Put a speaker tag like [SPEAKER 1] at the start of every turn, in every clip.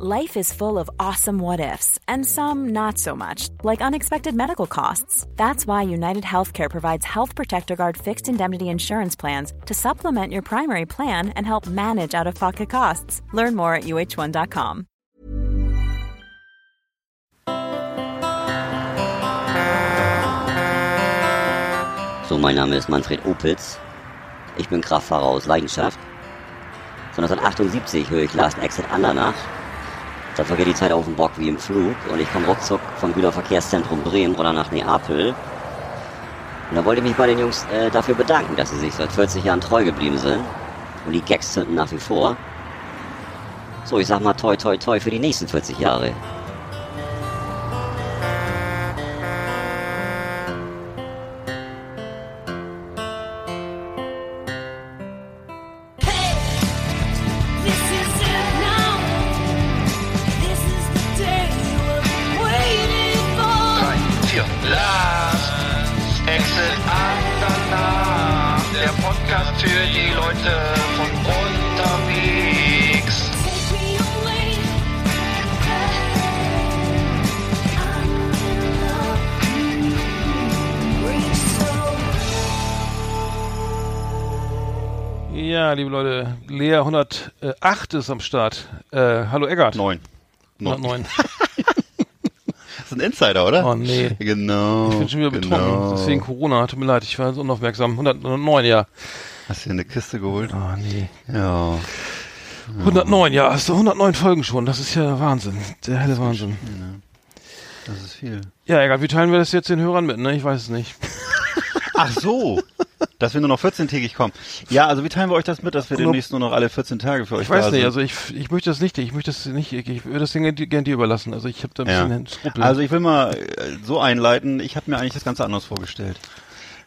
[SPEAKER 1] Life is full of awesome what ifs, and some not so much, like unexpected medical costs. That's why United Healthcare provides Health Protector Guard fixed indemnity insurance plans to supplement your primary plan and help manage out of pocket costs. Learn more at uh1.com.
[SPEAKER 2] So, mein Name ist Manfred Opitz. Ich bin Kraftfahrer aus Leidenschaft. Von 1978 höre ich Last Exit Andernach. Da vergeht die Zeit auf dem Bock wie im Flug und ich komme ruckzuck vom Güterverkehrszentrum Bremen oder nach Neapel. Und da wollte ich mich bei den Jungs äh, dafür bedanken, dass sie sich seit 40 Jahren treu geblieben sind. Und die Gags zünden nach wie vor. So, ich sag mal toi toi toi für die nächsten 40 Jahre.
[SPEAKER 3] 108 ist am Start. Äh, hallo Eggert.
[SPEAKER 4] Neun.
[SPEAKER 3] 109.
[SPEAKER 4] Das ist ein Insider, oder?
[SPEAKER 3] Oh nee.
[SPEAKER 4] Genau.
[SPEAKER 3] Ich bin schon wieder betrunken.
[SPEAKER 4] genau.
[SPEAKER 3] Deswegen Corona. Tut mir leid, ich war so unaufmerksam. 109, ja.
[SPEAKER 4] Hast du dir eine Kiste geholt?
[SPEAKER 3] Oh nee.
[SPEAKER 4] Ja.
[SPEAKER 3] 109, ja. Hast du 109 Folgen schon. Das ist ja Wahnsinn. Der helle Wahnsinn.
[SPEAKER 4] Das ist viel.
[SPEAKER 3] Ja, egal. Wie teilen wir das jetzt den Hörern mit, ne? Ich weiß es nicht.
[SPEAKER 4] Ach so. Dass wir nur noch 14-tägig kommen. Ja, also wie teilen wir euch das mit, dass wir demnächst nur noch alle 14 Tage für euch
[SPEAKER 3] Ich weiß nicht,
[SPEAKER 4] sind?
[SPEAKER 3] also ich, ich möchte das nicht, ich möchte das nicht, ich, ich würde das Ding gerne dir überlassen. Also ich habe da ein
[SPEAKER 4] Ja.
[SPEAKER 3] bisschen Skrupel.
[SPEAKER 4] Also ich will mal äh, so einleiten, ich habe mir eigentlich das Ganze anders vorgestellt.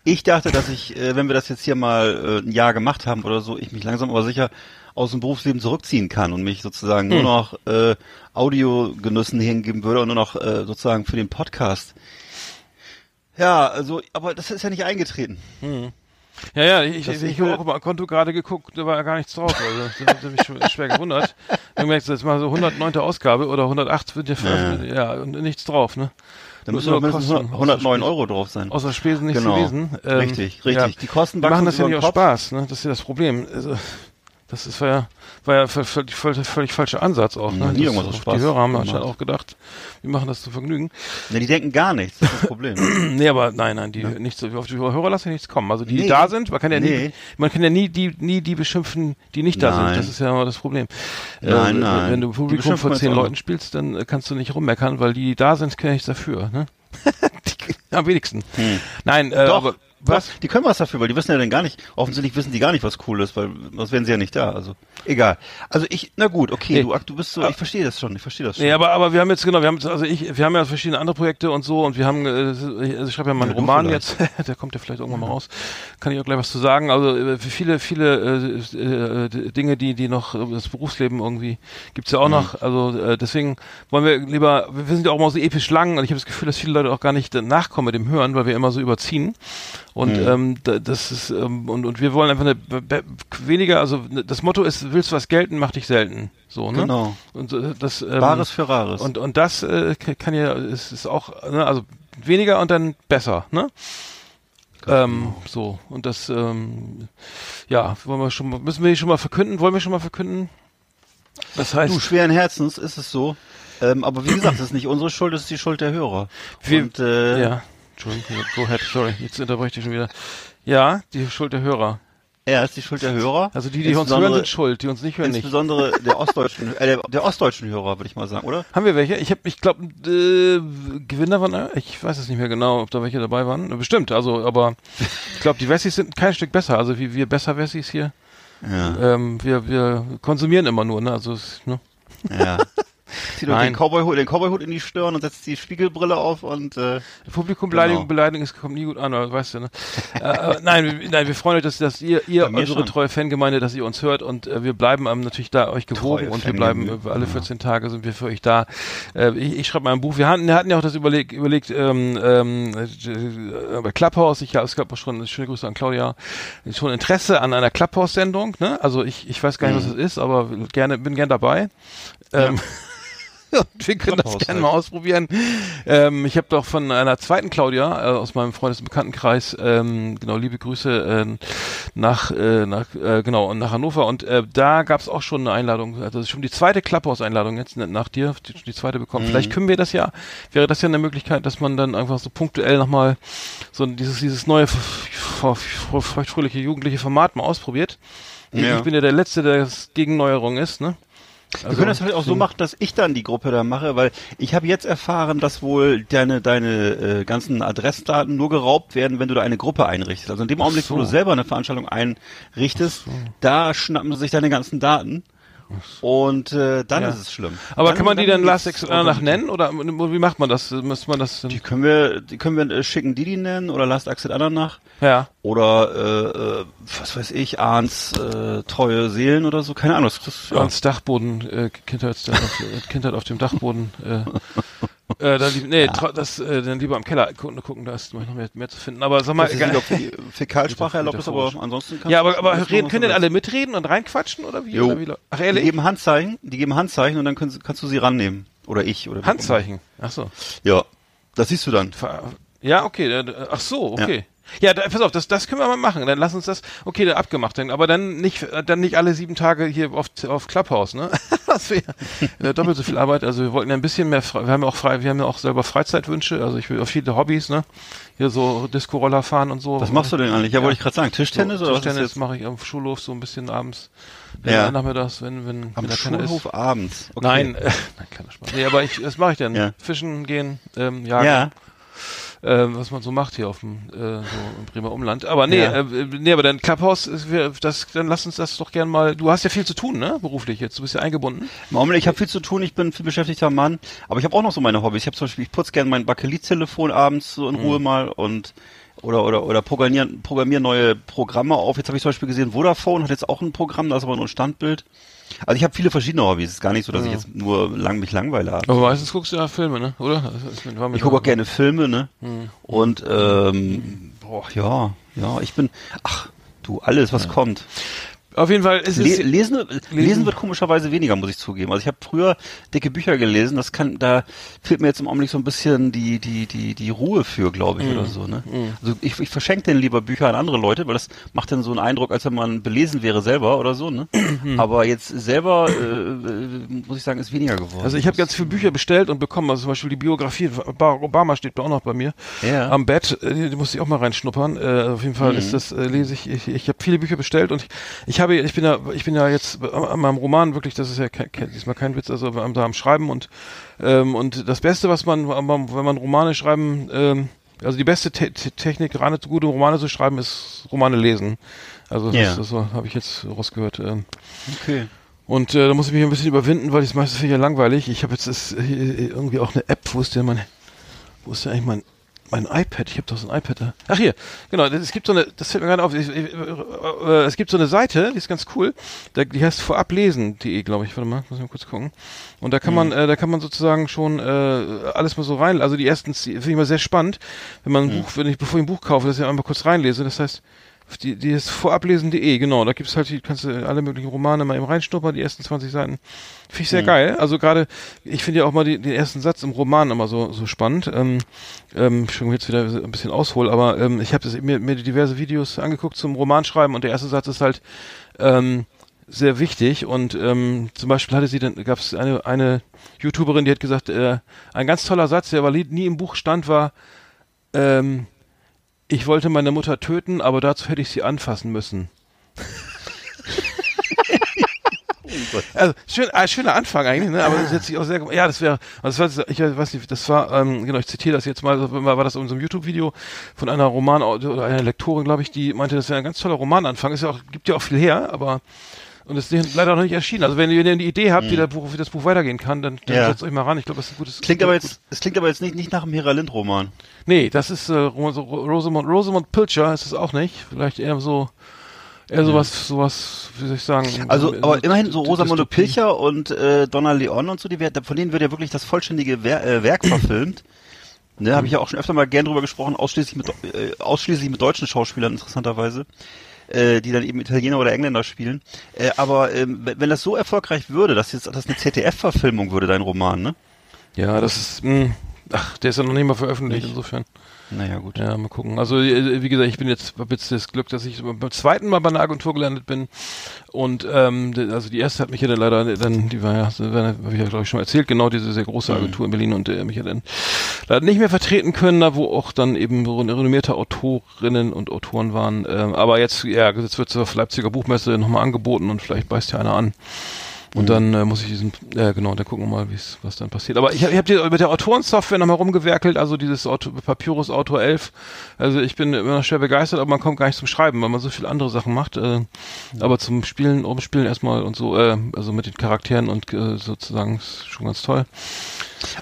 [SPEAKER 4] Ich dachte, dass ich, äh, wenn wir das jetzt hier mal äh, ein Jahr gemacht haben oder so, ich mich langsam aber sicher aus dem Berufsleben zurückziehen kann und mich sozusagen
[SPEAKER 3] Hm.
[SPEAKER 4] nur noch äh, Audiogenüssen hingeben würde und nur noch äh, sozusagen für den Podcast. Ja, also, aber das ist ja nicht eingetreten.
[SPEAKER 3] Ja, ja, ich,
[SPEAKER 4] Das
[SPEAKER 3] ich,
[SPEAKER 4] ich
[SPEAKER 3] habe auch mal Konto gerade geguckt, da war ja gar nichts drauf. Also, das hat mich schon schwer gewundert. Dann merkst du jetzt mal so 109. Ausgabe oder 108 wird ja veröffentlicht, ja, und nichts drauf, ne?
[SPEAKER 4] Da müssen
[SPEAKER 3] nur
[SPEAKER 4] mindestens
[SPEAKER 3] Kosten,
[SPEAKER 4] 109
[SPEAKER 3] außer
[SPEAKER 4] Euro drauf sein.
[SPEAKER 3] Außer Spesen nichts
[SPEAKER 4] Genau.
[SPEAKER 3] gewesen.
[SPEAKER 4] Richtig, richtig. Die Kosten
[SPEAKER 3] die machen das ja
[SPEAKER 4] über
[SPEAKER 3] nicht aus
[SPEAKER 4] Kopf.
[SPEAKER 3] Spaß, ne? Das ist ja das Problem. Also, das ist, war ja, war ja völlig, völlig, völlig, falscher Ansatz auch. Ne?
[SPEAKER 4] nie
[SPEAKER 3] Das-
[SPEAKER 4] irgendwas
[SPEAKER 3] auch Die Hörer haben anscheinend auch gedacht, wir machen das zu Vergnügen.
[SPEAKER 4] Ne, die denken gar nichts, das ist das Problem.
[SPEAKER 3] Nee, aber nein, nein, die nicht so, auf die Hörer lassen ja nichts kommen. Also die, die
[SPEAKER 4] Nee.
[SPEAKER 3] da sind, man kann ja nie,
[SPEAKER 4] Nee.
[SPEAKER 3] man kann ja nie die, nie die beschimpfen, die nicht da
[SPEAKER 4] Nein.
[SPEAKER 3] sind. Das ist ja immer das Problem.
[SPEAKER 4] Nein,
[SPEAKER 3] äh,
[SPEAKER 4] nein.
[SPEAKER 3] Wenn du
[SPEAKER 4] Die
[SPEAKER 3] Publikum
[SPEAKER 4] wir
[SPEAKER 3] zehn Leuten spielst, dann äh, kannst du nicht rummeckern, weil die, die da sind, können ja nichts dafür. Ne? die, am wenigsten. Nein, äh,
[SPEAKER 4] Doch,
[SPEAKER 3] aber was?
[SPEAKER 4] Die können was dafür, weil die wissen ja dann gar nicht, offensichtlich wissen die gar nicht, was cool ist, weil sonst wären sie ja nicht da. Also egal. Also ich, na gut, okay,
[SPEAKER 3] Nee.
[SPEAKER 4] du, du bist so, ich verstehe das schon, ich verstehe das schon.
[SPEAKER 3] Nee, aber, aber wir haben jetzt, genau, wir haben jetzt, also ich, wir haben ja verschiedene andere Projekte und so und wir haben, äh, ich- also ich schreibe ja mal einen
[SPEAKER 4] Ja,
[SPEAKER 3] Roman jetzt, der kommt ja vielleicht irgendwann mal raus, kann ich auch gleich was zu sagen. Also äh, für viele, viele äh, äh, Dinge, die, die noch, äh, das Berufsleben irgendwie gibt's ja auch
[SPEAKER 4] Mhm.
[SPEAKER 3] noch, also äh, deswegen wollen wir lieber, wir sind ja auch mal so episch lang und ich habe das Gefühl, dass viele Leute auch gar nicht nachkommen mit dem Hören, weil wir immer so überziehen. Und
[SPEAKER 4] Mhm.
[SPEAKER 3] ähm, da- das ist ähm, und, und wir wollen einfach eine weniger, also ne, das Motto ist, willst du was gelten, mach dich selten. So, ne?
[SPEAKER 4] Genau.
[SPEAKER 3] Und äh, das ähm,
[SPEAKER 4] Bares für Rares.
[SPEAKER 3] und, und das äh, kann ja, ist, ist auch, ne, also weniger und dann besser, ne? Ähm, so, und das, ähm, ja, wollen wir schon mal, müssen wir schon mal verkünden? Wollen wir schon mal verkünden? Das heißt,
[SPEAKER 4] du, schweren Herzens ist es so. Ähm, aber wie gesagt, das ist nicht unsere Schuld, das ist die Schuld der Hörer.
[SPEAKER 3] Wir-
[SPEAKER 4] Und äh,
[SPEAKER 3] ja, Entschuldigung, go ahead, sorry, jetzt unterbreche ich dich schon wieder. Ja, die Schuld der Hörer.
[SPEAKER 4] er ist die Schuld der Hörer.
[SPEAKER 3] Also die, die uns hören,
[SPEAKER 4] Insbesondere-
[SPEAKER 3] sind schuld, die uns nicht hören, nicht.
[SPEAKER 4] Insbesondere der ostdeutschen, äh, der, der ostdeutschen Hörer, würde ich mal sagen, oder?
[SPEAKER 3] Haben wir welche? Ich habe, ich glaube, äh, Gewinner waren, ich weiß es nicht mehr genau, ob da welche dabei waren. Bestimmt, also, aber ich glaube, die Wessis sind kein Stück besser. Also wie wir besser Wessis hier.
[SPEAKER 4] Ja.
[SPEAKER 3] Ähm, wir, wir konsumieren immer nur, ne? Also, ne?
[SPEAKER 4] ja. Zieht euch den Cowboyhut, den Cowboyhut in die Stirn und setzt die Spiegelbrille auf und äh,
[SPEAKER 3] Publikum beleidigen,
[SPEAKER 4] Genau.
[SPEAKER 3] beleidigen, es kommt nie gut an, aber weißt du, ne? äh, aber nein, nein, wir freuen euch, dass, dass ihr, ihr unsere
[SPEAKER 4] schon.
[SPEAKER 3] treue Fangemeinde, dass ihr uns hört und äh, wir bleiben ähm, natürlich da euch gewogen
[SPEAKER 4] Treue
[SPEAKER 3] und wir bleiben äh, alle 14 Tage sind wir für euch da. Äh, ich ich schreibe mal ein Buch. Wir hatten, wir hatten ja auch das überlegt, überlegt ähm, ähm, äh, bei Clubhouse, ich, ja, es gab auch schon, schöne Grüße an Claudia, schon Interesse an einer Clubhouse-Sendung, ne? Also ich, ich weiß gar nicht, was
[SPEAKER 4] Mhm.
[SPEAKER 3] es ist, aber gerne, bin gern dabei. Ähm, Und wir können das gerne mal ausprobieren. Ähm, ich habe doch von einer zweiten Claudia äh, aus meinem Freundes- und Bekanntenkreis, ähm, genau, liebe Grüße äh, nach, äh, nach genau, nach Hannover. Und äh, da gab es auch schon eine Einladung, also schon die zweite Clubhouse-Einladung jetzt ne, nach dir, die, die zweite bekommen. Vielleicht können wir das ja, wäre das ja eine Möglichkeit, dass man dann einfach so punktuell nochmal so dieses, dieses neue, feuchtfröhliche jugendliche Format mal ausprobiert. Ich,
[SPEAKER 4] Ja.
[SPEAKER 3] ich bin ja der Letzte, der gegen Neuerungen ist, ne?
[SPEAKER 4] Wir können das halt auch so machen, dass ich dann die Gruppe da mache, weil ich habe jetzt erfahren, dass wohl deine deine äh, ganzen Adressdaten nur geraubt werden, wenn du da eine Gruppe einrichtest. Also in dem Augenblick, wo
[SPEAKER 3] so.
[SPEAKER 4] du selber eine Veranstaltung einrichtest, da schnappen sie sich deine ganzen Daten und äh, dann
[SPEAKER 3] Ja.
[SPEAKER 4] ist es schlimm.
[SPEAKER 3] Aber
[SPEAKER 4] Dann-
[SPEAKER 3] kann man die dann Last Exit nennen oder wie macht man das? Muss man das?
[SPEAKER 4] Die können wir, die können wir äh, schicken, die die nennen oder Last Exit Andernach
[SPEAKER 3] Ja.
[SPEAKER 4] oder äh, äh, was weiß ich, Ahns äh, treue Seelen oder so, keine Ahnung. Das, das, ja.
[SPEAKER 3] Ans Dachboden, äh, Kindheit, auf, äh, Kindheit auf dem Dachboden. Äh, äh, dann, lieb- nee, tra- das, äh, dann lieber am Keller gucken, gucken da ist noch mehr, mehr zu finden. Aber sag mal,
[SPEAKER 4] Das
[SPEAKER 3] egal-
[SPEAKER 4] Fäkalsprache erlaubt ist, aber ansonsten kannst
[SPEAKER 3] ja, aber, aber reden, können denn alle mitreden und reinquatschen oder wie?
[SPEAKER 4] Jo.
[SPEAKER 3] Oder wie Ach
[SPEAKER 4] Die
[SPEAKER 3] ehrlich?
[SPEAKER 4] geben Handzeichen, die geben Handzeichen und dann können, kannst du sie rannehmen. Oder ich. Oder
[SPEAKER 3] Handzeichen. Ach so.
[SPEAKER 4] Ja, das siehst du dann.
[SPEAKER 3] Ja, okay. äh, Ach so, okay. Ja, da, pass auf, das, das können wir mal machen. Dann lass uns das, okay, dann abgemacht. Dann, aber dann nicht, dann nicht alle sieben Tage hier auf, auf Clubhouse, ne? Das wäre doppelt so viel Arbeit. Also wir wollten ja ein bisschen mehr, wir haben ja auch frei, wir haben ja auch selber Freizeitwünsche. Also ich will auch viele Hobbys, ne? Hier so Disco-Roller fahren und so.
[SPEAKER 4] Was machst du denn eigentlich? Ja, wollte ich gerade sagen. Tischtennis
[SPEAKER 3] so,
[SPEAKER 4] oder was
[SPEAKER 3] Tischtennis mache ich am Schulhof so ein bisschen abends.
[SPEAKER 4] Ja.
[SPEAKER 3] Ja. Nachmittags, wenn, wenn,
[SPEAKER 4] Am
[SPEAKER 3] wenn da keiner ist.
[SPEAKER 4] Schulhof abends. Okay.
[SPEAKER 3] Nein, äh, nein, kleiner Spaß. Nee, aber ich, das mache ich dann.
[SPEAKER 4] Ja.
[SPEAKER 3] Fischen gehen, ähm, jagen
[SPEAKER 4] Ja.
[SPEAKER 3] Äh, was man so macht hier auf dem äh, so im Bremer Umland. Aber nee,
[SPEAKER 4] Ja.
[SPEAKER 3] äh, nee, aber dann Clubhouse, das, dann lass uns das doch gern mal. Du hast ja viel zu tun, ne? Beruflich jetzt. Du bist ja eingebunden.
[SPEAKER 4] Augenblick, ich habe viel zu tun, ich bin ein viel beschäftigter Mann, aber ich habe auch noch so meine Hobbys. Ich habe zum Beispiel, ich putze gerne mein Bakelit-Telefon abends so in
[SPEAKER 3] Mhm.
[SPEAKER 4] Ruhe mal und oder oder oder programmieren programmieren neue Programme auf. Jetzt habe ich zum Beispiel gesehen, Vodafone hat jetzt auch ein Programm, da ist aber nur ein Standbild. Also ich habe viele verschiedene Hobbys. Es ist gar nicht so, dass ich jetzt nur lang mich langweile. abends.
[SPEAKER 3] Aber meistens guckst du ja Filme, ne? Oder?
[SPEAKER 4] Ich gucke auch gerne Filme, ne?
[SPEAKER 3] Mhm.
[SPEAKER 4] Und ähm, boah, ja, ja, ich bin, ach, du, alles, was kommt.
[SPEAKER 3] Auf jeden Fall ist es.
[SPEAKER 4] lesen, lesen wird komischerweise weniger, muss ich zugeben. Also ich habe früher dicke Bücher gelesen, das kann, da fehlt mir jetzt im Augenblick so ein bisschen die, die, die, die Ruhe für, glaube ich,
[SPEAKER 3] Mhm.
[SPEAKER 4] oder so, ne? Also ich, ich verschenke denn lieber Bücher an andere Leute, weil das macht dann so einen Eindruck, als wenn man belesen wäre selber oder so, ne?
[SPEAKER 3] Mhm.
[SPEAKER 4] Aber jetzt selber, äh, äh, muss ich sagen, ist weniger geworden.
[SPEAKER 3] Also ich habe ganz viele Bücher bestellt und bekommen. Also zum Beispiel die Biografie Barack Obama steht da auch noch bei mir
[SPEAKER 4] Ja.
[SPEAKER 3] am Bett. Äh, Die, musste ich auch mal reinschnuppern. Äh, auf jeden
[SPEAKER 4] Mhm.
[SPEAKER 3] Fall ist das äh, lese ich. Ich, ich habe viele Bücher bestellt und ich, ich habe, ich bin ja, ich bin ja jetzt an meinem Roman wirklich. Das ist ja kein, diesmal kein Witz. Also am- da am Schreiben und ähm, und das Beste, was man, wenn man Romane schreiben, ähm, also die beste Te Te Technik, reine, gute Romane zu schreiben, ist Romane lesen. Also
[SPEAKER 4] Ja.
[SPEAKER 3] das, das so, habe ich jetzt rausgehört. Ähm,
[SPEAKER 4] okay.
[SPEAKER 3] und äh, da muss ich mich ein bisschen überwinden, weil ich das meiste finde ja langweilig. Ich habe jetzt das, äh, irgendwie auch eine App, wo ist denn mein, wo ist denn eigentlich mein, mein iPad? Ich habe doch so ein iPad da. Ach hier, genau, das, es gibt so eine, das fällt mir gerade auf, ich, ich, äh, es gibt so eine Seite, die ist ganz cool, da, die heißt vorablesen.de, glaube ich. Warte mal, muss ich mal kurz gucken. Und da kann man, äh, da kann man sozusagen schon äh, alles mal so rein, also die ersten, finde ich mal sehr spannend, wenn man ein Buch, wenn ich, bevor ich ein Buch kaufe, dass ich einmal kurz reinlese. Das heißt, die, die ist vorablesen.de, genau. Da gibt's halt, die kannst du alle möglichen Romane mal eben reinschnuppern, die ersten 20 Seiten. Finde ich sehr geil. Also gerade, ich finde ja auch mal die, den ersten Satz im Roman immer so, so spannend. Ähm, ähm, schon jetzt wieder ein bisschen aushol, aber ähm, ich habe mir, mir diverse Videos angeguckt zum Romanschreiben und der erste Satz ist halt ähm, sehr wichtig und ähm, zum Beispiel hatte sie dann gab es eine eine YouTuberin, die hat gesagt, äh, ein ganz toller Satz, der aber nie im Buch stand, war ähm, ich wollte meine Mutter töten, aber dazu hätte ich sie anfassen müssen. Also schön, äh, schöner Anfang eigentlich, ne? Aber das ist jetzt auch sehr, ja, das wäre, also das war, ich weiß nicht, das war, ähm, genau, ich zitiere das jetzt mal, war war das in unserem YouTube-Video von einer Roman oder einer Lektorin, glaube ich, die meinte, das wäre ein ganz toller Romananfang. Ist ja auch, gibt ja auch viel her, aber und es ist leider noch nicht erschienen. Also wenn ihr eine Idee habt, wie, das Buch, wie das Buch weitergehen kann, dann, dann
[SPEAKER 4] Ja.
[SPEAKER 3] setzt euch mal ran. Ich glaube, das ist ein gutes.
[SPEAKER 4] Klingt aber
[SPEAKER 3] gut-
[SPEAKER 4] jetzt, es klingt aber jetzt nicht, nicht nach einem Hera Lind Roman.
[SPEAKER 3] Nee, das ist äh, Rosamund, Rosamund Pilcher ist es auch nicht. Vielleicht eher so, eher sowas, sowas, wie soll ich sagen.
[SPEAKER 4] Also,
[SPEAKER 3] so-
[SPEAKER 4] aber immerhin so Rosamunde. Pilcher und äh, Donna Leon und so, die, von denen wird ja wirklich das vollständige Wer äh, Werk verfilmt. Ne, habe ich ja auch schon öfter mal gern drüber gesprochen, ausschließlich mit, äh, ausschließlich mit deutschen Schauspielern, interessanterweise. Äh, die dann eben Italiener oder Engländer spielen. Äh, aber ähm, wenn das so erfolgreich würde, dass jetzt das eine ZDF-Verfilmung würde, dein Roman, ne?
[SPEAKER 3] Ja, das ist, mh, ach, der ist ja noch nicht mal veröffentlicht, insofern.
[SPEAKER 4] Naja, gut.
[SPEAKER 3] Ja, mal gucken. Also äh, wie gesagt, ich bin jetzt hab jetzt das Glück, dass ich beim zweiten Mal bei einer Agentur gelandet bin und ähm, also die erste hat mich ja dann leider dann die war ja habe ich ja glaube ich schon mal erzählt, genau diese sehr große Agentur in Berlin und äh, mich ja dann leider nicht mehr vertreten können, da wo auch dann eben renommierte Autorinnen und Autoren waren. Ähm, aber jetzt ja, jetzt wird zur Leipziger Buchmesse nochmal angeboten und vielleicht beißt ja einer an. Und dann äh, muss ich diesen, ja genau, dann gucken wir mal, wie's, was dann passiert. Aber ich habe ich hab die- mit der Autorensoftware nochmal rumgewerkelt, also dieses Auto, Papyrus Auto 11. Also ich bin immer noch schwer begeistert, aber man kommt gar nicht zum Schreiben, weil man so viele andere Sachen macht. Äh, aber zum Spielen, Umspielen erstmal und so, äh, also mit den Charakteren und äh, sozusagen ist schon ganz toll.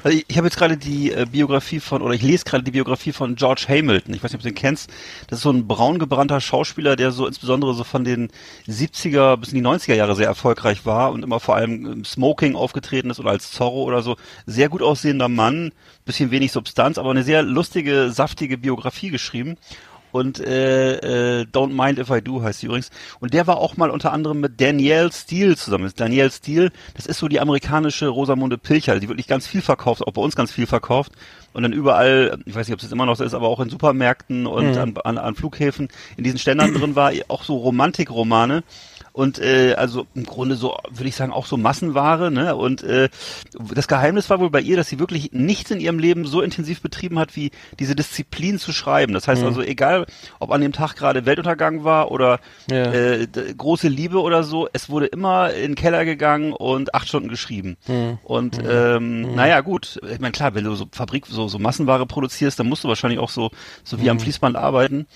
[SPEAKER 4] Also ich, ich habe jetzt gerade die äh, Biografie von, oder ich lese gerade die Biografie von George Hamilton. Ich weiß nicht, ob du den kennst. Das ist so ein braungebrannter Schauspieler, der so insbesondere so von den 70er bis in die 90er Jahre sehr erfolgreich war und immer vor allem im Smoking aufgetreten ist oder als Zorro oder so. Sehr gut aussehender Mann, bisschen wenig Substanz, aber eine sehr lustige, saftige Biografie geschrieben. Und äh, äh, Don't Mind If I Do heißt sie übrigens. Und der war auch mal unter anderem mit Danielle Steele zusammen. Danielle Steele, das ist so die amerikanische Rosamunde Pilcher, die wirklich ganz viel verkauft, auch bei uns ganz viel verkauft. Und dann überall, ich weiß nicht, ob es jetzt immer noch so ist, aber auch in Supermärkten und an, an, an Flughäfen in diesen Ständern drin war, auch so Romantikromane. Und äh, also im Grunde so, würde ich sagen, auch so Massenware. Ne? Und äh, das Geheimnis war wohl bei ihr, dass sie wirklich nichts in ihrem Leben so intensiv betrieben hat, wie diese Disziplin zu schreiben. Das heißt also, egal, ob an dem Tag gerade Weltuntergang war oder
[SPEAKER 3] Ja.
[SPEAKER 4] äh, große Liebe oder so, es wurde immer in den Keller gegangen und acht Stunden geschrieben. Und ähm, naja, gut, ich meine, klar, wenn du so Fabrik, so, so Massenware produzierst, dann musst du wahrscheinlich auch so, so wie am Fließband arbeiten.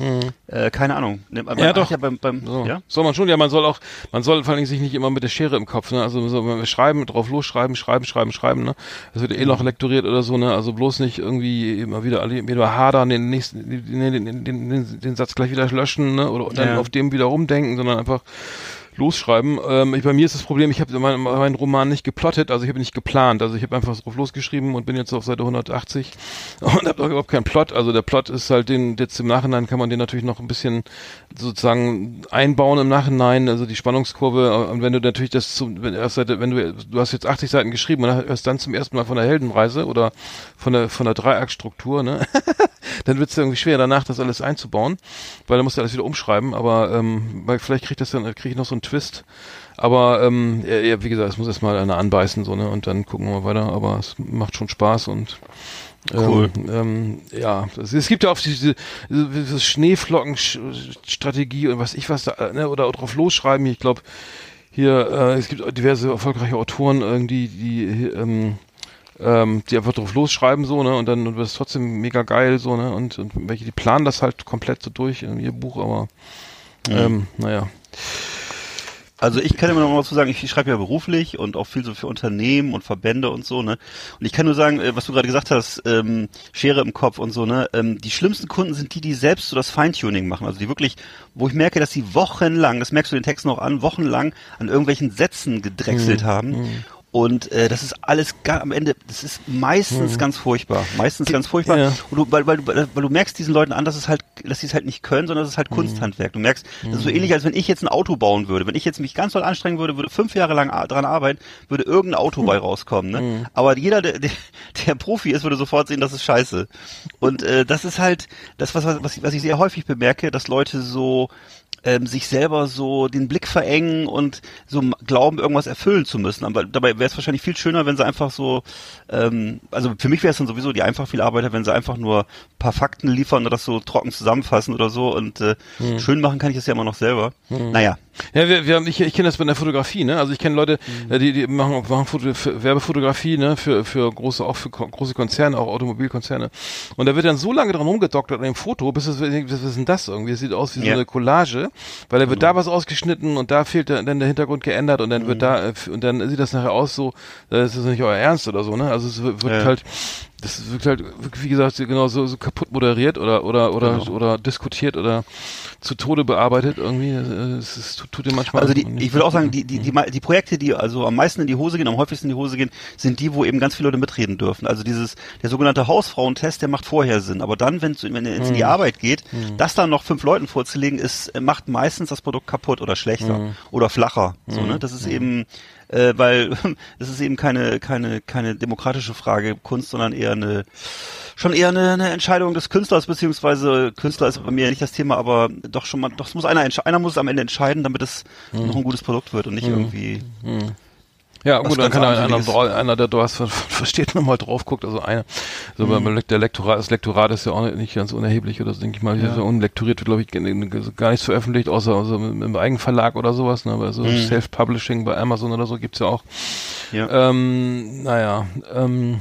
[SPEAKER 4] Äh, keine Ahnung.
[SPEAKER 3] Ja, doch.
[SPEAKER 4] Ja beim, beim,
[SPEAKER 3] So.
[SPEAKER 4] ja?
[SPEAKER 3] Soll man schon, ja, man soll auch, man soll vor Dingen sich nicht immer mit der Schere im Kopf, ne? Also so, wenn wir schreiben, drauf losschreiben, schreiben, schreiben, schreiben, ne? Das wird eh noch lektoriert oder so, ne? Also bloß nicht irgendwie immer wieder wieder hadern, den nächsten, den, den, den, den, den Satz gleich wieder löschen, ne? Oder dann
[SPEAKER 4] Ja.
[SPEAKER 3] auf dem wieder rumdenken, sondern einfach losschreiben. Ähm, ich, bei mir ist das Problem, ich habe meinen mein Roman nicht geplottet, also ich habe nicht geplant. Also ich habe einfach drauf losgeschrieben und bin jetzt auf Seite 180 und habe überhaupt keinen Plot. Also der Plot ist halt den, jetzt im Nachhinein kann man den natürlich noch ein bisschen sozusagen einbauen im Nachhinein, also die Spannungskurve. Und wenn du natürlich das zum, wenn, erst Seite, wenn du, du hast jetzt 80 Seiten geschrieben und hörst dann zum ersten Mal von der Heldenreise oder von der, von der Dreiaktstruktur, ne? dann wird es irgendwie schwer danach das alles einzubauen, weil dann musst du alles wieder umschreiben, aber ähm, weil vielleicht kriegt das dann kriege ich noch so einen Twist. Aber ähm, ja, wie gesagt, es muss erstmal einer anbeißen so ne und dann gucken wir mal weiter. Aber es macht schon Spaß und
[SPEAKER 4] Cool.
[SPEAKER 3] Ähm, ähm, ja, es, gibt ja auch diese, diese, Schneeflocken-Strategie und was ich was da, ne, oder drauf losschreiben. Ich glaube, hier, äh, es gibt diverse erfolgreiche Autoren, irgendwie, die, ähm, ähm, die einfach drauf losschreiben so, ne, und dann wird es trotzdem mega geil, so, ne, und, und welche, die planen das halt komplett so durch in ihr Buch, aber ähm, naja.
[SPEAKER 4] Also ich kann immer noch mal dazu sagen, ich schreibe ja beruflich und auch viel so für Unternehmen und Verbände und so, ne? Und ich kann nur sagen, äh, was du gerade gesagt hast, ähm, Schere im Kopf und so, ne? Ähm, die schlimmsten Kunden sind die, die selbst so das Feintuning machen. Also die wirklich, wo ich merke, dass sie wochenlang, das merkst du den Text noch an, wochenlang an irgendwelchen Sätzen gedrechselt haben. Und äh, das ist alles ga, am Ende, das ist meistens ganz furchtbar. Meistens ganz furchtbar.
[SPEAKER 3] Ja.
[SPEAKER 4] Und du, weil, weil, du, weil du merkst diesen Leuten an, dass es halt, dass sie es halt nicht können, sondern dass es halt Kunsthandwerk. Du merkst, das ist so ähnlich, als wenn ich jetzt ein Auto bauen würde. Wenn ich jetzt mich ganz doll anstrengen würde, würde fünf Jahre lang dran arbeiten, würde irgendein Auto bei rauskommen. Ne? Aber jeder, der, der, der Profi ist, würde sofort sehen, das ist scheiße. Und äh, das ist halt das, was, was, ich, was ich sehr häufig bemerke, dass Leute so ähm, sich selber so den Blick verengen und so glauben, irgendwas erfüllen zu müssen. Aber dabei wäre es wahrscheinlich viel schöner, wenn sie einfach so, ähm, also für mich wäre es dann sowieso die einfach viel Arbeiter, wenn sie einfach nur ein paar Fakten liefern und das so trocken zusammenfassen oder so und äh, schön machen kann ich das ja immer noch selber. Naja.
[SPEAKER 3] Ja, wir, wir haben, ich, ich kenne das bei der Fotografie, ne? Also ich kenne Leute, äh, die, die machen, machen Foto, Werbefotografie, ne? Für, für große, auch für große Konzerne, auch Automobilkonzerne. Und da wird dann so lange dran rumgedoktert an dem Foto, bis es, was ist denn das irgendwie? Es sieht aus wie so
[SPEAKER 4] Ja.
[SPEAKER 3] eine Collage, weil da wird da was ausgeschnitten und da fehlt dann der Hintergrund geändert und dann wird da, äh, und dann sieht das nachher aus so, äh, das ist nicht euer Ernst oder so, ne? Also es wird wird
[SPEAKER 4] Ja.
[SPEAKER 3] halt, das wirkt halt, wie gesagt, genau so, so kaputt moderiert oder oder oder
[SPEAKER 4] Genau.
[SPEAKER 3] oder diskutiert oder zu Tode bearbeitet irgendwie. äh, Es, es tut, tut dir manchmal.
[SPEAKER 4] Also die, ich will auch sagen, die, die, die, die Projekte, die also am meisten in die Hose gehen, am häufigsten in die Hose gehen, sind die, wo eben ganz viele Leute mitreden dürfen. Also dieses, der sogenannte Hausfrauentest, der macht vorher Sinn. Aber dann, wenn es wenn es in die Arbeit geht, das dann noch fünf Leuten vorzulegen, ist, macht meistens das Produkt kaputt oder schlechter oder flacher. So, ne? Das ist eben, äh, weil das ist eben keine, keine, keine demokratische Frage Kunst, sondern eher eine schon eher eine, eine Entscheidung des Künstlers, beziehungsweise Künstler ist bei mir nicht das Thema, aber doch schon mal, doch es muss einer, einer muss es am Ende entscheiden, damit es noch ein gutes Produkt wird und nicht irgendwie.
[SPEAKER 3] Ja,
[SPEAKER 4] was
[SPEAKER 3] gut, dann kann einer, einer, einer der was ver- versteht, nochmal drauf guckt. Also einer, so
[SPEAKER 4] Mhm.
[SPEAKER 3] beim der Lektorat, das Lektorat ist ja auch nicht ganz unerheblich oder so, denke ich mal.
[SPEAKER 4] Ja.
[SPEAKER 3] So unlektoriert wird, glaube ich, g- gar nichts veröffentlicht, außer, außer im im Eigenverlag oder sowas. Ne? Aber so
[SPEAKER 4] Mhm.
[SPEAKER 3] Self-Publishing bei Amazon oder so gibt's ja auch.
[SPEAKER 4] Ja.
[SPEAKER 3] Ähm, naja, ähm,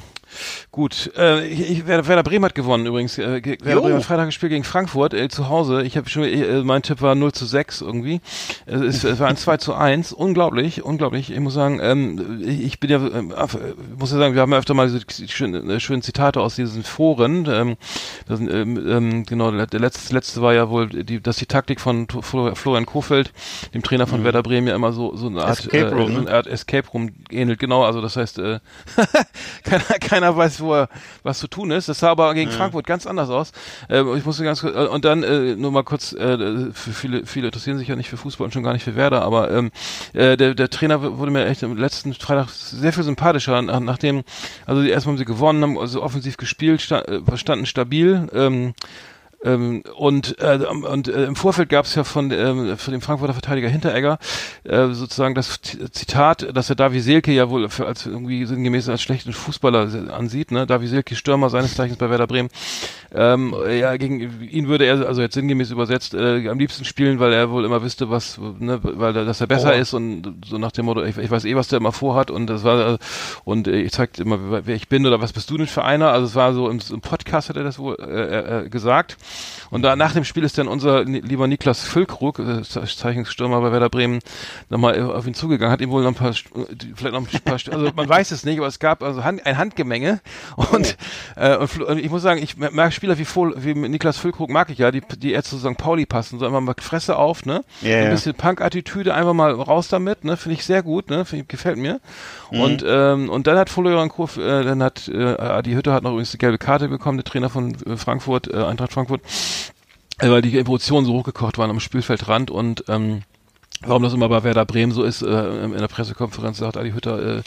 [SPEAKER 3] gut. Äh, ich, ich, Werder, Werder Bremen hat gewonnen übrigens. Äh, Werder
[SPEAKER 4] Jo.
[SPEAKER 3] Bremen hat Freitag gespielt gegen Frankfurt äh, zu Hause. Ich habe schon, äh, mein Tipp war 0 zu 6 irgendwie. Es, ist, es war ein 2 zu 1. Unglaublich, unglaublich. Ich muss sagen, ähm, ich, ich bin ja, ähm, äh, muss ja sagen, wir haben ja öfter mal diese schönen, äh, schönen Zitate aus diesen Foren. Ähm, das, ähm, ähm, genau, der letzte, letzte war ja wohl, die, dass die Taktik von Florian Kofeld, dem Trainer von Werder Bremen, ja immer so, so eine Art,
[SPEAKER 4] Mhm. Escape Room,
[SPEAKER 3] äh, so eine Art Escape Room ähnelt. Genau, also das heißt, äh, keiner, keiner weiß, wo er, was zu tun ist. Das sah aber gegen Frankfurt ganz anders aus. Äh, ich musste ganz kurz, äh, und dann äh, nur mal kurz, äh, für viele, viele interessieren sich ja nicht für Fußball und schon gar nicht für Werder, aber ähm, äh, der, der Trainer wurde mir echt am letzten Freitag sehr viel sympathischer, nach, nachdem, also erstmal haben sie gewonnen, haben also offensiv gespielt, sta äh, standen stabil, ähm, ähm, und äh, und äh, im Vorfeld gab es ja von, ähm, von dem Frankfurter Verteidiger Hinteregger äh, sozusagen das Zitat, dass er Davi Selke ja wohl für, als irgendwie sinngemäß als schlechten Fußballer ansieht, ne? Davi Selke, Stürmer seines Zeichens bei Werder Bremen. Ähm, ja, gegen ihn würde er, also jetzt sinngemäß übersetzt, äh, am liebsten spielen, weil er wohl immer wüsste, was, ne, weil er, dass er besser
[SPEAKER 4] Oh.
[SPEAKER 3] ist und so nach dem Motto, ich, ich weiß eh, was der immer vorhat und das war, äh, und äh, ich zeigte immer, wer wer ich bin oder was bist du denn für einer? Also es war so im, im Podcast hat er das wohl äh, äh, gesagt. Und da nach dem Spiel ist dann unser lieber Niklas Füllkrug, äh, Ze- Zeichenstürmer bei Werder Bremen, nochmal äh, auf ihn zugegangen, hat ihm wohl noch ein paar, äh, die- vielleicht noch ein paar, also man weiß es nicht, aber es gab also Hand, ein Handgemenge und, äh, und ich muss sagen, ich mag Spieler wie, wie Niklas Füllkrug mag ich ja, die, die eher zu St. Pauli passen, so immer mal Fresse auf, ne?
[SPEAKER 4] Ja,
[SPEAKER 3] ein bisschen Punk-Attitüde, einfach mal raus damit, ne? Finde ich sehr gut, ne? Find, gefällt mir. Und ähm, und dann hat Florian Kurf, äh, dann hat äh, Adi Hütter hat noch übrigens die gelbe Karte bekommen, der Trainer von äh, Frankfurt, äh, Eintracht Frankfurt, weil die Emotionen so hochgekocht waren am Spielfeldrand und ähm, Warum das immer bei Werder Bremen so ist, äh, in der Pressekonferenz sagt Adi Hütter, äh,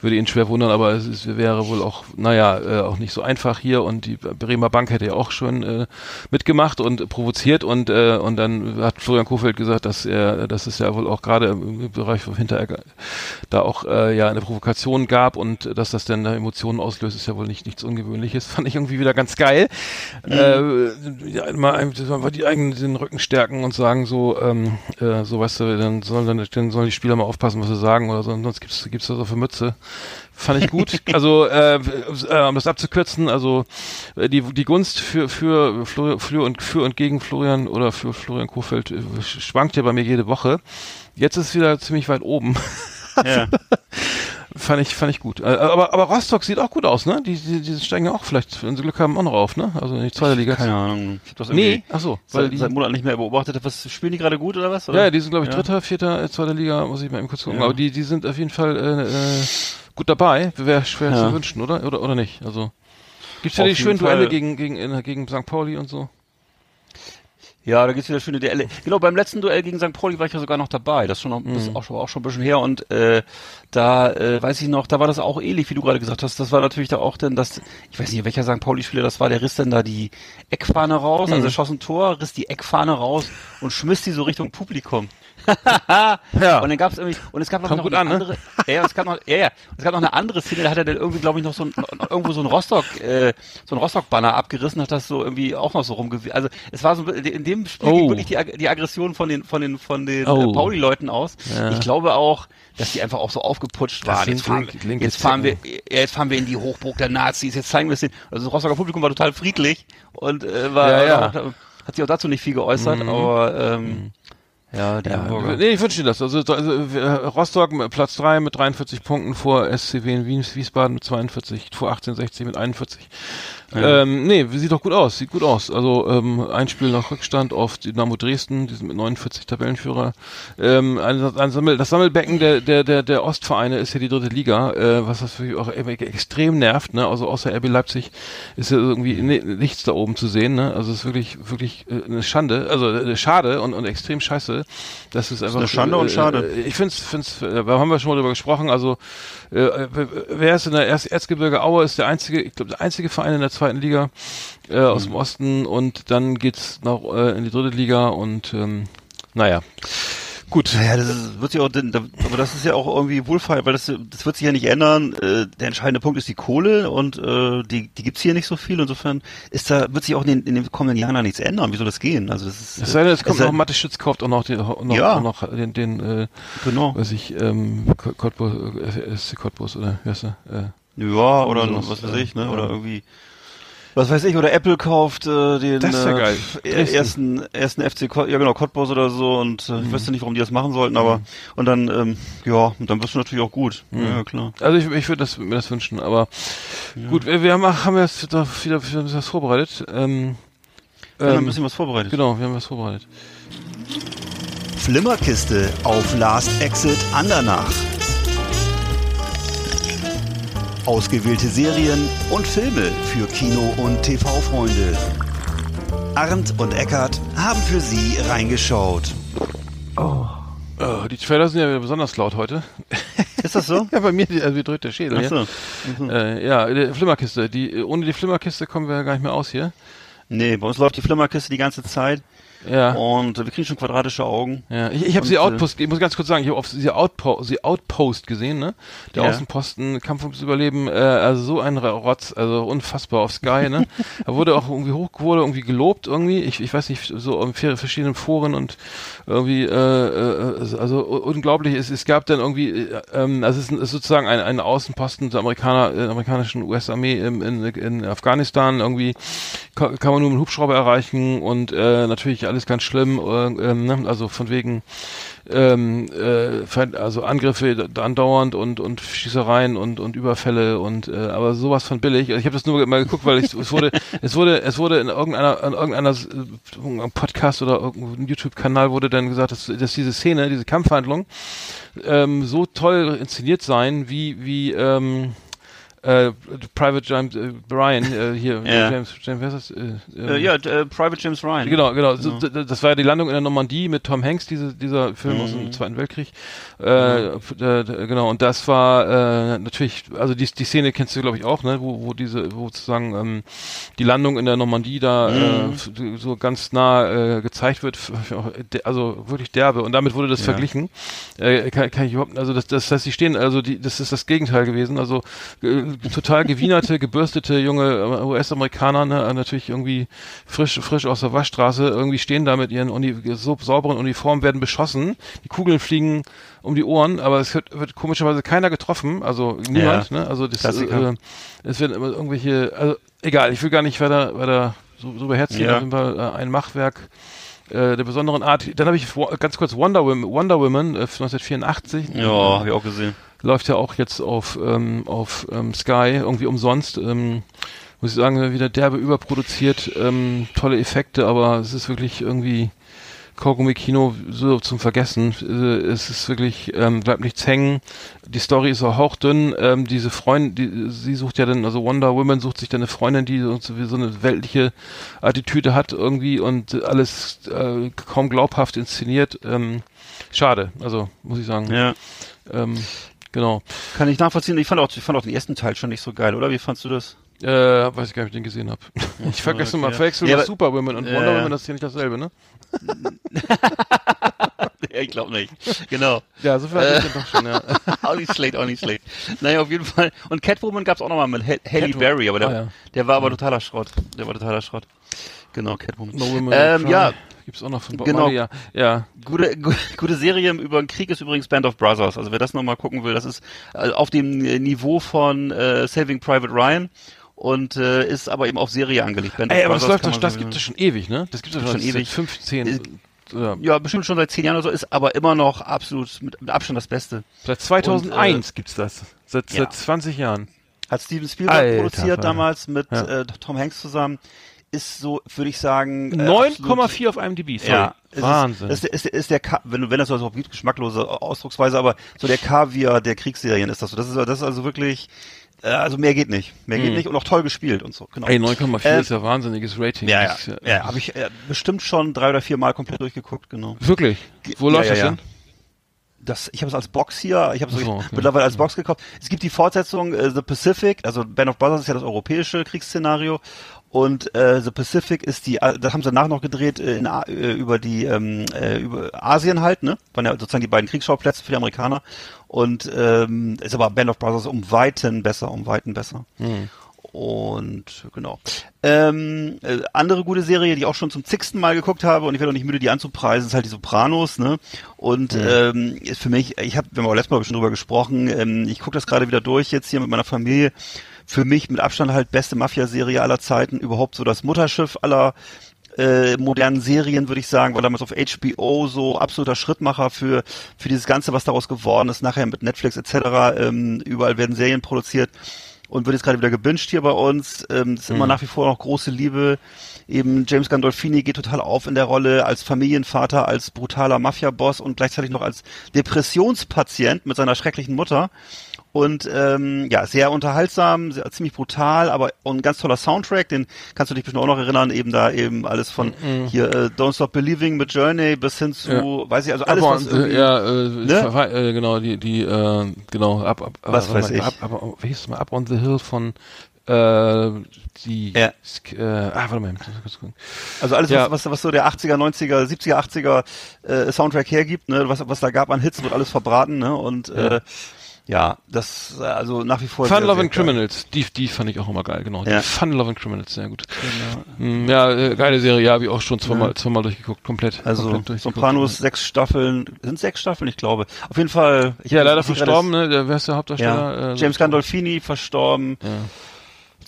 [SPEAKER 3] würde ihn schwer wundern, aber es ist, wäre wohl auch, naja, äh, auch nicht so einfach hier und die Bremer Bank hätte ja auch schon äh, mitgemacht und provoziert und äh, und dann hat Florian Kofeld gesagt, dass er, dass es ja wohl auch gerade im Bereich von Hinteregger da auch äh, ja eine Provokation gab und dass das dann da Emotionen auslöst, ist ja wohl nicht nichts Ungewöhnliches. Fand ich irgendwie wieder ganz geil. Äh, ja, mal einfach die eigenen den Rücken stärken und sagen so, ähm, äh, so weißt du, dann sollen dann, dann sollen die Spieler mal aufpassen, was sie sagen oder so, sonst gibt's gibt's das auf der Mütze. Fand ich gut. also äh, äh, um das abzukürzen, also äh, die die Gunst für für Florian, für und für und gegen Florian oder für Florian Kofeld äh, schwankt ja bei mir jede Woche. Jetzt ist es wieder ziemlich weit oben.
[SPEAKER 4] Ja.
[SPEAKER 3] Fand ich, fand ich gut. Äh, Aber, aber Rostock sieht auch gut aus, ne? Die, die, die steigen ja auch vielleicht, wenn sie Glück haben, auch noch auf, ne? Also in die zweite Liga.
[SPEAKER 4] Keine Ahnung. Ich hab das
[SPEAKER 3] Nee, ach so, weil
[SPEAKER 4] seit,
[SPEAKER 3] die,
[SPEAKER 4] seit Monaten nicht mehr beobachtet. Was spielen die gerade gut oder was? Oder?
[SPEAKER 3] ja, die sind glaube ich
[SPEAKER 4] Ja.
[SPEAKER 3] Dritter, Vierter, äh, zweite Liga, muss ich mal eben kurz gucken.
[SPEAKER 4] Ja.
[SPEAKER 3] Aber die, die sind auf jeden Fall äh, äh, gut dabei. Wäre schwer
[SPEAKER 4] Ja.
[SPEAKER 3] zu wünschen, oder? Oder oder nicht? Also gibt's ja die schönen. Duelle gegen gegen gegen St. Pauli und so.
[SPEAKER 4] Ja, da gibt's wieder schöne Duelle. Genau, beim letzten Duell gegen St. Pauli war ich ja sogar noch dabei. Das ist schon noch, das ist auch schon, auch schon ein bisschen her. Und äh, da äh, weiß ich noch, da war das auch ähnlich, wie du gerade gesagt hast. Das war natürlich da auch denn das, ich weiß nicht, welcher St. Pauli-Spieler das war, der riss dann da die Eckfahne raus, also er schoss ein Tor, riss die Eckfahne raus und schmiss die so Richtung Publikum.
[SPEAKER 3] Ja.
[SPEAKER 4] Und dann gab's irgendwie, und es gab noch, noch eine
[SPEAKER 3] an, ne?
[SPEAKER 4] andere, ja, ja, es gab noch, ja, ja, es gab noch eine andere Szene, da hat er dann irgendwie, glaube ich, noch so ein, irgendwo so ein Rostock, äh, so ein Rostock-Banner abgerissen, hat das so irgendwie auch noch so rumgewiesen. Also es war so, in dem Spiel
[SPEAKER 3] Oh.
[SPEAKER 4] ging wirklich die, die Aggression von den, von den, von den
[SPEAKER 3] Oh.
[SPEAKER 4] äh, Pauli-Leuten aus.
[SPEAKER 3] Ja.
[SPEAKER 4] Ich glaube auch, dass die einfach auch so aufgeputscht
[SPEAKER 3] Das
[SPEAKER 4] waren. Jetzt fahren,
[SPEAKER 3] linke
[SPEAKER 4] jetzt fahren wir, jetzt fahren wir in die Hochburg der Nazis, jetzt zeigen wir es denen. Also das Rostocker Publikum war total friedlich und äh, war,
[SPEAKER 3] Ja, ja.
[SPEAKER 4] Auch, hat sich auch dazu nicht viel geäußert, aber ähm, Ja, die
[SPEAKER 3] Ja,
[SPEAKER 4] Hamburger.
[SPEAKER 3] nee, ich wünsche dir das. Also, also Rostock Platz 3 mit 43 Punkten vor SCW in Wien, Wiesbaden mit 42, vor 1860 mit 41. Ähm, nee, sieht doch gut aus, sieht gut aus. Also ähm, ein Spiel nach Rückstand auf Dynamo Dresden, die sind mit 49 Tabellenführer. Ähm, ein, ein Sammel, das Sammelbecken der, der, der, der Ostvereine ist ja die dritte Liga, äh, was das für auch immer extrem nervt. Ne? Also außer RB Leipzig ist ja irgendwie ni- nichts da oben zu sehen. Ne? Also es ist wirklich, wirklich äh, eine Schande, also äh, schade und, und extrem scheiße. Das ist einfach
[SPEAKER 4] eine Schande und
[SPEAKER 3] äh,
[SPEAKER 4] schade.
[SPEAKER 3] äh, Ich finde es, äh, da haben wir schon mal drüber gesprochen. Also äh, wer ist in der Erz Erzgebirge Aue ist der einzige, ich glaube der einzige Verein in der zweiten Liga äh, aus
[SPEAKER 4] Mhm.
[SPEAKER 3] dem Osten und dann geht's noch äh, in die dritte Liga und ähm, naja. Gut.
[SPEAKER 4] Naja, das wird sich auch, aber das ist ja auch irgendwie wohlfeil, weil das, das wird sich ja nicht ändern. Äh, der entscheidende Punkt ist die Kohle und äh, die, die gibt's hier nicht so viel. Insofern ist da wird sich auch in den, in den kommenden Jahren da nichts ändern. Wie soll das gehen? Also das ist.
[SPEAKER 3] Es sei denn, es kommt noch Mathe Schütz kauft auch noch den, auch noch,
[SPEAKER 4] Ja.
[SPEAKER 3] auch noch den, den äh,
[SPEAKER 4] Genau.
[SPEAKER 3] weiß ich, ähm, Cottbus, äh, SC Cottbus oder wie heißt er? Äh,
[SPEAKER 4] Ja, oder
[SPEAKER 3] sowas,
[SPEAKER 4] was weiß
[SPEAKER 3] äh,
[SPEAKER 4] ich, ne?
[SPEAKER 3] ja.
[SPEAKER 4] Oder irgendwie. Was weiß ich, oder Apple kauft äh, den
[SPEAKER 3] ja
[SPEAKER 4] äh, äh, ersten ersten FC ja genau Cottbus oder so und äh,
[SPEAKER 3] Mhm.
[SPEAKER 4] ich weiß ja nicht, warum die das machen sollten, aber und dann ähm, ja, und dann wirst du natürlich auch gut.
[SPEAKER 3] Mhm.
[SPEAKER 4] Ja, klar.
[SPEAKER 3] Also ich, ich würde das, mir das wünschen, aber gut, wir, wir haben, haben wir jetzt wieder, wieder, wieder ein bisschen was vorbereitet. Ähm,
[SPEAKER 4] Wir haben ein
[SPEAKER 3] ähm,
[SPEAKER 4] bisschen was vorbereitet.
[SPEAKER 3] genau, wir haben was vorbereitet.
[SPEAKER 5] Flimmerkiste auf Last Exit Andernach. Ausgewählte Serien und Filme für Kino- und TV-Freunde. Arndt und Eckart haben für Sie reingeschaut.
[SPEAKER 3] Äh, die Trailer sind ja wieder besonders laut heute.
[SPEAKER 4] Ist das so?
[SPEAKER 3] ja, bei mir, also wie drückt der Schädel.
[SPEAKER 4] Ach
[SPEAKER 3] Ja,
[SPEAKER 4] so.
[SPEAKER 3] äh, ja die Flimmerkiste. Die, ohne die Flimmerkiste kommen wir ja gar nicht mehr aus hier.
[SPEAKER 4] Nee, bei uns läuft die Flimmerkiste die ganze Zeit
[SPEAKER 3] Ja.
[SPEAKER 4] und wir kriegen schon quadratische Augen.
[SPEAKER 3] Ja, ich, ich habe sie
[SPEAKER 4] äh,
[SPEAKER 3] Outpost, ich muss ganz kurz sagen, ich habe auf sie Outpost, sie Outpost gesehen, ne? Der
[SPEAKER 4] Ja.
[SPEAKER 3] Außenposten, Kampf ums Überleben, äh, also so ein Rotz, also unfassbar auf Sky, ne? er wurde auch irgendwie hoch, wurde irgendwie gelobt irgendwie, ich, ich weiß nicht, so in verschiedenen Foren und irgendwie, äh, äh, also unglaublich, es, es gab dann irgendwie, äh, ähm, also es ist, sozusagen ein, ein Außenposten der Amerikaner, äh, amerikanischen US-Armee in, in, in Afghanistan, irgendwie ka- kann man nur mit Hubschrauber erreichen und äh, natürlich alles ganz schlimm, äh, ähm, ne? also von wegen ähm, äh, also Angriffe da- andauernd und und Schießereien und und Überfälle und äh, aber sowas von billig. Ich habe das nur mal geguckt, weil ich, es wurde es wurde es wurde in irgendeiner in irgendeiner Podcast oder irgendeinem YouTube-Kanal wurde dann gesagt, dass, dass diese Szene, diese Kampfhandlung ähm, so toll inszeniert sein, wie wie ähm, äh, Private James äh, Brian äh, hier
[SPEAKER 4] Ja.
[SPEAKER 3] James James wer ist das? Äh, ähm,
[SPEAKER 4] Äh, ja, äh, Private James Ryan.
[SPEAKER 3] Genau, genau. So, d- d- das war ja die Landung in der Normandie mit Tom Hanks, diese, dieser Film aus
[SPEAKER 4] Mhm.
[SPEAKER 3] dem Zweiten Weltkrieg. D- genau, und das war natürlich, also die, die Szene kennst du, glaube ich, auch, ne, wo, wo diese, wo sozusagen ähm, die Landung in der Normandie da
[SPEAKER 4] Mhm.
[SPEAKER 3] so ganz nah gezeigt wird, also wirklich derbe. Und damit wurde das
[SPEAKER 4] Ja.
[SPEAKER 3] verglichen. Kann, kann ich überhaupt, also das, das heißt, die stehen, also die, das ist das Gegenteil gewesen. Also total gewienerte, gebürstete junge äh, US-Amerikaner, ne, natürlich irgendwie frisch, frisch aus der Waschstraße, irgendwie stehen da mit ihren Uni so sauberen Uniformen, werden beschossen, die Kugeln fliegen um die Ohren, aber es wird, wird komischerweise keiner getroffen, also niemand, ne? Also das äh, es werden immer irgendwelche, also egal, ich will gar nicht weiter, weiter so, so überherziehen,
[SPEAKER 4] Ja.
[SPEAKER 3] auf jeden Fall äh, ein Machwerk äh, der besonderen Art. Dann habe ich ganz kurz Wonder Woman, Wonder Woman äh, 1984.
[SPEAKER 4] Ja, habe ich auch gesehen.
[SPEAKER 3] Läuft ja auch jetzt auf, ähm, auf ähm, Sky, irgendwie umsonst. Ähm, muss ich sagen, wieder derbe überproduziert, ähm, tolle Effekte, aber es ist wirklich irgendwie Kaugummi-Kino so zum Vergessen. Äh, es ist wirklich, ähm, bleibt nichts hängen. Die Story ist auch hauchdünn. Ähm, diese Freundin, die, sie sucht ja dann, also Wonder Woman sucht sich dann eine Freundin, die so, so eine weltliche Attitüde hat irgendwie und alles äh, kaum glaubhaft inszeniert. Ähm, schade, also muss ich sagen.
[SPEAKER 4] Ja.
[SPEAKER 3] Ähm, genau.
[SPEAKER 4] Kann ich nachvollziehen. Ich fand auch, ich fand auch den ersten Teil schon nicht so geil, oder? Wie fandst du das?
[SPEAKER 3] Äh, weiß ich gar nicht, ob ich den gesehen habe. Ich vergesse
[SPEAKER 4] okay,
[SPEAKER 3] mal, verwechsel
[SPEAKER 4] Ja,
[SPEAKER 3] Superwoman und
[SPEAKER 4] Ja,
[SPEAKER 3] Wonder. Woman, das ist ja nicht dasselbe, ne?
[SPEAKER 4] ja, ich glaube nicht. Genau.
[SPEAKER 3] Ja, so viel hatte ich doch schon, ja.
[SPEAKER 4] auch nicht schlecht, auch nicht schlecht. Naja, auf jeden Fall. Und Catwoman gab's auch nochmal mit Ha- Halle
[SPEAKER 3] Catwoman.
[SPEAKER 4] Berry, aber der,
[SPEAKER 3] Ah, ja.
[SPEAKER 4] der war aber totaler Schrott. Der war totaler Schrott. Genau, Catwoman.
[SPEAKER 3] No Woman
[SPEAKER 4] ähm, ja,
[SPEAKER 3] Gibt's auch noch von Bob
[SPEAKER 4] Genau.
[SPEAKER 3] Marley, ja. Ja,
[SPEAKER 4] gute, gu- gute Serie über den Krieg ist übrigens Band of Brothers. Also wer das nochmal gucken will, das ist äh, auf dem äh, Niveau von äh, Saving Private Ryan und äh, ist aber eben auf Serie angelegt. Band
[SPEAKER 3] Ey,
[SPEAKER 4] of
[SPEAKER 3] aber das läuft doch, das gibt es schon ewig, ne? Das gibt es
[SPEAKER 4] Schon
[SPEAKER 3] schon,
[SPEAKER 4] ewig.
[SPEAKER 3] ewig. 15,
[SPEAKER 4] Äh,
[SPEAKER 3] Ja.
[SPEAKER 4] ja, bestimmt schon seit zehn Jahren oder so, ist aber immer noch absolut mit, mit Abstand das Beste.
[SPEAKER 3] Seit 2001 gibt's das. Seit,
[SPEAKER 4] ja.
[SPEAKER 3] seit 20 Jahren.
[SPEAKER 4] Hat Steven Spielberg
[SPEAKER 3] Alter
[SPEAKER 4] produziert
[SPEAKER 3] Vater.
[SPEAKER 4] damals mit
[SPEAKER 3] Ja.
[SPEAKER 4] äh, Tom Hanks zusammen. Ist so, würde ich sagen, äh, absolut-
[SPEAKER 3] 9,4 auf IMDb. Sorry.
[SPEAKER 4] Ja,
[SPEAKER 3] Wahnsinn.
[SPEAKER 4] Ist, ist, ist, ist der Ka wenn wenn das also gibt geschmacklose Ausdrucksweise, aber so der Kaviar der Kriegsserien ist das so. Das ist das ist also wirklich äh, also mehr geht nicht, mehr geht nicht und auch toll gespielt und so. Genau.
[SPEAKER 3] Ey, 9,4
[SPEAKER 4] Äh,
[SPEAKER 3] ist ja wahnsinniges Rating.
[SPEAKER 4] ja, ja, ja, habe ich äh, bestimmt schon drei oder vier Mal komplett durchgeguckt, genau.
[SPEAKER 3] Wirklich? Wo läuft
[SPEAKER 4] ja,
[SPEAKER 3] das denn?
[SPEAKER 4] Das, ich habe es als Box hier, ich habe es
[SPEAKER 3] so,
[SPEAKER 4] so,
[SPEAKER 3] okay.
[SPEAKER 4] mittlerweile als Box gekauft. Es gibt die Fortsetzung äh, The Pacific, also Band of Brothers ist ja das europäische Kriegsszenario und äh, The Pacific ist die, äh, das haben sie danach noch gedreht äh, in, äh, über die ähm, äh, über Asien halt, ne? Waren ja sozusagen die beiden Kriegsschauplätze für die Amerikaner und ähm, ist aber Band of Brothers um Weiten besser, um Weiten besser. Und genau. Ähm, äh, andere gute Serie, die ich auch schon zum zigsten Mal geguckt habe und ich werde auch nicht müde, die anzupreisen, ist halt die Sopranos, ne? Und ähm, ist für mich, ich habe, wir haben auch letztes Mal schon drüber gesprochen, ähm, ich gucke das gerade wieder durch jetzt hier mit meiner Familie. Für mich mit Abstand halt beste Mafia-Serie aller Zeiten, überhaupt so das Mutterschiff aller äh, modernen Serien, würde ich sagen, war damals auf HBO so absoluter Schrittmacher für, für dieses Ganze, was daraus geworden ist, nachher mit Netflix etc. Ähm, überall werden Serien produziert und wird jetzt gerade wieder gebinged hier bei uns. Ähm, das ist immer nach wie vor noch große Liebe. Eben James Gandolfini geht total auf in der Rolle als Familienvater, als brutaler Mafia-Boss und gleichzeitig noch als Depressionspatient mit seiner schrecklichen Mutter. Und ähm, ja, sehr unterhaltsam, sehr, ziemlich brutal, aber und ein ganz toller Soundtrack, den kannst du dich bestimmt auch noch erinnern, eben da eben alles von hier äh, Don't Stop Believing mit Journey bis hin zu,
[SPEAKER 3] Ja.
[SPEAKER 4] weiß ich, also alles, was irgendwie,
[SPEAKER 3] ja, äh,
[SPEAKER 4] ne?
[SPEAKER 3] äh, genau, die, die, äh, genau, ab, ab,
[SPEAKER 4] Was
[SPEAKER 3] äh,
[SPEAKER 4] weiß
[SPEAKER 3] warte
[SPEAKER 4] ich.
[SPEAKER 3] Ab, ab, wie hieß es mal, Up on the Hill von, äh, die,
[SPEAKER 4] Ja.
[SPEAKER 3] Äh, ah, warte mal, muss kurz gucken.
[SPEAKER 4] Also alles,
[SPEAKER 3] Ja.
[SPEAKER 4] was, was, was so der 80er, 90er, 70er, 80er äh, Soundtrack hergibt, ne, was, was da gab an Hits, wird alles verbraten, ne? Und äh, ja, das also nach wie vor.
[SPEAKER 3] Fun Love and. Criminals, die, die fand ich auch immer geil, genau.
[SPEAKER 4] Ja.
[SPEAKER 3] Die Fun Love and Criminals, sehr gut. Mm, Ja, äh, geile Serie, ja, habe ich auch schon zweimal, zweimal durchgeguckt, komplett.
[SPEAKER 4] Also
[SPEAKER 3] komplett durchgeguckt.
[SPEAKER 4] Sopranos, sechs Staffeln, sind sechs Staffeln, ich glaube. Auf jeden Fall. Ich
[SPEAKER 3] Ja, leider verstorben, ne, der, wer ist der Hauptdarsteller?
[SPEAKER 4] Ja,
[SPEAKER 3] Äh,
[SPEAKER 4] James Gandolfini verstorben.
[SPEAKER 3] Ja.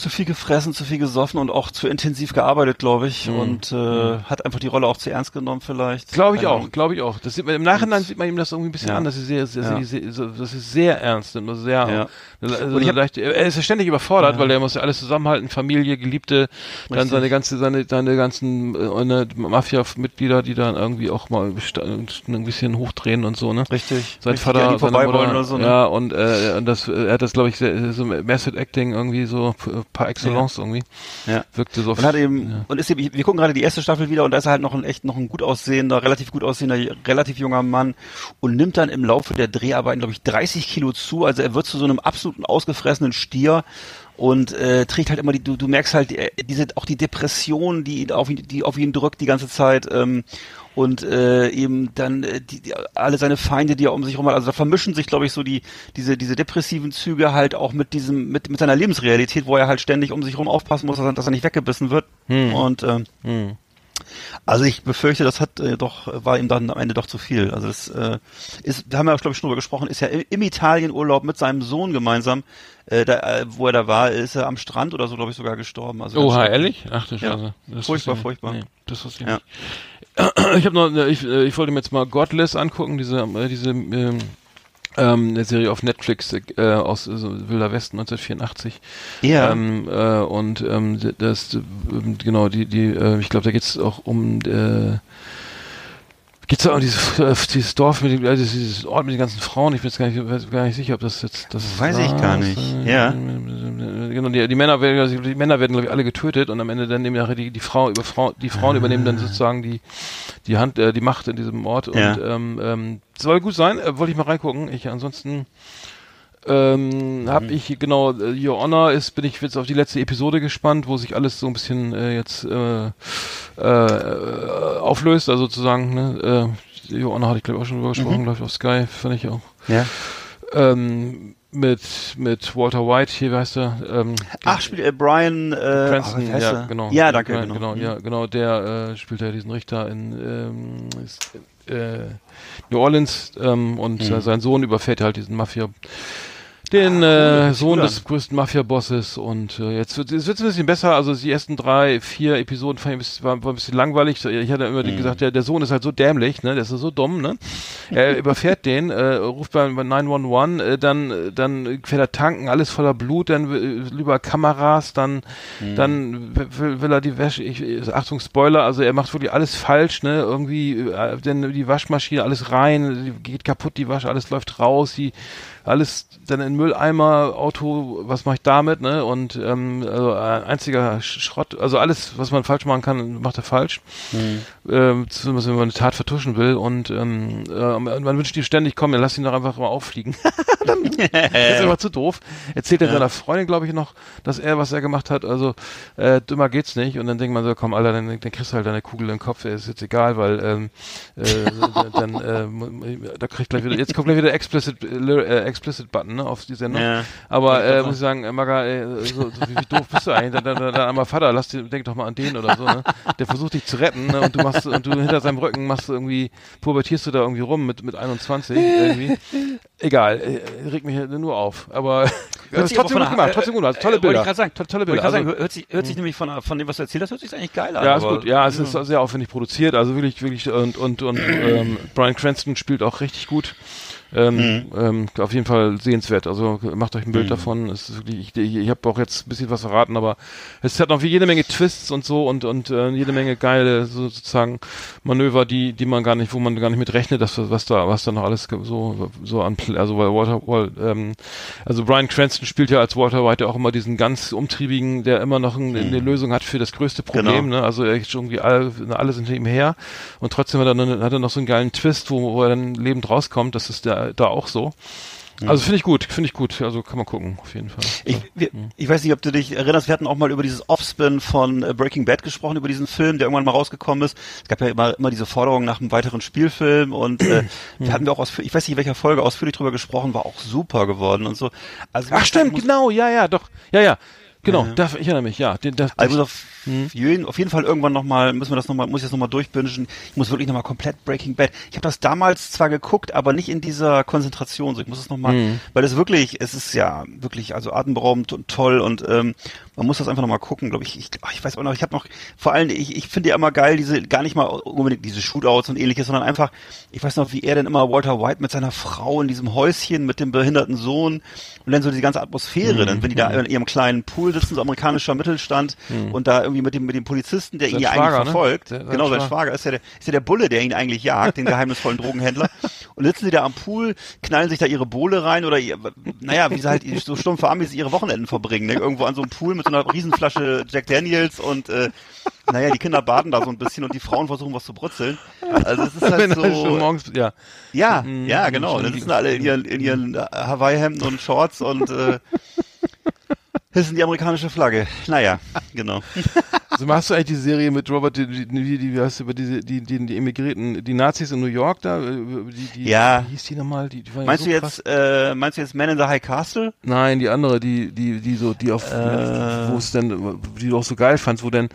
[SPEAKER 4] Zu viel gefressen, zu viel gesoffen und auch zu intensiv gearbeitet, glaube ich.
[SPEAKER 3] Mhm.
[SPEAKER 4] Und äh, hat einfach die Rolle auch zu ernst genommen vielleicht.
[SPEAKER 3] Glaube ich
[SPEAKER 4] Keine
[SPEAKER 3] auch, glaube ich auch. Das sieht man, Im Nachhinein sieht man ihm das irgendwie ein bisschen
[SPEAKER 4] Ja.
[SPEAKER 3] an, dass sie sehr, sehr,
[SPEAKER 4] Ja.
[SPEAKER 3] sehr, sehr, das ist sehr ernst nimmt, also sehr,
[SPEAKER 4] Ja.
[SPEAKER 3] also
[SPEAKER 4] Und ich hab-
[SPEAKER 3] leicht, er ist ja ständig überfordert,
[SPEAKER 4] Ja.
[SPEAKER 3] weil er muss ja alles zusammenhalten, Familie, Geliebte, dann
[SPEAKER 4] Richtig.
[SPEAKER 3] seine ganze, seine, seine ganzen äh, Mafia-Mitglieder, die dann irgendwie auch mal ein bisschen hochdrehen und so, ne?
[SPEAKER 4] Richtig.
[SPEAKER 3] Sein
[SPEAKER 4] Richtig,
[SPEAKER 3] Vater, seine
[SPEAKER 4] vorbei
[SPEAKER 3] Mutter,
[SPEAKER 4] wollen oder so. Ne?
[SPEAKER 3] ja, und, äh, und das, er hat das, glaube ich, sehr, so Method Acting irgendwie so par excellence irgendwie.
[SPEAKER 4] Ja.
[SPEAKER 3] Wirkte so.
[SPEAKER 4] Und hat eben,
[SPEAKER 3] ja.
[SPEAKER 4] und ist eben, wir gucken gerade die erste Staffel wieder und da ist er halt noch ein echt noch ein gut aussehender, relativ gut aussehender, relativ junger Mann und nimmt dann im Laufe der Dreharbeiten, glaube ich, 30 Kilo zu. Also er wird zu so einem absoluten ausgefressenen Stier und äh, trägt halt immer die, du, du merkst halt äh, diese auch die Depression, die auf ihn, die auf ihn drückt die ganze Zeit. Ähm, und äh, eben dann äh, die, die, alle seine Feinde, die er um sich herum hat. Also da vermischen sich, glaube ich, so die diese diese depressiven Züge halt auch mit diesem mit mit seiner Lebensrealität, wo er halt ständig um sich herum aufpassen muss, dass er, dass er nicht weggebissen wird. Und ähm,
[SPEAKER 3] Hm.
[SPEAKER 4] also ich befürchte, das hat äh, doch war ihm dann am Ende doch zu viel. Also das äh, ist, da haben wir glaube ich schon drüber gesprochen, ist ja im, im Italienurlaub mit seinem Sohn gemeinsam, äh, da, äh, wo er da war, ist er am Strand oder so glaube ich sogar gestorben. Also
[SPEAKER 3] Oha, ehrlich? Ach du
[SPEAKER 4] Ja.
[SPEAKER 3] Scheiße. Das
[SPEAKER 4] Furchtbar, furchtbar.
[SPEAKER 3] Nee, das ich
[SPEAKER 4] Ja.
[SPEAKER 3] nicht. Ich habe noch, ich, äh, ich wollte mir jetzt mal Godless angucken, diese, äh, diese ähm, ähm, eine Serie auf Netflix äh, aus äh, Wilder Westen 1984.
[SPEAKER 4] Ja.
[SPEAKER 3] Ähm, äh, und ähm, das, äh, genau, die, die, äh, ich glaube, da geht es auch um äh, Gibt's da auch dieses, äh, dieses Dorf mit dem, also dieses Ort mit den ganzen Frauen? Ich bin jetzt gar nicht, gar nicht sicher, ob das jetzt das
[SPEAKER 4] Weiß ich
[SPEAKER 3] war.
[SPEAKER 4] gar nicht. Ja.
[SPEAKER 3] Genau, die, die Männer werden, also die Männer werden glaube ich alle getötet und am Ende dann nehmen nachher die, die Frau über Frau, die Frauen übernehmen dann sozusagen die die Hand, äh, die Macht in diesem Ort und
[SPEAKER 4] Ja.
[SPEAKER 3] ähm, ähm, soll gut sein. Äh, wollte ich mal reingucken. Ich ansonsten ähm, habe
[SPEAKER 4] Mhm.
[SPEAKER 3] ich genau äh, Your Honor ist bin ich jetzt auf die letzte Episode gespannt, wo sich alles so ein bisschen äh, jetzt äh, äh, auflöst, also sozusagen ne, äh, Your Honor hatte ich glaube ich auch schon drüber
[SPEAKER 4] Mhm.
[SPEAKER 3] gesprochen, glaube ich auf Sky, fand ich auch
[SPEAKER 4] ja.
[SPEAKER 3] ähm, mit mit Walter White hier, wie heißt er? Ähm,
[SPEAKER 4] Ach, spielt äh, Brian äh,
[SPEAKER 3] Cranston,
[SPEAKER 4] ach,
[SPEAKER 3] ja, genau.
[SPEAKER 4] Ja, danke,
[SPEAKER 3] Ja,
[SPEAKER 4] genau.
[SPEAKER 3] genau, ja, genau, der äh, spielt ja diesen Richter in ähm, ist, äh, New Orleans ähm, und
[SPEAKER 4] Mhm.
[SPEAKER 3] äh, sein Sohn überfährt halt diesen Mafia den
[SPEAKER 4] Ah,
[SPEAKER 3] äh, Sohn des größten Mafia-Bosses und äh, jetzt wird es wird's ein bisschen besser. Also die ersten drei, vier Episoden fand ich ein bisschen, war, war ein bisschen langweilig. Ich hatte immer
[SPEAKER 4] Mhm.
[SPEAKER 3] gesagt, der, der Sohn ist halt so dämlich, ne? Der ist so dumm, ne? Er überfährt den, äh, ruft bei, bei 911, äh, dann äh, dann fährt er tanken, alles voller Blut, dann äh, über Kameras, dann
[SPEAKER 4] Mhm.
[SPEAKER 3] dann will, will er die Wäsche. Ich, ich- Achtung Spoiler, also er macht wirklich alles falsch, ne? Irgendwie äh, denn die Waschmaschine alles rein, geht kaputt, die Wasche, alles läuft raus, die alles dann in Mülleimer, Auto, was mache ich damit, ne? Und ähm, also ein einziger Schrott, also alles, was man falsch machen kann, macht er falsch. Ähm, zumindest wenn man eine Tat vertuschen will. Und ähm, äh, man wünscht ihm ständig, komm, dann lass ihn doch einfach mal auffliegen. das ist aber zu doof. Erzählt er seiner Freundin, glaube ich, noch, dass er, was er gemacht hat, also äh, dümmer geht's nicht. Und dann denkt man so, komm, Alter, dann, dann kriegst du halt deine Kugel im Kopf, ist jetzt egal, weil ähm, äh, dann äh, da kriegt gleich wieder, jetzt kommt gleich wieder explicit, äh, explicit Button ne, auf die Sendung.
[SPEAKER 4] Ja.
[SPEAKER 3] Aber äh, muss ich sagen, äh, Maga, äh, so, so, wie, wie doof bist du eigentlich? Dann, dann, dann, einmal Vater, lass dir, denk doch mal an den oder so, ne? Der versucht dich zu retten, ne? Und du machst und du hinter seinem Rücken machst du irgendwie, pubertierst du da irgendwie rum mit, mit 21 irgendwie. Egal, äh, regt mich nur auf. Aber das ist trotzdem gut gemacht, trotzdem gut gemacht. Tolle
[SPEAKER 4] äh, wollte
[SPEAKER 3] Bilder.
[SPEAKER 4] ich grad sagen.
[SPEAKER 3] To- Tolle Bilder.
[SPEAKER 4] gerade
[SPEAKER 3] Also,
[SPEAKER 4] sagen, hört sich, hört sich nämlich von, von dem, was du erzählt hast, hört sich eigentlich geil an.
[SPEAKER 3] ja, ist gut. Ja, es ist sehr aufwendig produziert. Also wirklich, wirklich und und und ähm, Brian Cranston spielt auch richtig gut. Ähm, ähm, auf jeden Fall sehenswert. Also macht euch ein Bild davon. Es ist wirklich, ich, ich, habe auch jetzt ein bisschen was verraten, aber es hat noch jede Menge Twists und so und und äh, jede Menge geile so, sozusagen Manöver, die die man gar nicht, wo man gar nicht mit rechnet, dass was da was da noch alles so so an also weil Walter Wal, ähm, also Brian Cranston spielt ja als Walter White auch immer diesen ganz umtriebigen, der immer noch ein, eine Lösung hat für das größte Problem.
[SPEAKER 4] Genau.
[SPEAKER 3] Ne? Also er ist irgendwie alle, alle sind hinter ihm her und trotzdem hat er, dann, hat er noch so einen geilen Twist, wo, wo er dann lebend rauskommt. Das ist da, da auch so. Also finde ich gut, finde ich gut. Also kann man gucken, auf jeden Fall.
[SPEAKER 4] Ich, wir, ich weiß nicht, ob du dich erinnerst, wir hatten auch mal über dieses Offspin von äh, Breaking Bad gesprochen, über diesen Film, der irgendwann mal rausgekommen ist. Es gab ja immer, immer diese Forderung nach einem weiteren Spielfilm und äh, da hatten wir auch ausführlich, ich weiß nicht, in welcher Folge ausführlich drüber gesprochen, war auch super geworden und so. Also
[SPEAKER 3] Ach stimmt, genau, ja, ja, doch, ja, ja, genau. Da, ich erinnere mich, ja. Den, das,
[SPEAKER 4] Also auf,
[SPEAKER 3] Hm.
[SPEAKER 4] jeden, auf jeden Fall irgendwann nochmal, müssen wir das nochmal, muss ich das nochmal durchbingen. Ich muss wirklich nochmal komplett Breaking Bad. Ich habe das damals zwar geguckt, aber nicht in dieser Konzentration. So, ich muss das nochmal,
[SPEAKER 3] Hm.
[SPEAKER 4] weil es wirklich, es ist ja wirklich, also atemberaubend und toll und ähm, man muss das einfach nochmal gucken, glaube ich. Ich, ich weiß auch noch, ich habe noch, vor allem, ich, ich finde ja immer geil, diese, gar nicht mal unbedingt diese Shootouts und ähnliches, sondern einfach, ich weiß noch, wie er denn immer Walter White mit seiner Frau in diesem Häuschen mit dem behinderten Sohn und dann so die ganze Atmosphäre, dann, wenn die da in ihrem kleinen Pool sitzen, so amerikanischer Mittelstand und da irgendwie mit dem, mit dem Polizisten, der ihn
[SPEAKER 3] Sein
[SPEAKER 4] ja
[SPEAKER 3] Schwager,
[SPEAKER 4] eigentlich
[SPEAKER 3] ne?
[SPEAKER 4] verfolgt,
[SPEAKER 3] Der- sein
[SPEAKER 4] genau, sein
[SPEAKER 3] Schwager.
[SPEAKER 4] Schwager ist ja, der, ist ja der Bulle, der ihn eigentlich jagt, den geheimnisvollen Drogenhändler. Und sitzen sie da am Pool, knallen sich da ihre Bohle rein oder, ihr, naja, wie sie halt so stumpfe Amis ihre Wochenenden verbringen, ne? irgendwo an so einem Pool mit so einer Riesenflasche Jack Daniels und, äh, naja, die Kinder baden da so ein bisschen und die Frauen versuchen was zu brutzeln. Also es ist halt
[SPEAKER 3] Wenn er schon
[SPEAKER 4] so,
[SPEAKER 3] morgens, ja.
[SPEAKER 4] ja,
[SPEAKER 3] Mhm,
[SPEAKER 4] ja, genau. Dann sitzen alle in ihren, in ihren äh, Hawaii-Hemden und Shorts und, äh, hissen die amerikanische Flagge. Naja, genau.
[SPEAKER 3] Also machst du eigentlich die Serie mit Robert, die, die, wie heißt du, über diese, die, die, die Emigrierten, die Nazis in New York da, äh, die, die,
[SPEAKER 4] Ja.
[SPEAKER 3] wie hieß die nochmal? Die, die waren ja
[SPEAKER 4] Meinst
[SPEAKER 3] so
[SPEAKER 4] du
[SPEAKER 3] krass.
[SPEAKER 4] jetzt, äh, meinst du jetzt Man in the High Castle?
[SPEAKER 3] Nein, die andere, die, die, die so, die auf,
[SPEAKER 4] Äh.
[SPEAKER 3] wo es denn, die du auch so geil fandst, wo denn,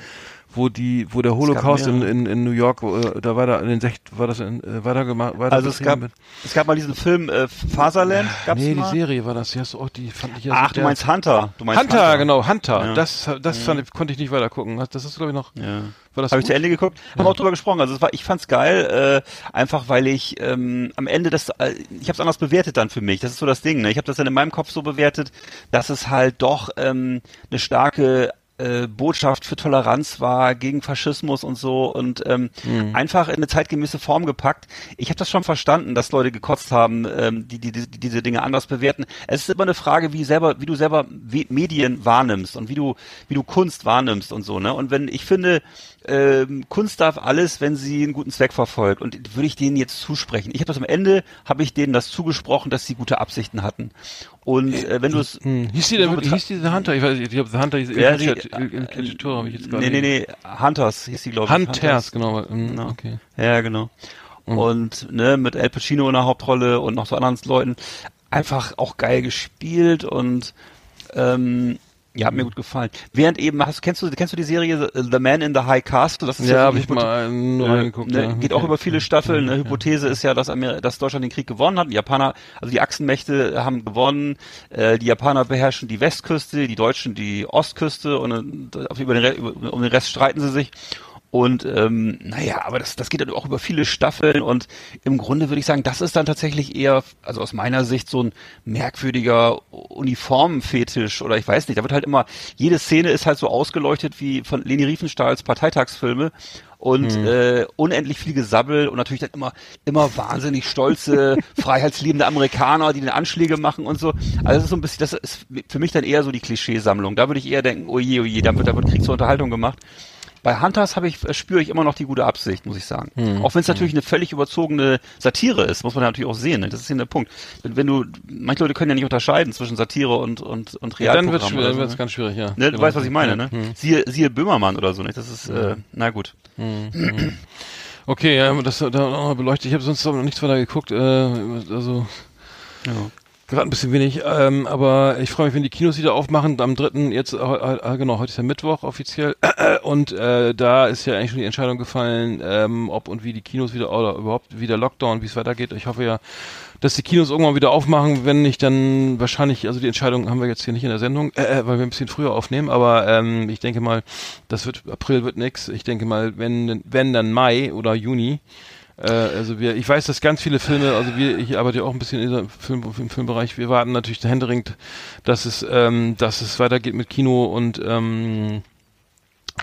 [SPEAKER 3] wo die, wo der Holocaust in, in, in New York, äh, da war da in den Sech, war das in, äh, weiter gemacht, weiter
[SPEAKER 4] Also es gab,
[SPEAKER 3] betrieben
[SPEAKER 4] es gab mal diesen Film äh, Faserland,
[SPEAKER 3] mit-
[SPEAKER 4] gab's
[SPEAKER 3] Nee,
[SPEAKER 4] mal?
[SPEAKER 3] die Serie war das, die hast du auch, die fand ich ja
[SPEAKER 4] Ach,
[SPEAKER 3] so
[SPEAKER 4] du meinst Hunter. Du meinst
[SPEAKER 3] Hunter, genau, Hunter.
[SPEAKER 4] Ja. Mhm.
[SPEAKER 3] Das, das fand, ich- konnte ich nicht weiter gucken. Das ist, glaube ich, noch,
[SPEAKER 4] Ja.
[SPEAKER 3] war das
[SPEAKER 4] Habe ich zu Ende geguckt, haben auch drüber gesprochen. Also es war, ich fand's geil, äh, einfach weil ich ähm, am Ende das, äh, ich habe es anders bewertet dann für mich. Das ist so das Ding. Ne? Ich habe das dann in meinem Kopf so bewertet, dass es halt doch ähm, eine starke äh, Botschaft für Toleranz war gegen Faschismus und so und ähm, einfach in eine zeitgemäße Form gepackt. Ich habe das schon verstanden, dass Leute gekotzt haben, ähm, die, die, die diese Dinge anders bewerten. Es ist immer eine Frage, wie selber, wie du selber Medien wahrnimmst und wie du wie du Kunst wahrnimmst und so. Ne? Und wenn ich finde, ähm, Kunst darf alles, wenn sie einen guten Zweck verfolgt. Und würde ich denen jetzt zusprechen. Ich habe das am Ende, habe ich denen das zugesprochen, dass sie gute Absichten hatten. Und äh, wenn du es
[SPEAKER 3] Hm. Hieß die denn
[SPEAKER 4] so
[SPEAKER 3] hieß die The Hunter? Ich weiß nicht, ich glaube, The Hunter hieß
[SPEAKER 4] Ja,
[SPEAKER 3] Il
[SPEAKER 4] die-
[SPEAKER 3] Cacciatore, habe ich jetzt gerade.
[SPEAKER 4] Nee, nee, nee, Hunters hieß die, glaube ich.
[SPEAKER 3] Hunters, genau. hm,
[SPEAKER 4] Genau.
[SPEAKER 3] Okay.
[SPEAKER 4] Ja, genau. Und ne, mit Al Pacino in der Hauptrolle und noch so anderen Leuten. Einfach auch geil gespielt und ähm, Ja, hat mir gut gefallen. Während eben, hast, kennst du, kennst du die Serie The Man in the High Castle? Das ist
[SPEAKER 3] Ja,
[SPEAKER 4] so
[SPEAKER 3] habe ich mal nur
[SPEAKER 4] äh,
[SPEAKER 3] reingeguckt.
[SPEAKER 4] ne,
[SPEAKER 3] ja.
[SPEAKER 4] Geht auch über viele Staffeln. Eine Hypothese ist ja, dass, Amer dass Deutschland den Krieg gewonnen hat. Die Japaner, also die Achsenmächte haben gewonnen. Äh, die Japaner beherrschen die Westküste, die Deutschen die Ostküste und äh, auf- über den, über, um den Rest streiten sie sich. Und ähm, naja, aber das, das geht dann auch über viele Staffeln und im Grunde würde ich sagen, das ist dann tatsächlich eher, also aus meiner Sicht, so ein merkwürdiger Uniformenfetisch oder ich weiß nicht, da wird halt immer, jede Szene ist halt so ausgeleuchtet wie von Leni Riefenstahls Parteitagsfilme und äh, unendlich viel Gesabbel und natürlich dann immer immer wahnsinnig stolze, freiheitsliebende Amerikaner, die den Anschläge machen und so. Also das ist so ein bisschen, das ist für mich dann eher so die Klischeesammlung. Da würde ich eher denken, oje, oje, da wird, da wird Krieg zur Unterhaltung gemacht. Bei Hunters habe ich, äh, spüre ich immer noch die gute Absicht, muss ich sagen. Auch wenn es natürlich eine völlig überzogene Satire ist, muss man natürlich auch sehen. Ne? Das ist hier der Punkt. Wenn, wenn du, manche Leute können ja nicht unterscheiden zwischen Satire und und und
[SPEAKER 3] Ja, dann
[SPEAKER 4] Realprogramm
[SPEAKER 3] wird es
[SPEAKER 4] oder so,
[SPEAKER 3] wird's
[SPEAKER 4] ne?
[SPEAKER 3] ganz schwierig, ja.
[SPEAKER 4] Ne, du
[SPEAKER 3] Genau.
[SPEAKER 4] weißt, was ich meine, ne?
[SPEAKER 3] Hm.
[SPEAKER 4] Siehe, siehe Böhmermann oder so, nicht? Das ist, äh, na gut.
[SPEAKER 3] Okay, ja, das da auch mal beleuchtet. Ich habe sonst noch nichts weiter geguckt. Äh, also
[SPEAKER 4] Ja.
[SPEAKER 3] Gerade ein bisschen wenig. Ähm, aber ich freue mich, wenn die Kinos wieder aufmachen. Am dritten jetzt, äh, äh, genau, heute ist ja Mittwoch offiziell. Und äh, da ist ja eigentlich schon die Entscheidung gefallen, ähm, ob und wie die Kinos wieder oder überhaupt wieder Lockdown, wie es weitergeht. Ich hoffe ja, dass die Kinos irgendwann wieder aufmachen, wenn nicht, dann wahrscheinlich, also die Entscheidung haben wir jetzt hier nicht in der Sendung, äh, äh, weil wir ein bisschen früher aufnehmen, aber ähm, ich denke mal, das wird, April wird nix. Ich denke mal, wenn, wenn dann Mai oder Juni. Äh, also wir, ich weiß, dass ganz viele Filme, also wir, ich arbeite ja auch ein bisschen in der Film, im Filmbereich, wir warten natürlich händeringend, dass es, ähm, dass es weitergeht mit Kino und ähm,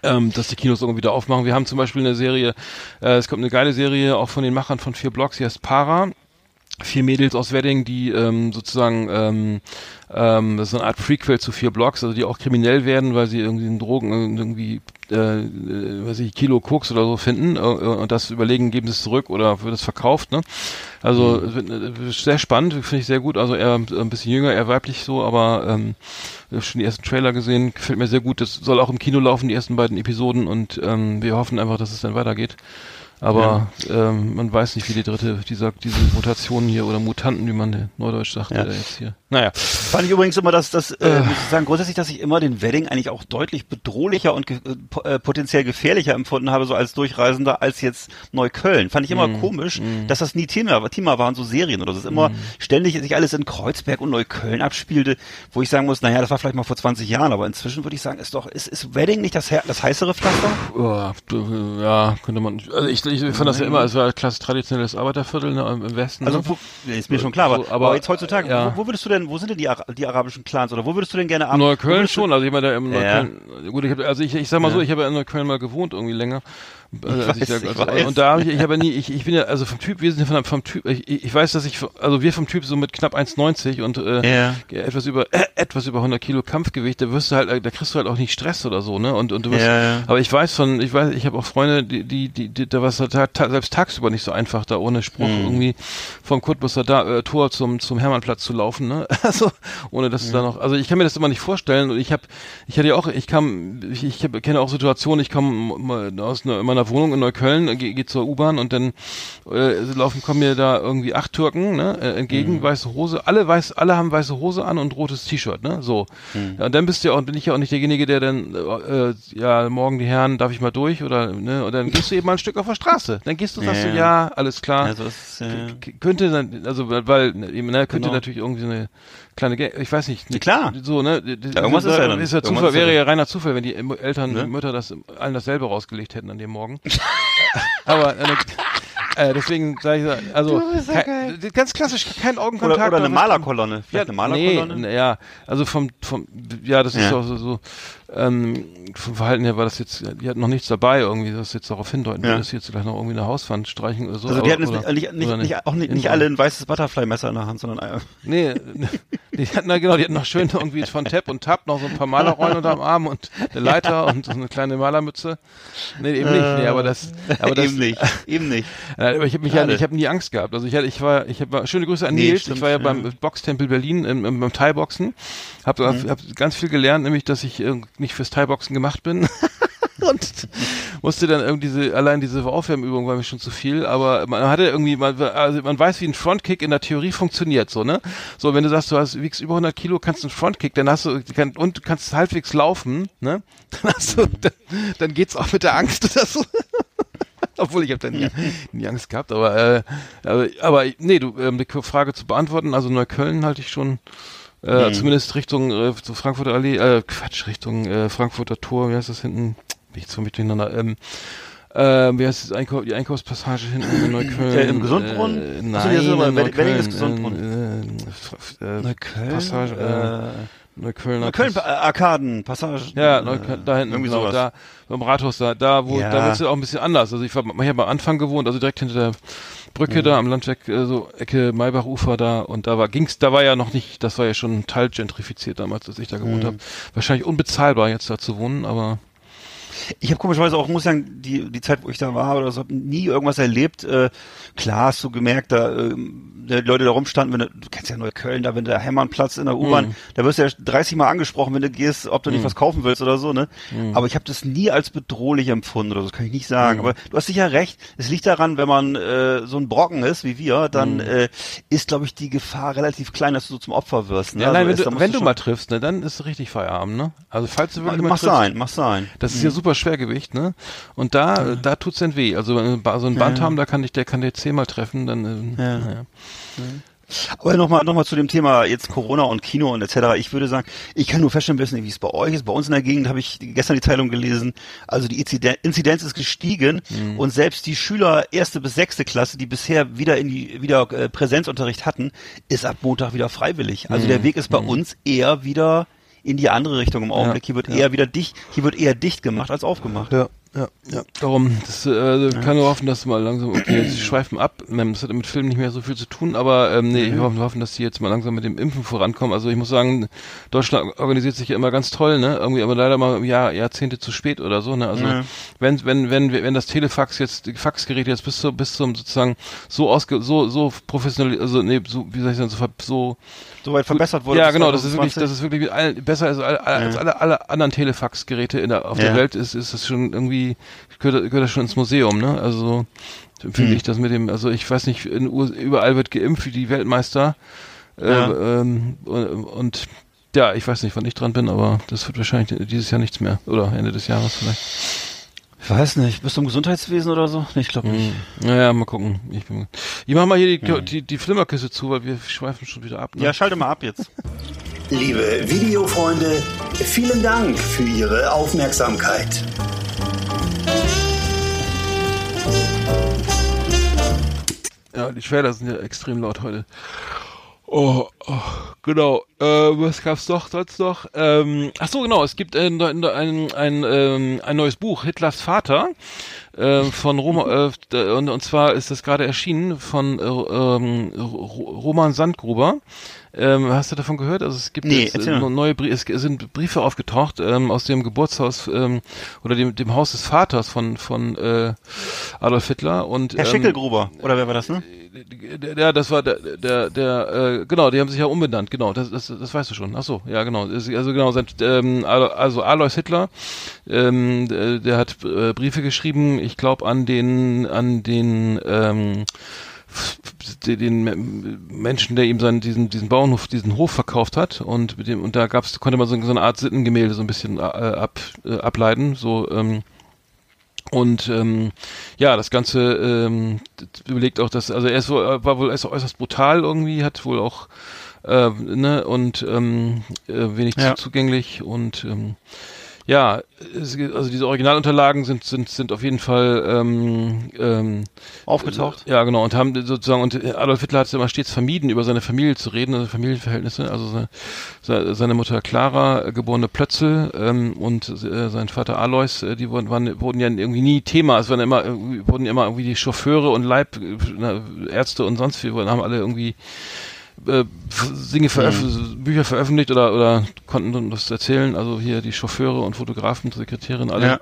[SPEAKER 3] ähm, dass die Kinos irgendwie wieder aufmachen. Wir haben zum Beispiel eine Serie, äh, es kommt eine geile Serie auch von den Machern von vier Blocks, die heißt Para. Vier Mädels aus Wedding, die ähm, sozusagen ähm, ähm, das ist eine Art Prequel zu vier Blocks, also die auch kriminell werden, weil sie irgendwie in Drogen irgendwie äh, äh, weiß ich, Kilo Koks oder so finden äh, und das überlegen, geben sie es zurück oder wird es verkauft, ne? Also wird, äh, sehr spannend, finde ich sehr gut. Also eher ein bisschen jünger, eher weiblich so, aber ähm, schon die ersten Trailer gesehen, gefällt mir sehr gut. Das soll auch im Kino laufen, die ersten beiden Episoden und ähm, wir hoffen einfach, dass es dann weitergeht. Aber ähm, man weiß nicht, wie die dritte, dieser, diese Mutationen hier oder Mutanten, wie man neudeutsch sagt,
[SPEAKER 4] Ja.
[SPEAKER 3] äh, jetzt hier. Naja.
[SPEAKER 4] Fand ich übrigens immer, dass das, äh, muss ich sagen, grundsätzlich, dass ich immer den Wedding eigentlich auch deutlich bedrohlicher und ge äh, äh, potenziell gefährlicher empfunden habe, so als Durchreisender, als jetzt Neukölln. Fand ich immer komisch, dass das nie Thema, Thema waren, so Serien oder so. Es immer ständig sich alles in Kreuzberg und Neukölln abspielte, wo ich sagen muss, naja, das war vielleicht mal vor 20 Jahren, aber inzwischen würde ich sagen, ist doch, ist, ist Wedding nicht das, das heißere Pflaster?
[SPEAKER 3] Ja, könnte man. Also ich, ich fand das ja immer, es war ein klasse traditionelles Arbeiterviertel ne, im Westen.
[SPEAKER 4] Also,
[SPEAKER 3] ne?
[SPEAKER 4] wo, ist mir schon klar, aber,
[SPEAKER 3] So,
[SPEAKER 4] aber,
[SPEAKER 3] aber,
[SPEAKER 4] jetzt heutzutage,
[SPEAKER 3] ja.
[SPEAKER 4] wo, wo würdest du denn, wo sind denn die, die arabischen Clans oder wo würdest du denn gerne wo
[SPEAKER 3] Neukölln schon, also jemand, der im
[SPEAKER 4] Ja.
[SPEAKER 3] Neukölln, gut, ich hab, also ich, ich sag mal so, ich habe ja in Neukölln mal gewohnt irgendwie länger. Also, als
[SPEAKER 4] weiß,
[SPEAKER 3] da-
[SPEAKER 4] ich
[SPEAKER 3] also,
[SPEAKER 4] weiß.
[SPEAKER 3] Und da habe ich, ich habe ja nie, ich, ich bin ja, also vom Typ, wir sind ja von, vom Typ, ich, ich weiß, dass ich, also wir vom Typ so mit knapp 1,90 und äh,
[SPEAKER 4] Ja.
[SPEAKER 3] etwas über, äh, etwas über 100 Kilo Kampfgewicht, da wirst du halt, da kriegst du halt auch nicht Stress oder so, ne? Und, und du wirst,
[SPEAKER 4] ja.
[SPEAKER 3] aber ich weiß von, ich weiß, ich habe auch Freunde, die, die, die, die da war es ta, ta, selbst tagsüber nicht so einfach, da ohne Spruch
[SPEAKER 4] Mhm.
[SPEAKER 3] irgendwie vom Cottbusser da, äh, Tor zum, zum Hermannplatz zu laufen, ne? Also, ohne dass du da noch, also ich kann mir das immer nicht vorstellen und ich habe, ich hatte ja auch, ich kam, ich, ich hab, kenne auch Situationen, ich komme aus einer, meiner Wohnung in Neukölln, gehe geh zur U-Bahn und dann äh, laufen, kommen mir da irgendwie acht Türken, ne, äh, entgegen, weiße Hose, alle weiß, alle haben weiße Hose an und rotes T-Shirt, ne, so. Ja, und dann bist du ja auch, bin ich ja auch nicht derjenige, der dann, äh, ja, morgen die Herren, darf ich mal durch oder, ne, und dann gehst du eben mal ein Stück auf der Straße. Dann gehst du, sagst
[SPEAKER 4] Ja,
[SPEAKER 3] du,
[SPEAKER 4] ja.
[SPEAKER 3] alles klar.
[SPEAKER 4] Also, es, äh,
[SPEAKER 3] könnte dann, also weil, weil ne, eben, ne, könnte
[SPEAKER 4] Genau.
[SPEAKER 3] natürlich irgendwie so eine kleine, Ge ich weiß nicht,
[SPEAKER 4] Ja, klar.
[SPEAKER 3] so ne,
[SPEAKER 4] Ja, irgendwas ist ja dann.
[SPEAKER 3] ist ja Zufall,
[SPEAKER 4] ist ja
[SPEAKER 3] wäre ja reiner Zufall, wenn die Eltern,
[SPEAKER 4] Ne?
[SPEAKER 3] Mütter das allen dasselbe rausgelegt hätten an dem Morgen. Aber äh, äh, deswegen sage ich, also kein, ganz klassisch, kein Augenkontakt.
[SPEAKER 4] oder, oder eine Malerkolonne. Vielleicht eine Malerkolonne?
[SPEAKER 3] Nee, ja, also vom, vom, ja, das ist
[SPEAKER 4] Ja.
[SPEAKER 3] auch so, so ähm, vom Verhalten her war das jetzt, die hatten noch nichts dabei irgendwie, das jetzt darauf hindeuten,
[SPEAKER 4] Ja.
[SPEAKER 3] dass sie jetzt gleich noch irgendwie eine Hauswand streichen oder so.
[SPEAKER 4] Also die
[SPEAKER 3] aber-
[SPEAKER 4] hatten
[SPEAKER 3] oder-
[SPEAKER 4] jetzt nicht, nicht,
[SPEAKER 3] oder
[SPEAKER 4] nicht, auch nicht, nicht alle ein weißes Butterfly-Messer in der Hand, sondern äh,
[SPEAKER 3] Nee, die hatten da genau, die hatten noch schön irgendwie von Tap und Tap noch so ein paar Malerrollen unterm Arm und eine Leiter und so eine kleine Malermütze. Nee, eben nicht. Nee, aber das, aber das,
[SPEAKER 4] eben nicht, eben nicht.
[SPEAKER 3] Aber ich habe mich ja, ich habe nie Angst gehabt. Also ich hatte, ich war, ich habe schöne Grüße an
[SPEAKER 4] Nee,
[SPEAKER 3] Nils.
[SPEAKER 4] stimmt,
[SPEAKER 3] ich war ja
[SPEAKER 4] ja.
[SPEAKER 3] beim Boxtempel Berlin im, im, beim Thai-Boxen. Habe
[SPEAKER 4] Mhm.
[SPEAKER 3] hab ganz viel gelernt, nämlich dass ich äh, nicht fürs Thai-Boxen gemacht bin. Und musste dann irgendwie diese, allein diese Aufwärmübung war mir schon zu viel, aber man hatte irgendwie, man, also man weiß, wie ein Frontkick in der Theorie funktioniert, so, ne? So, wenn du sagst, du hast, wiegst über 100 Kilo, kannst einen Frontkick, dann hast du, kann, und du kannst halbwegs laufen, ne? Dann hast du, dann, dann geht's auch mit der Angst oder so. Obwohl ich habe da nie, nie Angst gehabt, aber, äh, aber, aber nee, du, ähm, die Frage zu beantworten, also Neukölln halte ich schon äh,
[SPEAKER 4] Mhm.
[SPEAKER 3] zumindest Richtung äh, zu Frankfurter Allee, äh, Quatsch, Richtung äh, Frankfurter Tor, wie heißt das hinten? Bin ich so mit durcheinander. Ähm, äh, wie heißt das Einkau die Einkaufspassage hinten in Neukölln?
[SPEAKER 4] Äh, im Gesundbrunnen?
[SPEAKER 3] Äh,
[SPEAKER 4] Achso,
[SPEAKER 3] nein,
[SPEAKER 4] ist aber
[SPEAKER 3] in Neukölln,
[SPEAKER 4] Gesundbrunnen.
[SPEAKER 3] Äh, äh,
[SPEAKER 4] Neukölln?
[SPEAKER 3] Passage, äh, Neuköllner
[SPEAKER 4] Neukölln,
[SPEAKER 3] Pass-
[SPEAKER 4] äh, Arkaden, Passage.
[SPEAKER 3] ja,
[SPEAKER 4] äh,
[SPEAKER 3] Neukölln, da hinten,
[SPEAKER 4] irgendwie
[SPEAKER 3] genau,
[SPEAKER 4] sowas.
[SPEAKER 3] da beim Rathaus, da, da wo,
[SPEAKER 4] Ja.
[SPEAKER 3] da wird es auch ein bisschen anders. Also ich war, ich habe am Anfang gewohnt, also direkt hinter der Brücke da am Landweg, äh, so Ecke Maybachufer da und da war ging's, da war ja noch nicht, das war ja schon teilgentrifiziert damals, als ich da gewohnt habe. Wahrscheinlich unbezahlbar jetzt da zu wohnen, aber
[SPEAKER 4] Ich habe komischerweise auch, muss ich sagen, die, die Zeit, wo ich da war oder so, hab nie irgendwas erlebt. Äh, klar hast du gemerkt, da die Leute da rumstanden, wenn du, du kennst ja Neukölln, da wenn der Hermannplatz in der U-Bahn,
[SPEAKER 3] Mhm.
[SPEAKER 4] da wirst du ja 30 Mal angesprochen, wenn du gehst, ob du nicht was kaufen willst oder so, ne?
[SPEAKER 3] Mhm.
[SPEAKER 4] Aber ich habe das nie als bedrohlich empfunden oder so, das kann ich nicht sagen. Aber du hast sicher recht, es liegt daran, wenn man äh, so ein Brocken ist wie wir, dann
[SPEAKER 3] Mhm.
[SPEAKER 4] äh, ist, glaube ich, die Gefahr relativ klein, dass du so zum Opfer wirst. Ne?
[SPEAKER 3] ja, nein,
[SPEAKER 4] Also
[SPEAKER 3] wenn
[SPEAKER 4] ist-
[SPEAKER 3] du, wenn du
[SPEAKER 4] schon-
[SPEAKER 3] mal triffst, ne, dann ist richtig Feierabend, ne? Also falls du wirklich mal
[SPEAKER 4] Mach
[SPEAKER 3] triffst,
[SPEAKER 4] sein, mach sein.
[SPEAKER 3] Das ist ja super Schwergewicht, ne? Und da, da tut's dann weh. Also wenn wir so ein Band haben, da kann dich, der kann dir zehnmal treffen, dann äh,
[SPEAKER 4] Ja.
[SPEAKER 3] naja.
[SPEAKER 4] Aber nochmal noch mal zu dem Thema jetzt Corona und Kino und etc. Ich würde sagen, ich kann nur feststellen, wissen, wie es bei euch ist. Bei uns in der Gegend habe ich gestern die Teilung gelesen. Also die Inziden- Inzidenz ist gestiegen
[SPEAKER 3] Mhm.
[SPEAKER 4] und selbst die Schüler erste bis sechste Klasse, die bisher wieder in die wieder äh, Präsenzunterricht hatten, ist ab Montag wieder freiwillig. Also
[SPEAKER 3] Mhm.
[SPEAKER 4] der Weg ist bei uns eher wieder in die andere Richtung im Augenblick. Hier wird
[SPEAKER 3] ja.
[SPEAKER 4] eher wieder dicht, hier wird eher dicht gemacht als aufgemacht.
[SPEAKER 3] Ja, ja, ja. Darum, das äh, kann nur hoffen, dass mal langsam, okay, jetzt schweifen ab. Das hat mit Filmen nicht mehr so viel zu tun, aber ähm, nee, wir hoffen, wir hoffen, dass die jetzt mal langsam mit dem Impfen vorankommen. Also ich muss sagen, Deutschland organisiert sich ja immer ganz toll, ne? Irgendwie, aber leider mal Jahr, Jahrzehnte zu spät oder so, ne? Also
[SPEAKER 4] Ja.
[SPEAKER 3] wenn, wenn, wenn, wenn das Telefax jetzt, die Faxgeräte jetzt bis zu, bis zum sozusagen so ausge, so, so professionell, also nee, so, wie soll ich sagen, so, ver- so
[SPEAKER 4] Soweit verbessert wurde.
[SPEAKER 3] ja, genau, das ist wirklich,
[SPEAKER 4] 2020.
[SPEAKER 3] das ist wirklich allen, besser als, all, als alle, alle anderen Telefax-Geräte in der, auf
[SPEAKER 4] Ja.
[SPEAKER 3] der Welt ist, ist das schon irgendwie, gehört, gehört das schon ins Museum, ne? Also, so finde
[SPEAKER 4] Hm.
[SPEAKER 3] ich das mit dem, also ich weiß nicht, überall wird geimpft wie die Weltmeister,
[SPEAKER 4] Ja.
[SPEAKER 3] ähm, und, und ja, ich weiß nicht, wann ich dran bin, aber das wird wahrscheinlich dieses Jahr nichts mehr. Oder Ende des Jahres vielleicht.
[SPEAKER 4] Ich weiß nicht, bist du im Gesundheitswesen oder so? Nee, ich glaube nicht.
[SPEAKER 3] Naja, mal gucken. Ich, bin, ich mach mal hier die, die, die Flimmerkiste zu, weil wir schweifen schon wieder ab. Ne?
[SPEAKER 4] Ja, schalte mal ab jetzt.
[SPEAKER 5] Liebe Videofreunde, vielen Dank für Ihre Aufmerksamkeit.
[SPEAKER 3] Ja, die Trailer sind ja extrem laut heute. Oh, oh genau. Äh, was gab's doch sonst noch? Ähm, ach so, genau. Es gibt äh, ein, ein, ein, ähm, ein neues Buch, Hitlers Vater, äh, von Roma, äh, und, und zwar ist das gerade erschienen von äh, ähm, Ro- Roman Sandgruber. Ähm, hast du davon gehört? Also es gibt
[SPEAKER 4] Nee,
[SPEAKER 3] jetzt äh, neue Brie es sind Briefe aufgetaucht ähm, aus dem Geburtshaus ähm, oder dem, dem Haus des Vaters von von äh, Adolf Hitler und
[SPEAKER 4] Herr
[SPEAKER 3] ähm,
[SPEAKER 4] Schickelgruber, oder wer war das, ne?
[SPEAKER 3] ja, das war der, der, der äh, genau, die haben sich ja umbenannt, genau, das, das, das weißt du schon. Ach so, ja, genau. Also genau, sein, ähm, also Alois Hitler, ähm, der, der hat äh, Briefe geschrieben, ich glaube an den, an den, ähm, den, den Me- Menschen, der ihm seinen diesen diesen Bauernhof, diesen Hof verkauft hat und mit dem und da gab's konnte man so, so eine Art Sittengemälde so ein bisschen äh, ab, äh, ableiten, so ähm, und ähm, ja, das Ganze ähm, überlegt auch, dass also er ist wohl, äh, war wohl erst äußerst brutal irgendwie, hat wohl auch äh, ne und ähm, äh, wenig
[SPEAKER 4] Ja.
[SPEAKER 3] zu, zugänglich und ähm, ja, also diese Originalunterlagen sind sind sind auf jeden Fall ähm, ähm,
[SPEAKER 4] Aufgetaucht.
[SPEAKER 3] ja, genau, und haben sozusagen, und Adolf Hitler hat es immer stets vermieden, über seine Familie zu reden, also Familienverhältnisse, also seine, se- seine Mutter Clara, äh, geborene Plötzel, ähm, und äh, sein Vater Alois, äh, die wurden, waren, wurden ja irgendwie nie Thema, es waren immer, wurden immer irgendwie die Chauffeure und Leib, äh, na, Ärzte und sonst wurden- haben alle irgendwie äh, Dinge veröf Bücher veröffentlicht oder oder konnten das erzählen. Also hier die Chauffeure und Fotografen, Sekretärin, alle
[SPEAKER 4] Ja.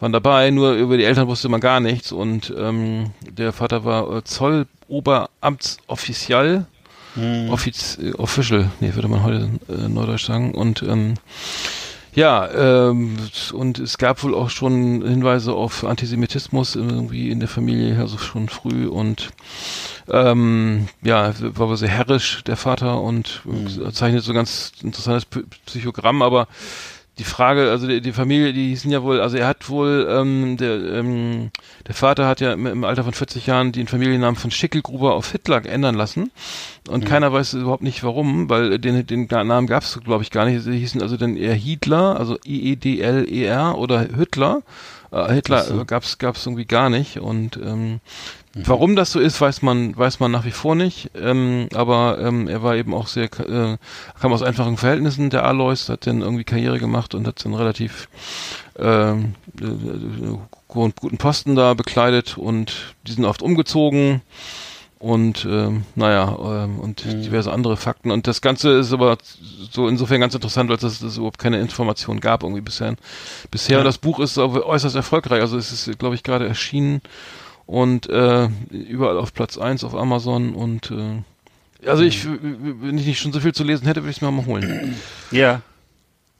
[SPEAKER 3] waren dabei. Nur über die Eltern wusste man gar nichts. Und ähm, der Vater war äh, Zolloberamtsoffizial,
[SPEAKER 4] Hm.
[SPEAKER 3] Offiz äh, Official, nee, würde man heute äh, Neudeutsch sagen. Und ähm, Ja, ähm, und es gab wohl auch schon Hinweise auf Antisemitismus irgendwie in der Familie, also schon früh. Und ähm, ja, war wohl sehr herrisch, der Vater, und zeichnet so ein ganz interessantes Psychogramm, aber die Frage, also die, die Familie, die hießen ja wohl, also er hat wohl, ähm, der, ähm, der Vater hat ja im, Alter von 40 Jahren den Familiennamen von Schickelgruber auf Hitler ändern lassen. Und keiner weiß überhaupt nicht warum, weil den, den Namen gab es, glaube ich, gar nicht. Sie hießen also dann eher Hitler, also I-E-D-L-E-R oder Hitler. Äh, Hitler äh, gab's gab's irgendwie gar nicht. Und ähm, Warum das so ist, weiß man, weiß man nach wie vor nicht. Ähm, aber ähm, er war eben auch sehr, äh, kam aus einfachen Verhältnissen. Der Alois hat dann irgendwie Karriere gemacht und hat dann relativ ähm, äh, äh, guten Posten da bekleidet und die sind oft umgezogen und ähm, naja ähm, und diverse andere Fakten und das Ganze ist aber so insofern ganz interessant, weil es es überhaupt keine Informationen gab irgendwie bisher. Bisher und das Buch ist aber äußerst erfolgreich, also es ist glaube ich gerade erschienen und äh, überall auf Platz eins auf Amazon und äh, also ich, wenn ich nicht schon so viel zu lesen hätte, würde ich es mir mal holen.
[SPEAKER 4] Ja.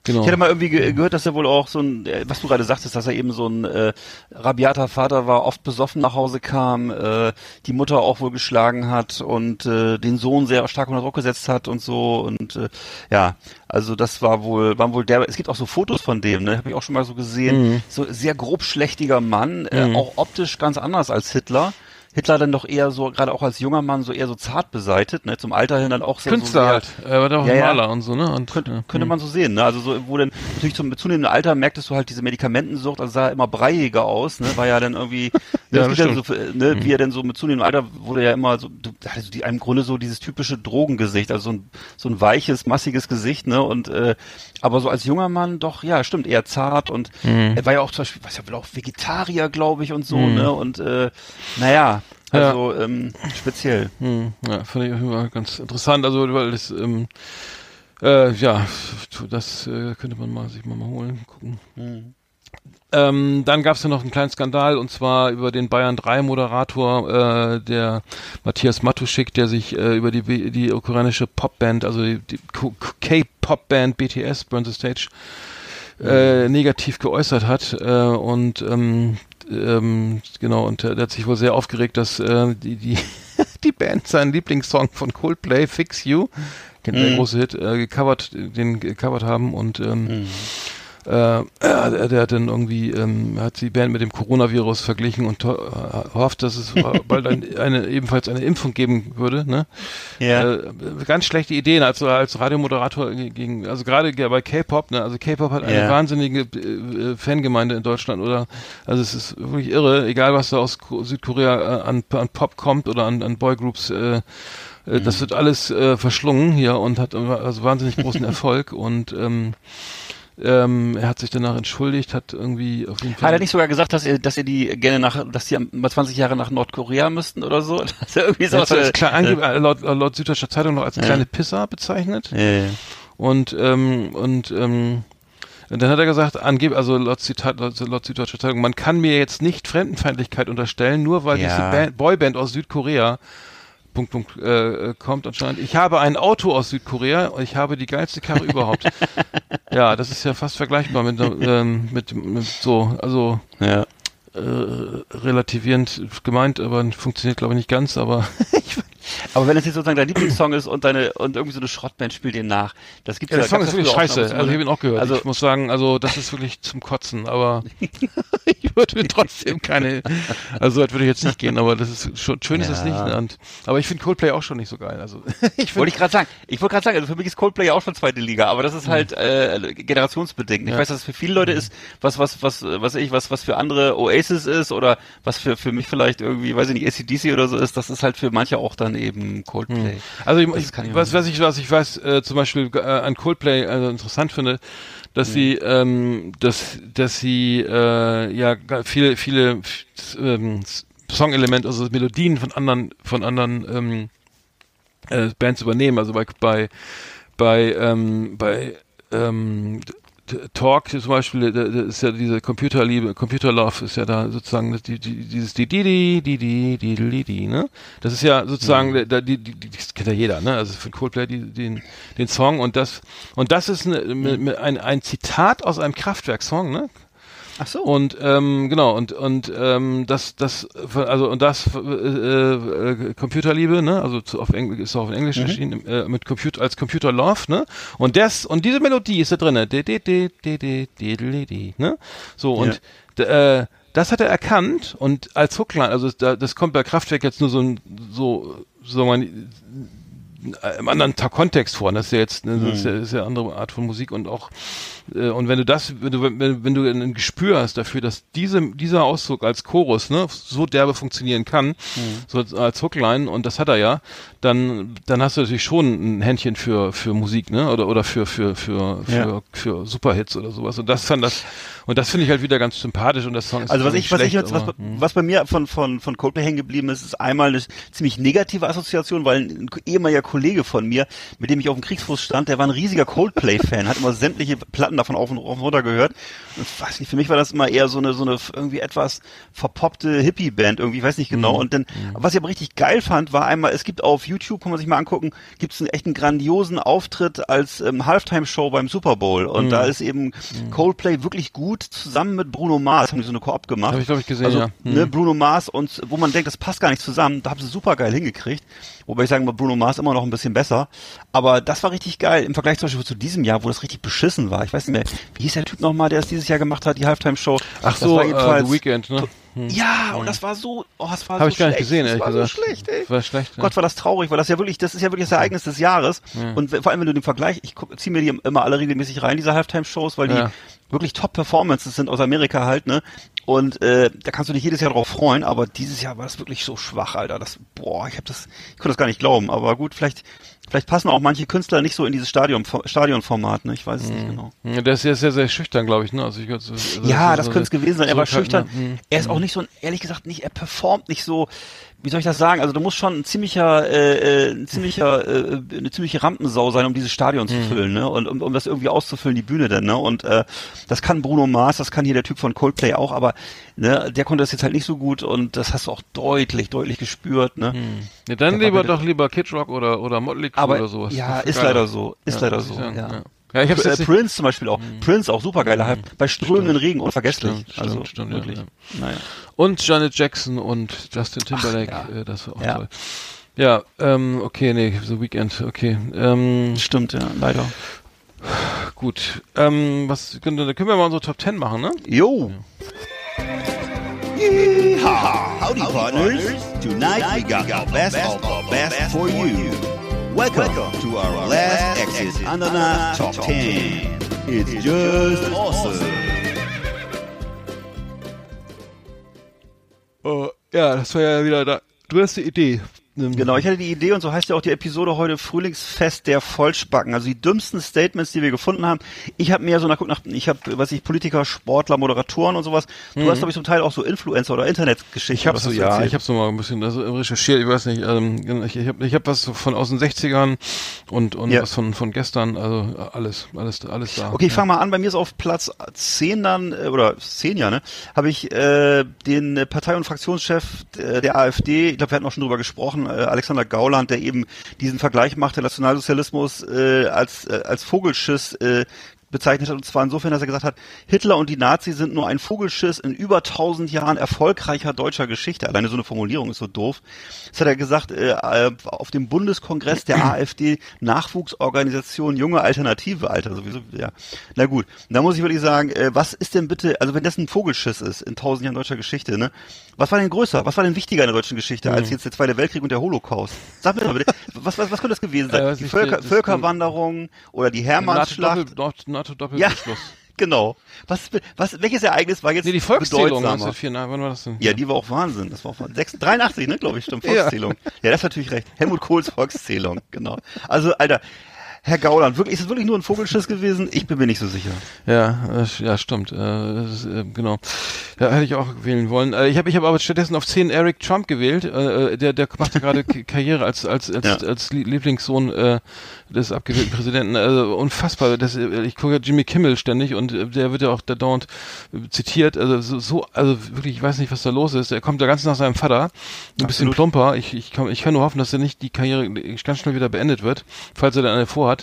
[SPEAKER 3] Genau.
[SPEAKER 4] Ich hätte mal irgendwie ge gehört, dass er wohl auch so ein, äh, was du gerade sagtest, dass er eben so ein äh, rabiater Vater war, oft besoffen nach Hause kam, äh, die Mutter auch wohl geschlagen hat und äh, den Sohn sehr stark unter Druck gesetzt hat und so und äh, ja, also das war wohl, waren wohl der. Es gibt auch so Fotos von dem, ne, habe ich auch schon mal so gesehen. So sehr grob schlechtiger Mann, äh, auch optisch ganz anders als Hitler. Hitler dann doch eher so, gerade auch als junger Mann, so eher so zart beseitet, ne, zum Alter hin dann auch sehr,
[SPEAKER 3] Künstler
[SPEAKER 4] so
[SPEAKER 3] halt. Er war doch ein
[SPEAKER 4] Ja, ja.
[SPEAKER 3] Maler und so, ne? Und,
[SPEAKER 4] könnte,
[SPEAKER 3] ja.
[SPEAKER 4] könnte man so sehen, ne? Also so, wo dann natürlich zum zunehmenden Alter merktest du halt diese Medikamentensucht, also sah immer breiiger aus, ne? War ja dann irgendwie,
[SPEAKER 3] Ja,
[SPEAKER 4] das dann so, ne? Wie er denn so mit zunehmendem Alter wurde ja immer so, du, hatte so die, im Grunde so dieses typische Drogengesicht, also so ein, so ein weiches, massiges Gesicht, ne? Und äh, aber so als junger Mann doch, ja, stimmt, eher zart und er war ja auch zum Beispiel, was ja wohl auch Vegetarier, glaube ich, und so, ne? Und äh, naja,
[SPEAKER 3] Ja.
[SPEAKER 4] also ähm, speziell.
[SPEAKER 3] Hm, ja, fand ich Fall ganz interessant. Also, weil das, ähm, äh, ja, das äh, könnte man mal sich mal, mal holen, gucken. Ähm, dann gab es ja noch einen kleinen Skandal und zwar über den Bayern 3 Moderator, äh, der Matthias Matuschik, der sich äh, über die, B- die ukrainische Popband, also die, die K-Pop-Band BTS, Burn the Stage, äh, negativ geäußert hat äh, und ähm, ähm, genau und der hat sich wohl sehr aufgeregt, dass äh, die die die Band seinen Lieblingssong von Coldplay Fix You, kennt der große Hit, äh, gecovert, den gecovert haben und ähm, äh, der, der hat dann irgendwie ähm, hat die Band mit dem Coronavirus verglichen und äh, hofft, dass es bald ein, eine ebenfalls eine Impfung geben würde. Ne?
[SPEAKER 4] Ja.
[SPEAKER 3] Äh, ganz schlechte Ideen als als Radiomoderator gegen also gerade ge- bei K-Pop. Ne? Also K-Pop hat eine
[SPEAKER 4] Ja.
[SPEAKER 3] wahnsinnige äh, Fangemeinde in Deutschland oder also es ist wirklich irre, egal was da aus Ko- Südkorea äh, an, an Pop kommt oder an, an Boygroups. Äh, äh, Das wird alles äh, verschlungen hier und hat also wahnsinnig großen Erfolg und ähm, ähm, er hat sich danach entschuldigt, hat irgendwie auf jeden Fall.
[SPEAKER 4] Hat er nicht sogar gesagt, dass ihr, dass ihr die gerne nach, dass die mal 20 Jahre nach Nordkorea müssten oder so? Dass er irgendwie so
[SPEAKER 3] hat es als klar, angeb- äh, laut, laut Süddeutscher Zeitung noch als kleine Pisser bezeichnet.
[SPEAKER 4] äh,
[SPEAKER 3] Und, ähm, und, ähm, dann hat er gesagt, angeb, also laut, Zitat, laut, laut Süddeutscher Zeitung, man kann mir jetzt nicht Fremdenfeindlichkeit unterstellen, nur weil
[SPEAKER 4] Ja.
[SPEAKER 3] diese Band, Boyband aus Südkorea Punkt, Punkt, äh, kommt anscheinend. Ich habe ein Auto aus Südkorea und ich habe die geilste Karre überhaupt. Ja, das ist ja fast vergleichbar mit, ähm, mit, mit so, also
[SPEAKER 4] ja.
[SPEAKER 3] äh, relativierend gemeint, aber funktioniert glaube ich nicht ganz, aber ich,
[SPEAKER 4] Aber wenn es jetzt sozusagen dein Lieblingssong ist und deine und irgendwie so eine Schrottband spielt den nach, das gibt's
[SPEAKER 3] Ja, der Song ist wirklich
[SPEAKER 4] auch
[SPEAKER 3] scheiße.
[SPEAKER 4] zu,
[SPEAKER 3] Also ich habe ihn auch gehört.
[SPEAKER 4] Also
[SPEAKER 3] ich muss sagen, also das ist wirklich zum Kotzen, aber ich würde trotzdem keine, also das würde ich jetzt nicht gehen, aber das ist schon, schön ist es
[SPEAKER 4] Ja.
[SPEAKER 3] nicht. Und, aber ich finde Coldplay auch schon nicht so geil. Also ich
[SPEAKER 4] wollte
[SPEAKER 3] finde,
[SPEAKER 4] ich gerade sagen. Ich wollte gerade sagen, also für mich ist Coldplay ja auch schon zweite Liga, aber das ist halt äh, generationsbedingt. Ich
[SPEAKER 3] Ja.
[SPEAKER 4] weiß, dass es für viele Leute ist, was was was was ich was was für andere Oasis ist oder was für für mich vielleicht irgendwie, weiß ich nicht, ACDC oder so ist, das ist halt für manche auch dann eben Coldplay.
[SPEAKER 3] also ich, ich,
[SPEAKER 4] ich
[SPEAKER 3] was, was ich, was ich weiß, äh, zum Beispiel äh, an Coldplay also interessant finde, dass sie, ähm, dass, dass sie äh, ja viele, viele ähm, Songelemente, also Melodien von anderen, von anderen ähm, äh, Bands übernehmen. Also bei bei bei ähm, bei ähm, Talk zum Beispiel, da, da ist ja diese Computerliebe, Computerlove ist ja da sozusagen die, die, dieses die die die die die die die die ne? Das ist ja sozusagen
[SPEAKER 4] Mhm.
[SPEAKER 3] der- der- die, die, die das kennt ja jeder, ne? Also von Coldplay die, den den Song und das und das ist eine,
[SPEAKER 4] Mhm.
[SPEAKER 3] mit ein ein Zitat aus einem Kraftwerk-Song, ne?
[SPEAKER 4] Ach so.
[SPEAKER 3] Und ähm, genau und und ähm, das das also und das äh, äh, Computerliebe ne also zu, auf Englisch ist auch auf Englisch mhm. erschienen äh, mit Computer als Computer Love ne und das und diese Melodie ist da drinne ne so und ja. äh, das hat er erkannt und als Hookline also da, das kommt bei Kraftwerk jetzt nur so ein so so man äh, im anderen Kontext vor. Das ist ja jetzt ne, das mhm. ja, ist ja, eine andere Art von Musik und auch und wenn du das, wenn du wenn, wenn du ein Gespür hast dafür, dass diese dieser Ausdruck als Chorus ne so derbe funktionieren kann, so als, als Hookline und das hat er ja, dann dann hast du natürlich schon ein Händchen für für Musik ne oder oder für für für für,
[SPEAKER 4] Ja.
[SPEAKER 3] für Superhits oder sowas und das fand das und das finde ich halt wieder ganz sympathisch und das Song ist
[SPEAKER 4] Also was ich, was ich
[SPEAKER 3] schlecht,
[SPEAKER 4] jetzt, was,
[SPEAKER 3] aber, hm.
[SPEAKER 4] was bei mir von, von, von Coldplay hängen geblieben ist, ist einmal eine ziemlich negative Assoziation, weil ein ehemaliger Kollege von mir, mit dem ich auf dem Kriegsfuß stand, der war ein riesiger Coldplay-Fan, hat immer sämtliche Platten davon auf und, auf und runter gehört. Und weiß nicht, für mich war das immer eher so eine, so eine irgendwie etwas verpoppte Hippie-Band irgendwie, ich weiß nicht
[SPEAKER 3] Mhm.
[SPEAKER 4] genau. Und dann, was ich aber richtig geil fand, war einmal, es gibt auf YouTube, kann man sich mal angucken, gibt es einen echt einen grandiosen Auftritt als ähm, Halftime-Show beim Super Bowl.
[SPEAKER 3] Mhm.
[SPEAKER 4] Und da ist eben Coldplay wirklich gut zusammen mit Bruno Mars, haben die so eine Koop gemacht.
[SPEAKER 3] Hab ich, glaub ich, gesehen,
[SPEAKER 4] also,
[SPEAKER 3] ja. Mhm.
[SPEAKER 4] Ne, Bruno Mars und wo man denkt, das passt gar nicht zusammen, da haben sie super geil hingekriegt. Wobei ich sagen, Bruno Mars immer noch ein bisschen besser. Aber das war richtig geil im Vergleich zum Beispiel zu diesem Jahr, wo das richtig beschissen war. Ich weiß nicht mehr, wie hieß der Typ nochmal, der es dieses Jahr gemacht hat, die Halftime-Show.
[SPEAKER 3] Ach
[SPEAKER 4] Das
[SPEAKER 3] so,
[SPEAKER 4] war
[SPEAKER 3] äh,
[SPEAKER 4] jedenfalls-
[SPEAKER 3] The Weekend, ne?
[SPEAKER 4] Ja, und das war so, oh, das war
[SPEAKER 3] Habe
[SPEAKER 4] so
[SPEAKER 3] ich gar nicht gesehen,
[SPEAKER 4] das
[SPEAKER 3] ehrlich
[SPEAKER 4] war
[SPEAKER 3] gesagt.
[SPEAKER 4] so schlecht, ey.
[SPEAKER 3] War schlecht. ja.
[SPEAKER 4] Gott, war das traurig, weil das ja wirklich, das ist ja wirklich das Ereignis des Jahres. Und vor allem, wenn du den Vergleich, ich ziehe mir die immer alle regelmäßig rein, diese Halftime-Shows, weil die
[SPEAKER 3] Ja.
[SPEAKER 4] wirklich Top-Performances sind aus Amerika halt, ne? Und äh, da kannst du dich jedes Jahr drauf freuen, aber dieses Jahr war das wirklich so schwach, Alter. Das, boah, ich hab das, ich konnte das gar nicht glauben. Aber gut, vielleicht, vielleicht passen auch manche Künstler nicht so in dieses Stadion, Stadionformat, ne? Ich weiß es nicht genau.
[SPEAKER 3] Ja, Der ist sehr, sehr, sehr schüchtern, glaube ich, ne? Also ich, also,
[SPEAKER 4] Ja, das
[SPEAKER 3] so-
[SPEAKER 4] könnte es gewesen sein. Er war schüchtern.
[SPEAKER 3] Hm.
[SPEAKER 4] Er ist auch nicht so, ein, ehrlich gesagt, nicht, er performt nicht so, wie soll ich das sagen? Also du musst schon ein ziemlicher, äh, äh, ein ziemlicher, äh, eine ziemliche Rampensau sein, um dieses Stadion
[SPEAKER 3] Hm.
[SPEAKER 4] zu füllen, ne? Und um, um das irgendwie auszufüllen, die Bühne dann, ne? Und äh, das kann Bruno Mars, das kann hier der Typ von Coldplay auch, aber ne, der konnte das jetzt halt nicht so gut und das hast du auch deutlich, deutlich gespürt, ne?
[SPEAKER 3] Ja, dann
[SPEAKER 4] Da war
[SPEAKER 3] lieber doch lieber Kid Rock oder, oder Motley Crue oder sowas.
[SPEAKER 4] ja, ist leider so, ist leider
[SPEAKER 3] muss ich
[SPEAKER 4] so, ja.
[SPEAKER 3] ja. Ja, ich hab's
[SPEAKER 4] Äh,
[SPEAKER 3] jetzt Hm.
[SPEAKER 4] Prince zum Beispiel auch. Prince auch supergeiler Hype. Bei strömenden Regen unvergesslich.
[SPEAKER 3] Stimmt, stimmt,
[SPEAKER 4] also
[SPEAKER 3] stimmt, ja,
[SPEAKER 4] wirklich.
[SPEAKER 3] ja.
[SPEAKER 4] Naja.
[SPEAKER 3] und Janet Jackson und Justin Timberlake,
[SPEAKER 4] ja.
[SPEAKER 3] äh, das war auch
[SPEAKER 4] Ja.
[SPEAKER 3] toll. Ja, ähm, okay, nee, The Weekend, okay. Ähm,
[SPEAKER 4] Stimmt, ja, leider.
[SPEAKER 3] gut. Ähm, was können, da können wir mal unsere Top 10 machen, ne?
[SPEAKER 4] Jo.
[SPEAKER 5] Yeehaw! Howdy, partners. Tonight we got the best of the best for you. Welcome to our last Exit Andana Top 10. It's just awesome.
[SPEAKER 3] Äh, ja, das war ja wieder da. Du hast die Idee. Ähm,
[SPEAKER 4] Genau, ich hatte die Idee und so heißt ja auch die Episode heute Frühlingsfest der Vollspacken. Also die dümmsten Statements, die wir gefunden haben. Ich habe mehr so nach, nach ich habe, was ich, Politiker, Sportler, Moderatoren und sowas. Du hast, glaube ich, zum Teil auch so Influencer oder Internetgeschichten.
[SPEAKER 3] Ich habe so, ja,
[SPEAKER 4] erzählt?
[SPEAKER 3] ich habe so mal ein bisschen recherchiert, ich weiß nicht, ähm, ich, ich habe ich hab was von aus den 60ern und, und
[SPEAKER 4] Ja.
[SPEAKER 3] was von, von gestern, also alles, alles, alles da.
[SPEAKER 4] Okay, ich
[SPEAKER 3] ja.
[SPEAKER 4] fange mal an. Bei mir ist auf Platz 10 dann, äh, oder 10 ja, ne, habe ich äh, den Partei- und Fraktionschef äh, der AfD, ich glaube, wir hatten auch schon drüber gesprochen, äh, Alexander Gauland, der eben diesen Vergleich machte, Nationalsozialismus äh, als, äh, als Vogelschiss äh, bezeichnet hat. Und zwar insofern, dass er gesagt hat, Hitler und die Nazis sind nur ein Vogelschiss in über tausend Jahren erfolgreicher deutscher Geschichte. Alleine so eine Formulierung ist so doof. Das hat er gesagt äh, äh, auf dem Bundeskongress der AfD Nachwuchsorganisation Junge Alternative, Alter, sowieso, ja. Na gut, da muss ich wirklich sagen, äh, was ist denn bitte, also wenn das ein Vogelschiss ist in tausend Jahren deutscher Geschichte, ne? Was war denn größer? Was war denn wichtiger in der deutschen Geschichte als jetzt der Zweite Weltkrieg und der Holocaust? Sag mir mal bitte, was, was, was könnte das gewesen sein?
[SPEAKER 3] Äh,
[SPEAKER 4] die Völker, Völkerwanderung oder die Hermannsschlacht?
[SPEAKER 3] NATO-Doppel- NATO-
[SPEAKER 4] Ja, genau. Was, was, welches Ereignis war jetzt
[SPEAKER 3] Nee, die Volkszählung
[SPEAKER 4] bedeutsamer?
[SPEAKER 3] 1984, wann war das denn?
[SPEAKER 4] Ja, die war auch Wahnsinn. Das war auch. 86, 83, ne, glaube ich, stimmt. Volkszählung. Ja. das ist natürlich recht. Helmut Kohls Volkszählung, genau. Also, Alter, Herr Gauland, wirklich, ist es wirklich nur ein Vogelschiss gewesen? Ich bin mir nicht so sicher.
[SPEAKER 3] Ja, das, ja, stimmt. Äh, ist, äh, genau. Ja, hätte ich auch wählen wollen. Äh, ich habe ich hab aber stattdessen auf 10 Eric Trump gewählt. Äh, äh, der, der macht ja gerade Karriere als, als, als,
[SPEAKER 4] Ja.
[SPEAKER 3] als Lie- Lieblingssohn äh, des abgewählten Präsidenten. Also unfassbar. Das, äh, ich gucke ja Jimmy Kimmel ständig und äh, der wird ja auch da dauernd äh, zitiert. Also so, so, also wirklich, ich weiß nicht, was da los ist. Er kommt ja ganz nach seinem Vater. Ein bisschen
[SPEAKER 4] Absolut.
[SPEAKER 3] plumper. Ich, ich, kann, ich kann nur hoffen, dass er nicht die Karriere ganz schnell wieder beendet wird, falls er dann eine vorhat.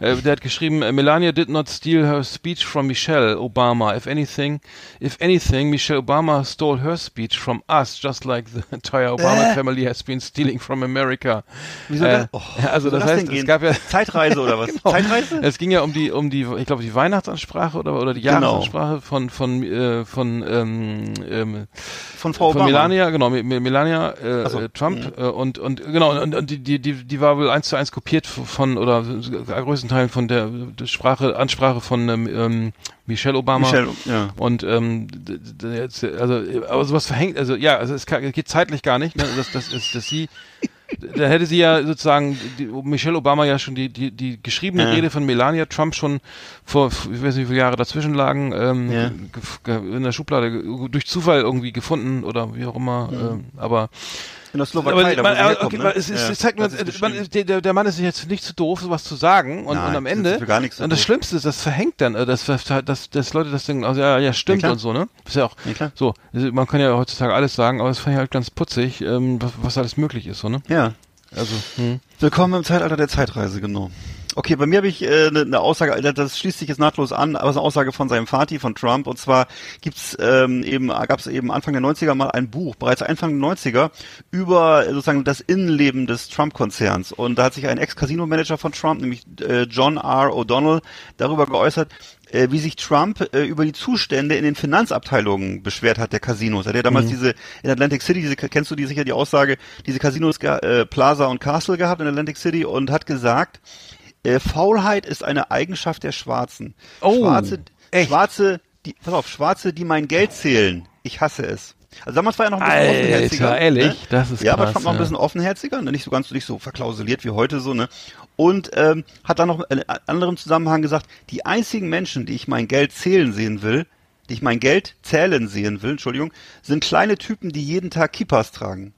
[SPEAKER 3] Äh, der hat geschrieben, äh, Melania did not steal her speech from Michelle Obama. If anything, if anything, Michelle Obama stole her speech from us, just like the entire Obama
[SPEAKER 4] Äh?
[SPEAKER 3] family has been stealing from America.
[SPEAKER 4] Wie soll
[SPEAKER 3] Äh,
[SPEAKER 4] das, oh,
[SPEAKER 3] also das heißt, es gab ja
[SPEAKER 4] Zeitreise oder was?
[SPEAKER 3] Genau.
[SPEAKER 4] Zeitreise?
[SPEAKER 3] Es ging ja um die, um die, ich glaube die Weihnachtsansprache oder oder die
[SPEAKER 4] Genau.
[SPEAKER 3] Jahresansprache von von äh, von ähm, ähm,
[SPEAKER 4] Von Frau
[SPEAKER 3] von
[SPEAKER 4] Obama.
[SPEAKER 3] Melania, genau, Me- Me- Melania äh,
[SPEAKER 4] so. Mhm.
[SPEAKER 3] äh, Trump und und genau und, und die die die war wohl eins zu eins kopiert von oder größten Teilen von der, der Sprache Ansprache von ähm, ähm, Michelle Obama.
[SPEAKER 4] Michelle, ja.
[SPEAKER 3] Und ähm, jetzt, also aber sowas verhängt, also ja, also es kann, geht zeitlich gar nicht, ne? Das das ist dass sie da hätte sie ja sozusagen die, Michelle Obama ja schon die die die geschriebene
[SPEAKER 4] Ja.
[SPEAKER 3] Rede von Melania Trump schon vor ich weiß nicht wie viele Jahre dazwischen lagen ähm,
[SPEAKER 4] Ja.
[SPEAKER 3] in der Schublade durch Zufall irgendwie gefunden oder wie auch immer ähm, aber
[SPEAKER 4] In der Slowakei, da wo
[SPEAKER 3] man, aber,
[SPEAKER 4] herkommt,
[SPEAKER 3] okay,
[SPEAKER 4] ne?
[SPEAKER 3] man, es,
[SPEAKER 4] Ja,
[SPEAKER 3] zeigt
[SPEAKER 4] es
[SPEAKER 3] man, der, der Mann ist jetzt nicht zu doof, sowas zu sagen und,
[SPEAKER 4] Nein,
[SPEAKER 3] und am Ende
[SPEAKER 4] gar nichts so
[SPEAKER 3] und das
[SPEAKER 4] doof.
[SPEAKER 3] Schlimmste ist, das verhängt dann, äh, das, das, das, das Leute das denken, also ja, ja, stimmt
[SPEAKER 4] klar.
[SPEAKER 3] und so, ne? Ist ja auch
[SPEAKER 4] Ja, klar.
[SPEAKER 3] so. Also Man kann ja heutzutage alles sagen, aber es fand ich halt ganz putzig, ähm, was, was alles möglich ist, so, ne?
[SPEAKER 4] Ja.
[SPEAKER 3] Also, hm.
[SPEAKER 4] Willkommen im Zeitalter der Zeitreise, genau. Okay, bei mir habe ich eine äh, ne- ne Aussage, das schließt sich jetzt nahtlos an, aber es ist eine Aussage von seinem Vati, von Trump. Und zwar gibt's ähm, eben, gab es eben Anfang der 90er mal ein Buch, bereits Anfang der 90er, über äh, sozusagen das Innenleben des Trump-Konzerns. Und da hat sich ein Ex-Casino-Manager von Trump, nämlich äh, John R. O'Donnell, darüber geäußert, äh, wie sich Trump äh, über die Zustände in den Finanzabteilungen beschwert hat der Casinos. Er hat ja damals diese in Atlantic City, diese, kennst du die sicher die Aussage, diese Casinos äh, Plaza und Castle gehabt in Atlantic City und hat gesagt, äh, Faulheit ist eine Eigenschaft der Schwarzen.
[SPEAKER 3] Oh,
[SPEAKER 4] Schwarze,
[SPEAKER 3] echt?
[SPEAKER 4] Schwarze, die, pass auf, Schwarze, die mein Geld zählen. Ich hasse es. Also damals war er noch ein bisschen
[SPEAKER 3] Alter,
[SPEAKER 4] offenherziger.
[SPEAKER 3] ehrlich?
[SPEAKER 4] Ne?
[SPEAKER 3] Das ist
[SPEAKER 4] ja, aber
[SPEAKER 3] krass,
[SPEAKER 4] Trump noch ein
[SPEAKER 3] ja.
[SPEAKER 4] bisschen offenherziger, ne? nicht so ganz nicht so verklausuliert wie heute so, ne? Und ähm, hat dann noch in einem anderen Zusammenhang gesagt, die einzigen Menschen, die ich mein Geld zählen sehen will, die ich mein Geld zählen sehen will, Entschuldigung, sind kleine Typen, die jeden Tag Kippas tragen.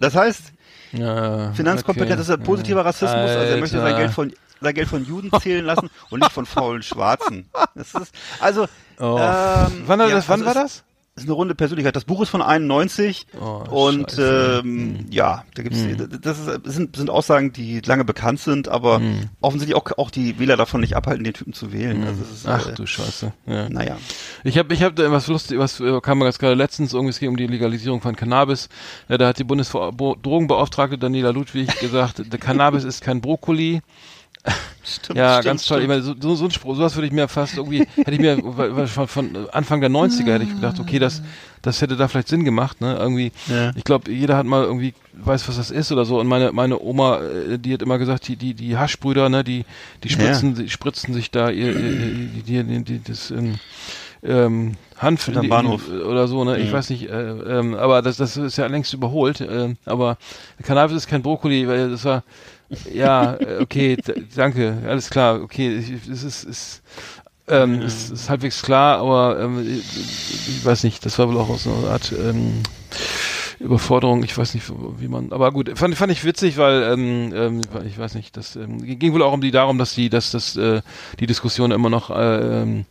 [SPEAKER 4] Das heißt,
[SPEAKER 3] ja,
[SPEAKER 4] Finanzkompetenz
[SPEAKER 3] okay.
[SPEAKER 4] ist ein positiver Rassismus, also er möchte sein
[SPEAKER 3] Alter.
[SPEAKER 4] Geld von sein Geld von Juden zählen lassen und nicht von faulen Schwarzen. Das ist also
[SPEAKER 3] Oh.
[SPEAKER 4] ähm,
[SPEAKER 3] wann, war
[SPEAKER 4] ja,
[SPEAKER 3] das, wann
[SPEAKER 4] also
[SPEAKER 3] war das?
[SPEAKER 4] Ist eine runde Persönlichkeit. Das Buch ist von 91
[SPEAKER 3] Oh,
[SPEAKER 4] und
[SPEAKER 3] Scheiße.
[SPEAKER 4] ähm, ja, da gibt's das ist, das sind, sind Aussagen, die lange bekannt sind, aber offensichtlich auch auch die Wähler davon nicht abhalten, den Typen zu wählen. Also es ist,
[SPEAKER 3] Ach
[SPEAKER 4] äh,
[SPEAKER 3] du Scheiße. Ja.
[SPEAKER 4] naja.
[SPEAKER 3] Ich habe ich hab da was lustig, was äh, kam mir ganz gerade letztens, irgendwie es ging um die Legalisierung von Cannabis. Ja, da hat die Bundesdrogenbeauftragte Daniela Ludwig gesagt, der Cannabis ist kein Brokkoli.
[SPEAKER 4] Stimmt,
[SPEAKER 3] Ja,
[SPEAKER 4] stimmt,
[SPEAKER 3] ganz toll. Ich
[SPEAKER 4] stimmt.
[SPEAKER 3] meine, so, so, so ein Spruch, sowas würde ich mir fast irgendwie, hätte ich mir von, von Anfang der 90er hätte ich gedacht, okay, das, das hätte da vielleicht Sinn gemacht, ne? Irgendwie,
[SPEAKER 4] Ja.
[SPEAKER 3] ich glaube, jeder hat mal irgendwie, weiß, was das ist oder so. Und meine, meine Oma, äh, die hat immer gesagt, die, die, die Haschbrüder, ne, die, die spritzen, die spritzen sich da ihr, ihr, ihr die, das, ähm, ähm, Hanf in die-
[SPEAKER 4] Bahnhof.
[SPEAKER 3] in oder so, ne? Ich
[SPEAKER 4] Mhm.
[SPEAKER 3] weiß nicht, äh, ähm, aber das, das ist ja längst überholt. Äh, aber Cannabis ist kein Brokkoli, weil das war, ja, äh, okay, danke, alles klar, okay, es ist, ist ähm, es ist halbwegs klar, aber ähm, ich, ich weiß nicht, das war wohl auch aus einer Art ähm, Überforderung, ich weiß nicht, wie man, aber gut, fand, fand ich witzig, weil ähm, ähm, ich weiß nicht, das ähm, ging wohl auch um die darum, dass die, dass das äh, die Diskussion immer noch äh, ähm,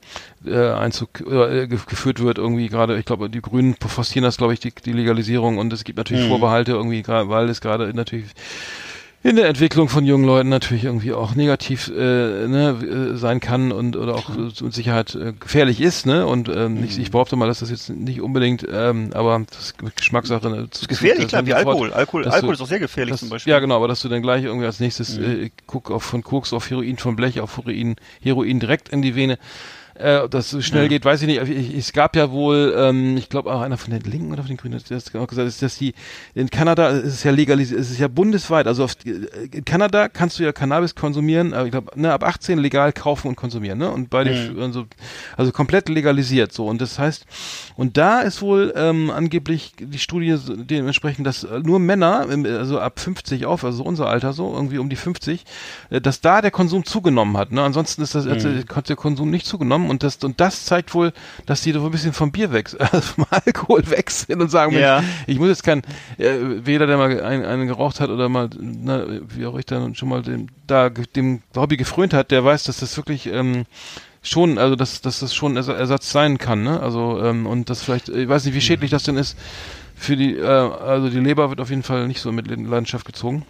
[SPEAKER 3] äh, Einzug äh, ge- geführt wird, irgendwie gerade, ich glaube, die Grünen forcieren das, glaube ich, die, die Legalisierung und es gibt natürlich
[SPEAKER 4] Mhm.
[SPEAKER 3] Vorbehalte irgendwie, weil es gerade natürlich in der Entwicklung von jungen Leuten natürlich irgendwie auch negativ äh, ne, äh, sein kann und oder auch äh, mit Sicherheit äh, gefährlich ist, ne? Und ähm,
[SPEAKER 4] Mhm.
[SPEAKER 3] ich, ich behaupte mal, dass das jetzt nicht unbedingt, ähm, aber das Geschmackssache. Ne,
[SPEAKER 4] Das gefährlich, klar, wie Alkohol. Alkohol, Alkohol
[SPEAKER 3] du-
[SPEAKER 4] ist auch sehr gefährlich
[SPEAKER 3] dass,
[SPEAKER 4] zum Beispiel.
[SPEAKER 3] Ja, genau, aber dass du dann gleich irgendwie als nächstes
[SPEAKER 4] Mhm.
[SPEAKER 3] äh, guck auf von Koks auf Heroin von Blech auf Heroin, Heroin direkt in die Vene. Äh, ob das so schnell geht, weiß ich nicht. Ich, es gab ja wohl, ähm, ich glaube auch einer von den Linken oder von den Grünen, der hat auch gesagt, ist, dass die in Kanada ist es ja legalisiert, ist es ja bundesweit. Also auf, in Kanada kannst du ja Cannabis konsumieren, aber ich glaube, ne, ab 18 legal kaufen und konsumieren, ne? Und bei den, also, also komplett legalisiert so. Und das heißt, und da ist wohl ähm, angeblich die Studie dementsprechend, dass äh, nur Männer, also ab 50 auf, also unser Alter so, irgendwie um die 50, äh, dass da der Konsum zugenommen hat. Ne? Ansonsten ist das, also, hat der Konsum nicht zugenommen und das, und das zeigt wohl, dass die so ein bisschen vom Bier weg, also vom Alkohol weg sind und sagen,
[SPEAKER 4] Ja.
[SPEAKER 3] Mensch, ich muss jetzt kein, äh, weder der mal einen, einen geraucht hat oder mal, na, wie auch ich dann schon mal dem, da dem Hobby gefrönt hat, der weiß, dass das wirklich ähm, schon, also dass, dass das schon Ersa- Ersatz sein kann, ne? Also ähm, und das vielleicht, ich weiß nicht, wie schädlich das denn ist für die, äh, also die Leber wird auf jeden Fall nicht so mit Leidenschaft gezogen.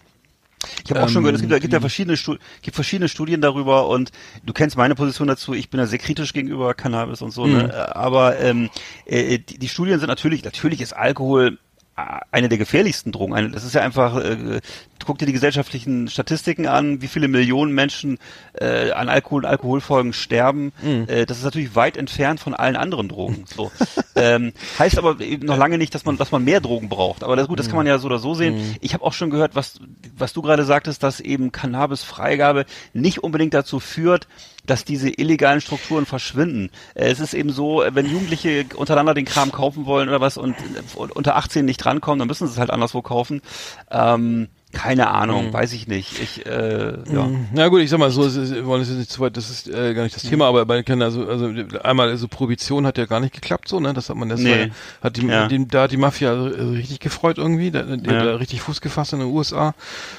[SPEAKER 4] Ich habe auch schon
[SPEAKER 3] Ähm,
[SPEAKER 4] gehört, es gibt, ja- gibt ja
[SPEAKER 3] die-
[SPEAKER 4] verschiedene, Stu gibt verschiedene Studien darüber und du kennst meine Position dazu. Ich bin ja sehr kritisch gegenüber Cannabis und so.
[SPEAKER 3] Mhm.
[SPEAKER 4] Ne? Aber ähm, äh, die, die Studien sind natürlich, natürlich ist Alkohol eine der gefährlichsten Drogen. Eine, das ist ja einfach, äh, guck dir die gesellschaftlichen Statistiken an, wie viele Millionen Menschen äh, an Alkohol und Alkoholfolgen sterben.
[SPEAKER 3] Mhm.
[SPEAKER 4] Äh, das ist natürlich weit entfernt von allen anderen Drogen. So. ähm, heißt aber eben noch lange nicht, dass man, dass man mehr Drogen braucht. Aber das, gut, das kann man ja so oder so sehen.
[SPEAKER 3] Mhm.
[SPEAKER 4] Ich habe auch schon gehört, was, was du gerade sagtest, dass eben Cannabis-Freigabe nicht unbedingt dazu führt, dass diese illegalen Strukturen verschwinden. Äh, Es ist eben so, äh, wenn Jugendliche untereinander den Kram kaufen wollen oder was und, und unter 18 nicht drankommen, dann müssen sie es halt anderswo kaufen. Ähm, keine Ahnung, weiß ich nicht. Ich, äh, ja.
[SPEAKER 3] Na gut, ich sag mal so, wir wollen es jetzt nicht zu weit, das ist äh, gar nicht das Thema, aber bei Kindern, also, also einmal, also Prohibition hat ja gar nicht geklappt, so, ne? Das hat man das
[SPEAKER 4] Nee.
[SPEAKER 3] hat die,
[SPEAKER 4] Ja.
[SPEAKER 3] die, da hat die Mafia richtig gefreut irgendwie, da, die
[SPEAKER 4] Ja.
[SPEAKER 3] hat da richtig Fuß gefasst in den USA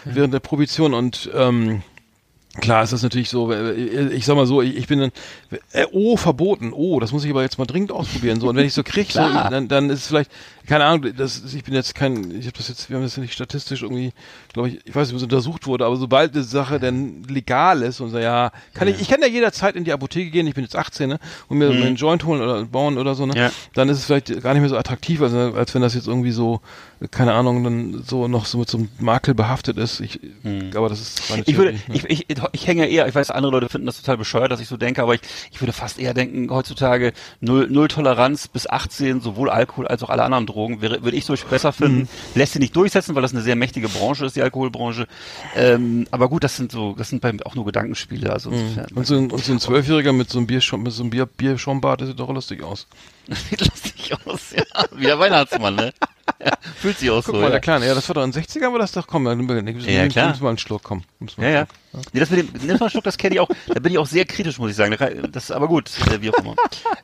[SPEAKER 3] während der Prohibition und ähm, Klar ist das natürlich so, äh, ich sag mal so, ich, bin dann, oh, verboten, oh, das muss ich aber jetzt mal dringend ausprobieren, so, und wenn ich so krieg, so, dann, dann ist es vielleicht, keine Ahnung, das, ich bin jetzt kein, ich habe das jetzt, wir haben das ja nicht statistisch irgendwie, glaube ich, ich weiß nicht, wie es untersucht wurde, aber sobald eine Sache dann legal ist und so, ja, kann ich, ich kann ja jederzeit in die Apotheke gehen, ich bin jetzt 18, ne, und mir einen Joint holen oder bauen oder so, ne,
[SPEAKER 4] Ja.
[SPEAKER 3] dann ist es vielleicht gar nicht mehr so attraktiv, als, als wenn das jetzt irgendwie so, keine Ahnung, dann so noch so mit so einem Makel behaftet ist, ich, aber das ist meine
[SPEAKER 4] Ich würde,
[SPEAKER 3] Theorie, ne?
[SPEAKER 4] ich, ich, ich hänge eher, ich weiß, andere Leute finden das total bescheuert, dass ich so denke, aber ich, ich würde fast eher denken, heutzutage null, null Toleranz bis 18, sowohl Alkohol als auch alle anderen Drogen, wäre, würde ich zum Beispiel besser finden.
[SPEAKER 3] Mhm.
[SPEAKER 4] Lässt sich nicht durchsetzen, weil das eine sehr mächtige Branche ist, die Alkoholbranche. Ähm, aber gut, das sind so, das sind bei, auch nur Gedankenspiele, also insofern.
[SPEAKER 3] Und so ein, und so ein Zwölfjähriger mit so einem Bier, mit so einem Bier, Bierschaumbart, das sieht doch lustig aus.
[SPEAKER 4] Sieht lustig aus, ja. Wie der Weihnachtsmann, ne? Ja, fühlt sich auch
[SPEAKER 3] Guck
[SPEAKER 4] so.
[SPEAKER 3] mal,
[SPEAKER 4] ja.
[SPEAKER 3] der Kleine, ja, das war doch in den 60ern, war das doch, komm, dann nimm, nimm,
[SPEAKER 4] Ja,
[SPEAKER 3] nimm,
[SPEAKER 4] klar.
[SPEAKER 3] mal einen Schluck, komm.
[SPEAKER 4] Ja, ja.
[SPEAKER 3] Schluck.
[SPEAKER 4] Nee, das mit dem, nimm mal einen Schluck, das kenne ich auch. Da bin ich auch sehr kritisch, muss ich sagen. Das ist aber gut, äh, wie auch immer.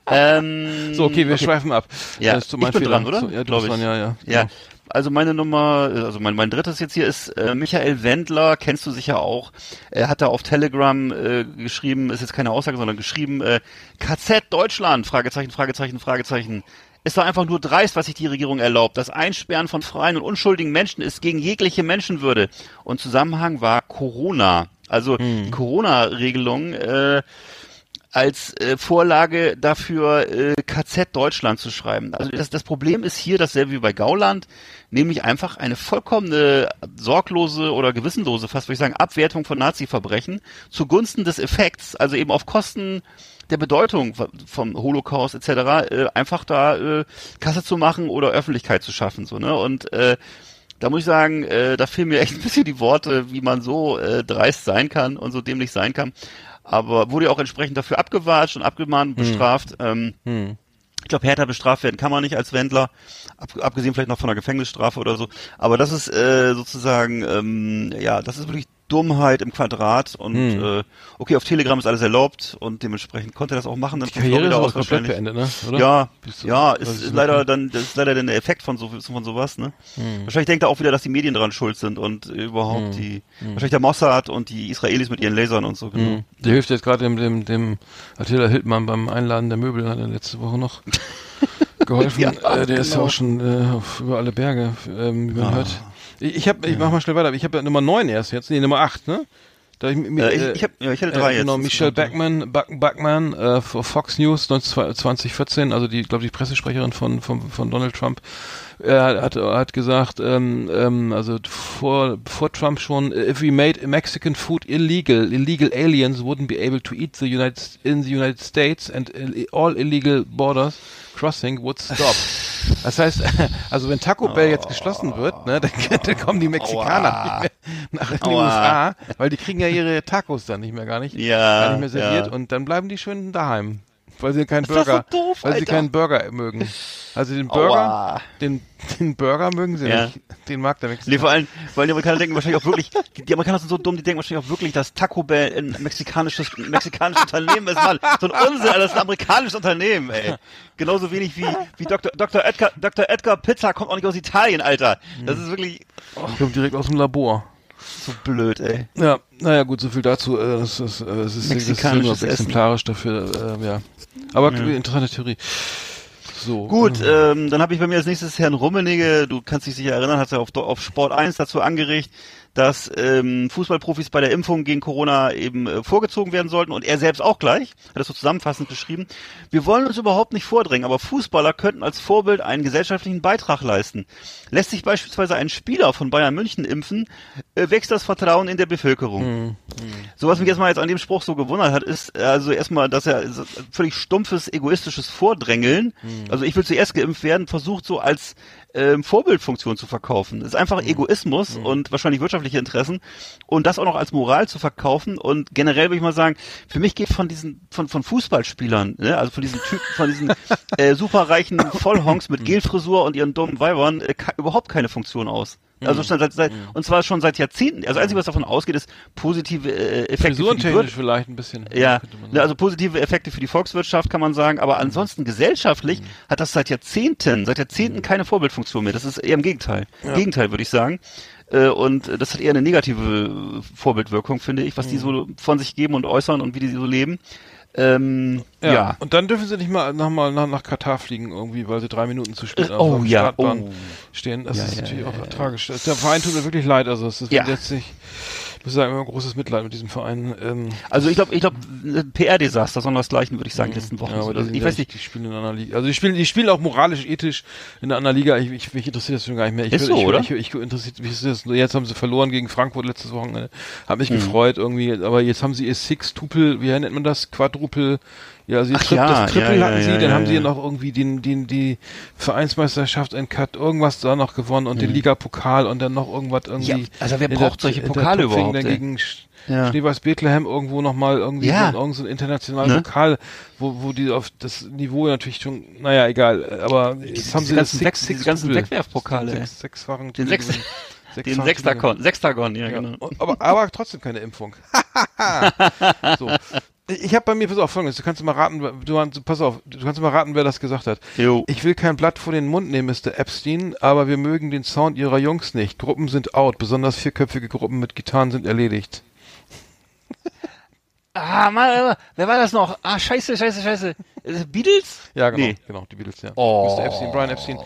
[SPEAKER 4] Ähm,
[SPEAKER 3] So, okay, wir schweifen ab.
[SPEAKER 4] Ja,
[SPEAKER 3] das
[SPEAKER 4] ich bin
[SPEAKER 3] Fehler.
[SPEAKER 4] dran, oder?
[SPEAKER 3] So, ja, du bist dran, ja, ja.
[SPEAKER 4] Ja,
[SPEAKER 3] genau.
[SPEAKER 4] also meine Nummer, äh, also mein, mein drittes jetzt hier ist äh, Michael Wendler, kennst du sicher auch. Er hat da auf Telegram äh, geschrieben, ist jetzt keine Aussage, sondern geschrieben, äh, KZ Deutschland, Fragezeichen, Fragezeichen, Fragezeichen. Ist doch einfach nur dreist, was sich die Regierung erlaubt. Das Einsperren von freien und unschuldigen Menschen ist gegen jegliche Menschenwürde. Und Zusammenhang war Corona. Also die Corona-Regelung äh, als äh, Vorlage dafür äh, KZ Deutschland zu schreiben. Also das, das Problem ist hier dasselbe wie bei Gauland, nämlich einfach eine vollkommene sorglose oder gewissenlose, fast würde ich sagen, Abwertung von Nazi-Verbrechen zugunsten des Effekts, also eben auf Kosten der Bedeutung vom Holocaust etc. Äh, einfach da äh, Kasse zu machen oder Öffentlichkeit zu schaffen so ne und äh, da muss ich sagen, äh, da fehlen mir echt ein bisschen die Worte, wie man so äh, dreist sein kann und so dämlich sein kann. Aber wurde ja auch entsprechend dafür abgewatscht und abgemahnt und bestraft. Ähm, Ich glaube, härter bestraft werden kann man nicht als Wendler, ab, abgesehen vielleicht noch von einer Gefängnisstrafe oder so. Aber das ist äh, sozusagen, ähm, ja, das ist wirklich Dummheit im Quadrat und äh, okay, auf Telegram ist alles erlaubt und dementsprechend konnte er das auch machen. Dann
[SPEAKER 3] Die Karriere ist auch komplett beendet, ne? Oder?
[SPEAKER 4] Ja,
[SPEAKER 3] du-
[SPEAKER 4] ja, ist, ist
[SPEAKER 3] nicht.
[SPEAKER 4] leider dann, das ist leider dann der Effekt von so von sowas, ne?
[SPEAKER 3] Hm.
[SPEAKER 4] Wahrscheinlich denkt er auch wieder, dass die Medien dran schuld sind und überhaupt die, wahrscheinlich der Mossad und die Israelis mit ihren Lasern und so, genau.
[SPEAKER 3] Hm. Der hilft jetzt gerade dem, dem, dem Attila Hildmann beim Einladen der Möbel, hat er letzte Woche noch geholfen.
[SPEAKER 4] Ja,
[SPEAKER 3] äh, der ist ja
[SPEAKER 4] genau.
[SPEAKER 3] auch schon äh, auf, über alle Berge, ähm, wie man
[SPEAKER 4] Ah.
[SPEAKER 3] hört. Ich, hab, ich mach mal schnell weiter. Ich habe ja Nummer 9 erst jetzt, nee, Nummer 8, ne? Da ich, mi-
[SPEAKER 4] Äh, ich-
[SPEAKER 3] äh,
[SPEAKER 4] ich hab- ja, ich hätte drei
[SPEAKER 3] äh,
[SPEAKER 4] jetzt.
[SPEAKER 3] Genau, Michelle Backman, Buck, Buckman äh, Fox News 19, 2014, also die, glaube die Pressesprecherin von, von, von Donald Trump, er hat, hat gesagt, ähm, ähm, also vor, vor Trump schon, if we made Mexican food illegal, illegal aliens wouldn't be able to eat the United in the United States and all illegal borders crossing would stop. Das heißt, also wenn Taco Bell jetzt geschlossen wird, ne, dann, dann kommen die Mexikaner nach in die
[SPEAKER 4] Aua.
[SPEAKER 3] USA, weil die kriegen ja ihre Tacos dann nicht mehr gar nicht,
[SPEAKER 4] Ja,
[SPEAKER 3] gar nicht mehr serviert
[SPEAKER 4] ja.
[SPEAKER 3] und dann bleiben die schön daheim, weil sie keinen Burger,
[SPEAKER 4] so doof,
[SPEAKER 3] weil sie
[SPEAKER 4] Alter.
[SPEAKER 3] keinen Burger mögen. Also den Burger,
[SPEAKER 4] Aua.
[SPEAKER 3] den, den Burger mögen sie
[SPEAKER 4] Ja.
[SPEAKER 3] nicht, den mag der
[SPEAKER 4] Nee,
[SPEAKER 3] Mexikaner.
[SPEAKER 4] vor allem, weil die Amerikaner denken wahrscheinlich auch wirklich, die Amerikaner sind so dumm, die denken wahrscheinlich auch wirklich, dass Taco Bell ein mexikanisches, ein mexikanisches Unternehmen ist, Mann. So ein Unsinn, Alter, das ist ein amerikanisches Unternehmen, ey. Genauso wenig wie, wie Dr. Dr. Edgar, Dr. Edgar Pizza kommt auch nicht aus Italien, Alter. Das ist wirklich
[SPEAKER 3] Kommt direkt aus dem Labor.
[SPEAKER 4] So blöd, ey.
[SPEAKER 3] Ja, naja, gut, so viel dazu. Äh, das, ist, äh, das ist, das ist
[SPEAKER 4] Mexikanisches Essen.
[SPEAKER 3] exemplarisch dafür, äh, ja. Aber interessante Theorie. So.
[SPEAKER 4] Gut,
[SPEAKER 3] äh,
[SPEAKER 4] ähm, dann habe ich bei mir als nächstes Herrn Rummenigge, du kannst dich sicher erinnern, hat er auf, auf Sport 1 dazu angeregt, dass ähm, Fußballprofis bei der Impfung gegen Corona eben äh, vorgezogen werden sollten und er selbst auch gleich, hat das so zusammenfassend beschrieben. Wir wollen uns überhaupt nicht vordrängen, aber Fußballer könnten als Vorbild einen gesellschaftlichen Beitrag leisten. Lässt sich beispielsweise ein Spieler von Bayern München impfen, äh, wächst das Vertrauen in der Bevölkerung. So was mich erstmal jetzt an dem Spruch so gewundert hat, ist äh, also erstmal, dass er so völlig stumpfes, egoistisches Vordrängeln, also ich will zuerst geimpft werden, versucht so als ähm, Vorbildfunktion zu verkaufen. Das ist einfach Egoismus und wahrscheinlich wirtschaftliche Interessen und das auch noch als Moral zu verkaufen und generell würde ich mal sagen, für mich geht von diesen von von Fußballspielern, ne, also von diesen Typen, von diesen äh, superreichen Vollhonks mit Gelfrisur und ihren dummen Weibern äh, überhaupt keine Funktion aus. Also schon seit, seit und zwar schon seit Jahrzehnten. Also das Einzige, was davon ausgeht, ist positive äh, Effekte für die Wirtschaft.
[SPEAKER 3] vielleicht ein bisschen.
[SPEAKER 4] Ja, also positive Effekte für die Volkswirtschaft kann man sagen, aber ansonsten gesellschaftlich hat das seit Jahrzehnten, seit Jahrzehnten keine Vorbildfunktion mehr. Das ist eher im Gegenteil. Gegenteil würde ich sagen. Äh, Und das hat eher eine negative Vorbildwirkung, finde ich, was die so von sich geben und äußern und wie die so leben. Ähm,
[SPEAKER 3] ja.
[SPEAKER 4] ja.
[SPEAKER 3] Und dann dürfen sie nicht mal noch mal nach, nach Katar fliegen irgendwie, weil sie drei Minuten zu spät
[SPEAKER 4] Äh,
[SPEAKER 3] auf
[SPEAKER 4] oh,
[SPEAKER 3] der
[SPEAKER 4] ja,
[SPEAKER 3] Startbahn
[SPEAKER 4] oh.
[SPEAKER 3] stehen. Das
[SPEAKER 4] Ja,
[SPEAKER 3] ist natürlich auch tragisch. Der Verein tut mir wirklich leid. Also es ist jetzt nicht, ich muss sagen, immer ein großes Mitleid mit diesem Verein. Ähm,
[SPEAKER 4] Also ich glaube, ich glaube, PR-Desaster, sondersgleichen würde ich sagen, die letzten Wochen.
[SPEAKER 3] Ja, aber
[SPEAKER 4] also, ich weiß nicht,
[SPEAKER 3] Die spielen in einer Liga. Also die spielen, die spielen auch moralisch, ethisch in einer Liga. Ich, ich, mich interessiert das schon gar nicht mehr. Ich,
[SPEAKER 4] Ist so,
[SPEAKER 3] ich,
[SPEAKER 4] oder?
[SPEAKER 3] Ich, ich, ich interessiert mich ist das. Jetzt haben sie verloren gegen Frankfurt letztes Wochenende. Hab
[SPEAKER 4] Mhm.
[SPEAKER 3] mich gefreut irgendwie. Aber jetzt haben sie ihr Six-Tupel, wie nennt man das? Quadrupel. Ja, sie
[SPEAKER 4] Ach
[SPEAKER 3] Tri
[SPEAKER 4] ja,
[SPEAKER 3] das Triple
[SPEAKER 4] ja, ja,
[SPEAKER 3] hatten sie,
[SPEAKER 4] ja,
[SPEAKER 3] dann
[SPEAKER 4] ja,
[SPEAKER 3] haben sie
[SPEAKER 4] ja.
[SPEAKER 3] noch irgendwie den, den, die Vereinsmeisterschaft in Cut, irgendwas da noch gewonnen und den Ligapokal und dann noch irgendwas irgendwie.
[SPEAKER 4] Mhm. Ja, also wer braucht solche Pokale überhaupt,
[SPEAKER 3] Dann gegen
[SPEAKER 4] Ja.
[SPEAKER 3] Schneeweiß Bethlehem irgendwo nochmal irgendwie
[SPEAKER 4] Ja.
[SPEAKER 3] so, irgend so ein internationalen
[SPEAKER 4] Ne?
[SPEAKER 3] Pokal, wo, wo die auf das Niveau natürlich schon, naja, egal, aber jetzt haben sie
[SPEAKER 4] ganzen
[SPEAKER 3] das
[SPEAKER 4] Weg- diese ganzen. Wegwerfpokale.
[SPEAKER 3] Sechs, sechsfachen
[SPEAKER 4] Den Sechs- den Sechstagon, Sechstagon, ja, genau.
[SPEAKER 3] Ja, aber, aber trotzdem keine Impfung. so. Ich habe bei mir, pass auf, folgendes, du kannst mal raten, du, pass auf, du kannst mal raten, wer das gesagt hat.
[SPEAKER 4] Jo.
[SPEAKER 3] Ich will kein Blatt vor den Mund nehmen, Mr. Epstein, aber wir mögen den Sound ihrer Jungs nicht. Gruppen sind out, besonders vierköpfige Gruppen mit Gitarren sind erledigt.
[SPEAKER 4] Ah, mal, wer war das noch? Ah, scheiße, scheiße, scheiße. Äh, Beatles?
[SPEAKER 3] Ja, genau,
[SPEAKER 4] Nee.
[SPEAKER 3] genau, die Beatles, ja.
[SPEAKER 4] Oh.
[SPEAKER 3] Mr. Epstein, Brian Epstein.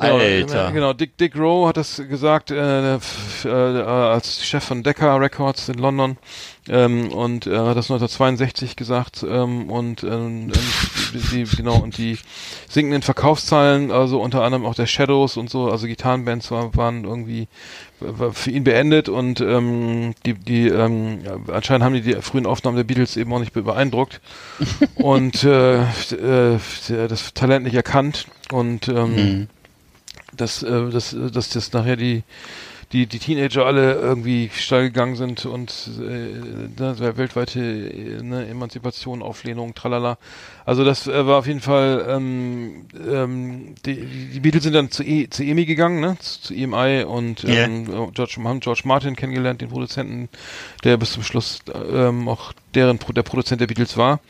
[SPEAKER 4] Alter.
[SPEAKER 3] Genau, Dick, Dick Rowe hat das gesagt, äh, äh, als Chef von Decca Records in London. Ähm, und äh, hat das 1962 gesagt ähm, und ähm, die, die, genau und die sinkenden Verkaufszahlen, also unter anderem auch der Shadows und so, also Gitarrenbands war, waren irgendwie war für ihn beendet und ähm, die die ähm, anscheinend haben die die frühen Aufnahmen der Beatles eben auch nicht beeindruckt und äh, äh, das Talent nicht erkannt und ähm, dass, äh, dass, äh, dass das nachher die, die, die Teenager alle irgendwie steil gegangen sind und äh, ne, weltweite äh, ne, Emanzipation, Auflehnung, tralala. Also das äh, war auf jeden Fall, ähm, ähm, die, die Beatles sind dann zu, e, zu EMI gegangen, ne? zu, zu EMI und ähm, George, haben George Martin kennengelernt, den Produzenten, der bis zum Schluss ähm, auch deren der Produzent der Beatles war.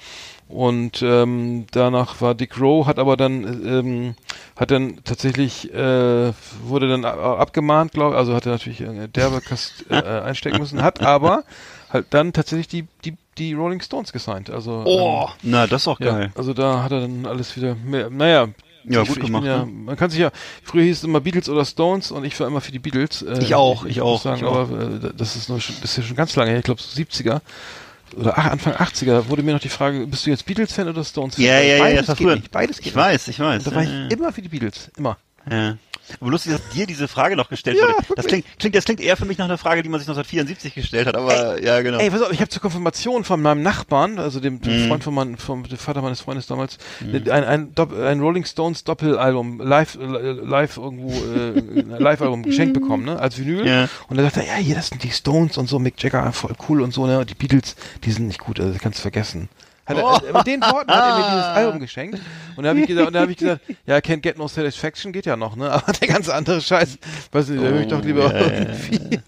[SPEAKER 3] Und ähm, danach war Dick Rowe, hat aber dann ähm, hat dann tatsächlich äh, wurde dann abgemahnt, glaube also hat er natürlich derbe Kast, äh, einstecken müssen, hat aber halt dann tatsächlich die die die Rolling Stones gesigned. Also
[SPEAKER 4] Oh, na, das ist auch
[SPEAKER 3] ähm, ja,
[SPEAKER 4] geil.
[SPEAKER 3] also da hat er dann alles wieder mehr, naja,
[SPEAKER 4] Ja,
[SPEAKER 3] ich,
[SPEAKER 4] gut
[SPEAKER 3] ich
[SPEAKER 4] gemacht,
[SPEAKER 3] Bin ja,
[SPEAKER 4] ne?
[SPEAKER 3] Man kann sich ja, früher hieß es immer Beatles oder Stones und ich war immer für die Beatles. Äh,
[SPEAKER 4] Ich auch, ich auch,
[SPEAKER 3] muss Sagen,
[SPEAKER 4] ich auch.
[SPEAKER 3] aber äh, das ist noch schon, das ist ja schon ganz lange her, ich glaube so 70er oder ach, Anfang 80er, da wurde mir noch die Frage, bist du jetzt Beatles-Fan oder Stones-Fan?
[SPEAKER 4] Ja, ja, ja,
[SPEAKER 3] Beides
[SPEAKER 4] das war
[SPEAKER 3] geht
[SPEAKER 4] früher.
[SPEAKER 3] nicht, beides geht
[SPEAKER 4] Ich weiß, ich weiß.
[SPEAKER 3] nicht. Da war
[SPEAKER 4] ja,
[SPEAKER 3] ich immer für die Beatles, immer.
[SPEAKER 4] ja. Aber lustig, dass dir diese Frage noch gestellt
[SPEAKER 3] Ja,
[SPEAKER 4] wurde. Das klingt, klingt, das klingt eher für mich nach einer Frage, die man sich 1974 gestellt hat, aber ja, genau.
[SPEAKER 3] Ey, pass auf, ich habe zur Konfirmation von meinem Nachbarn, also dem,
[SPEAKER 4] Mhm.
[SPEAKER 3] dem Freund von meinem, vom dem Vater meines Freundes damals, ein, ein, Dopp- ein Rolling Stones Doppelalbum, live, live irgendwo, äh, ein Live-Album geschenkt bekommen, ne, als Vinyl.
[SPEAKER 4] Ja.
[SPEAKER 3] Und er sagte, ja, hier, das sind die Stones und so, Mick Jagger, voll cool und so, ne, und die Beatles, die sind nicht gut, also das kannst du vergessen. Hat er,
[SPEAKER 4] Oh.
[SPEAKER 3] mit den Worten hat er mir dieses Album geschenkt. Und da habe ich gesagt, und da habe ich gesagt, ja, Can't Get No Satisfaction geht ja noch, ne? Aber der ganze andere Scheiß, weiß nicht, da höre ich doch lieber
[SPEAKER 4] Oh, ja, ja, ja.
[SPEAKER 3] irgendwie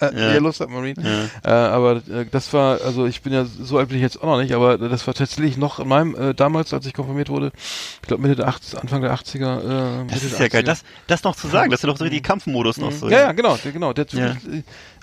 [SPEAKER 3] äh, Yellow Submarine. Äh, aber äh, das war, also ich bin ja so alt bin ich jetzt auch noch nicht, aber das war tatsächlich noch in meinem, äh, damals, als ich konfirmiert wurde, ich glaube Mitte der 80, Anfang der 80er. Äh,
[SPEAKER 4] das
[SPEAKER 3] Mitte
[SPEAKER 4] ist ja geil,
[SPEAKER 3] 80er.
[SPEAKER 4] das, das noch zu sagen, das ist ja doch so richtig Kampfmodus noch so.
[SPEAKER 3] ja, ja, genau, der- genau. Der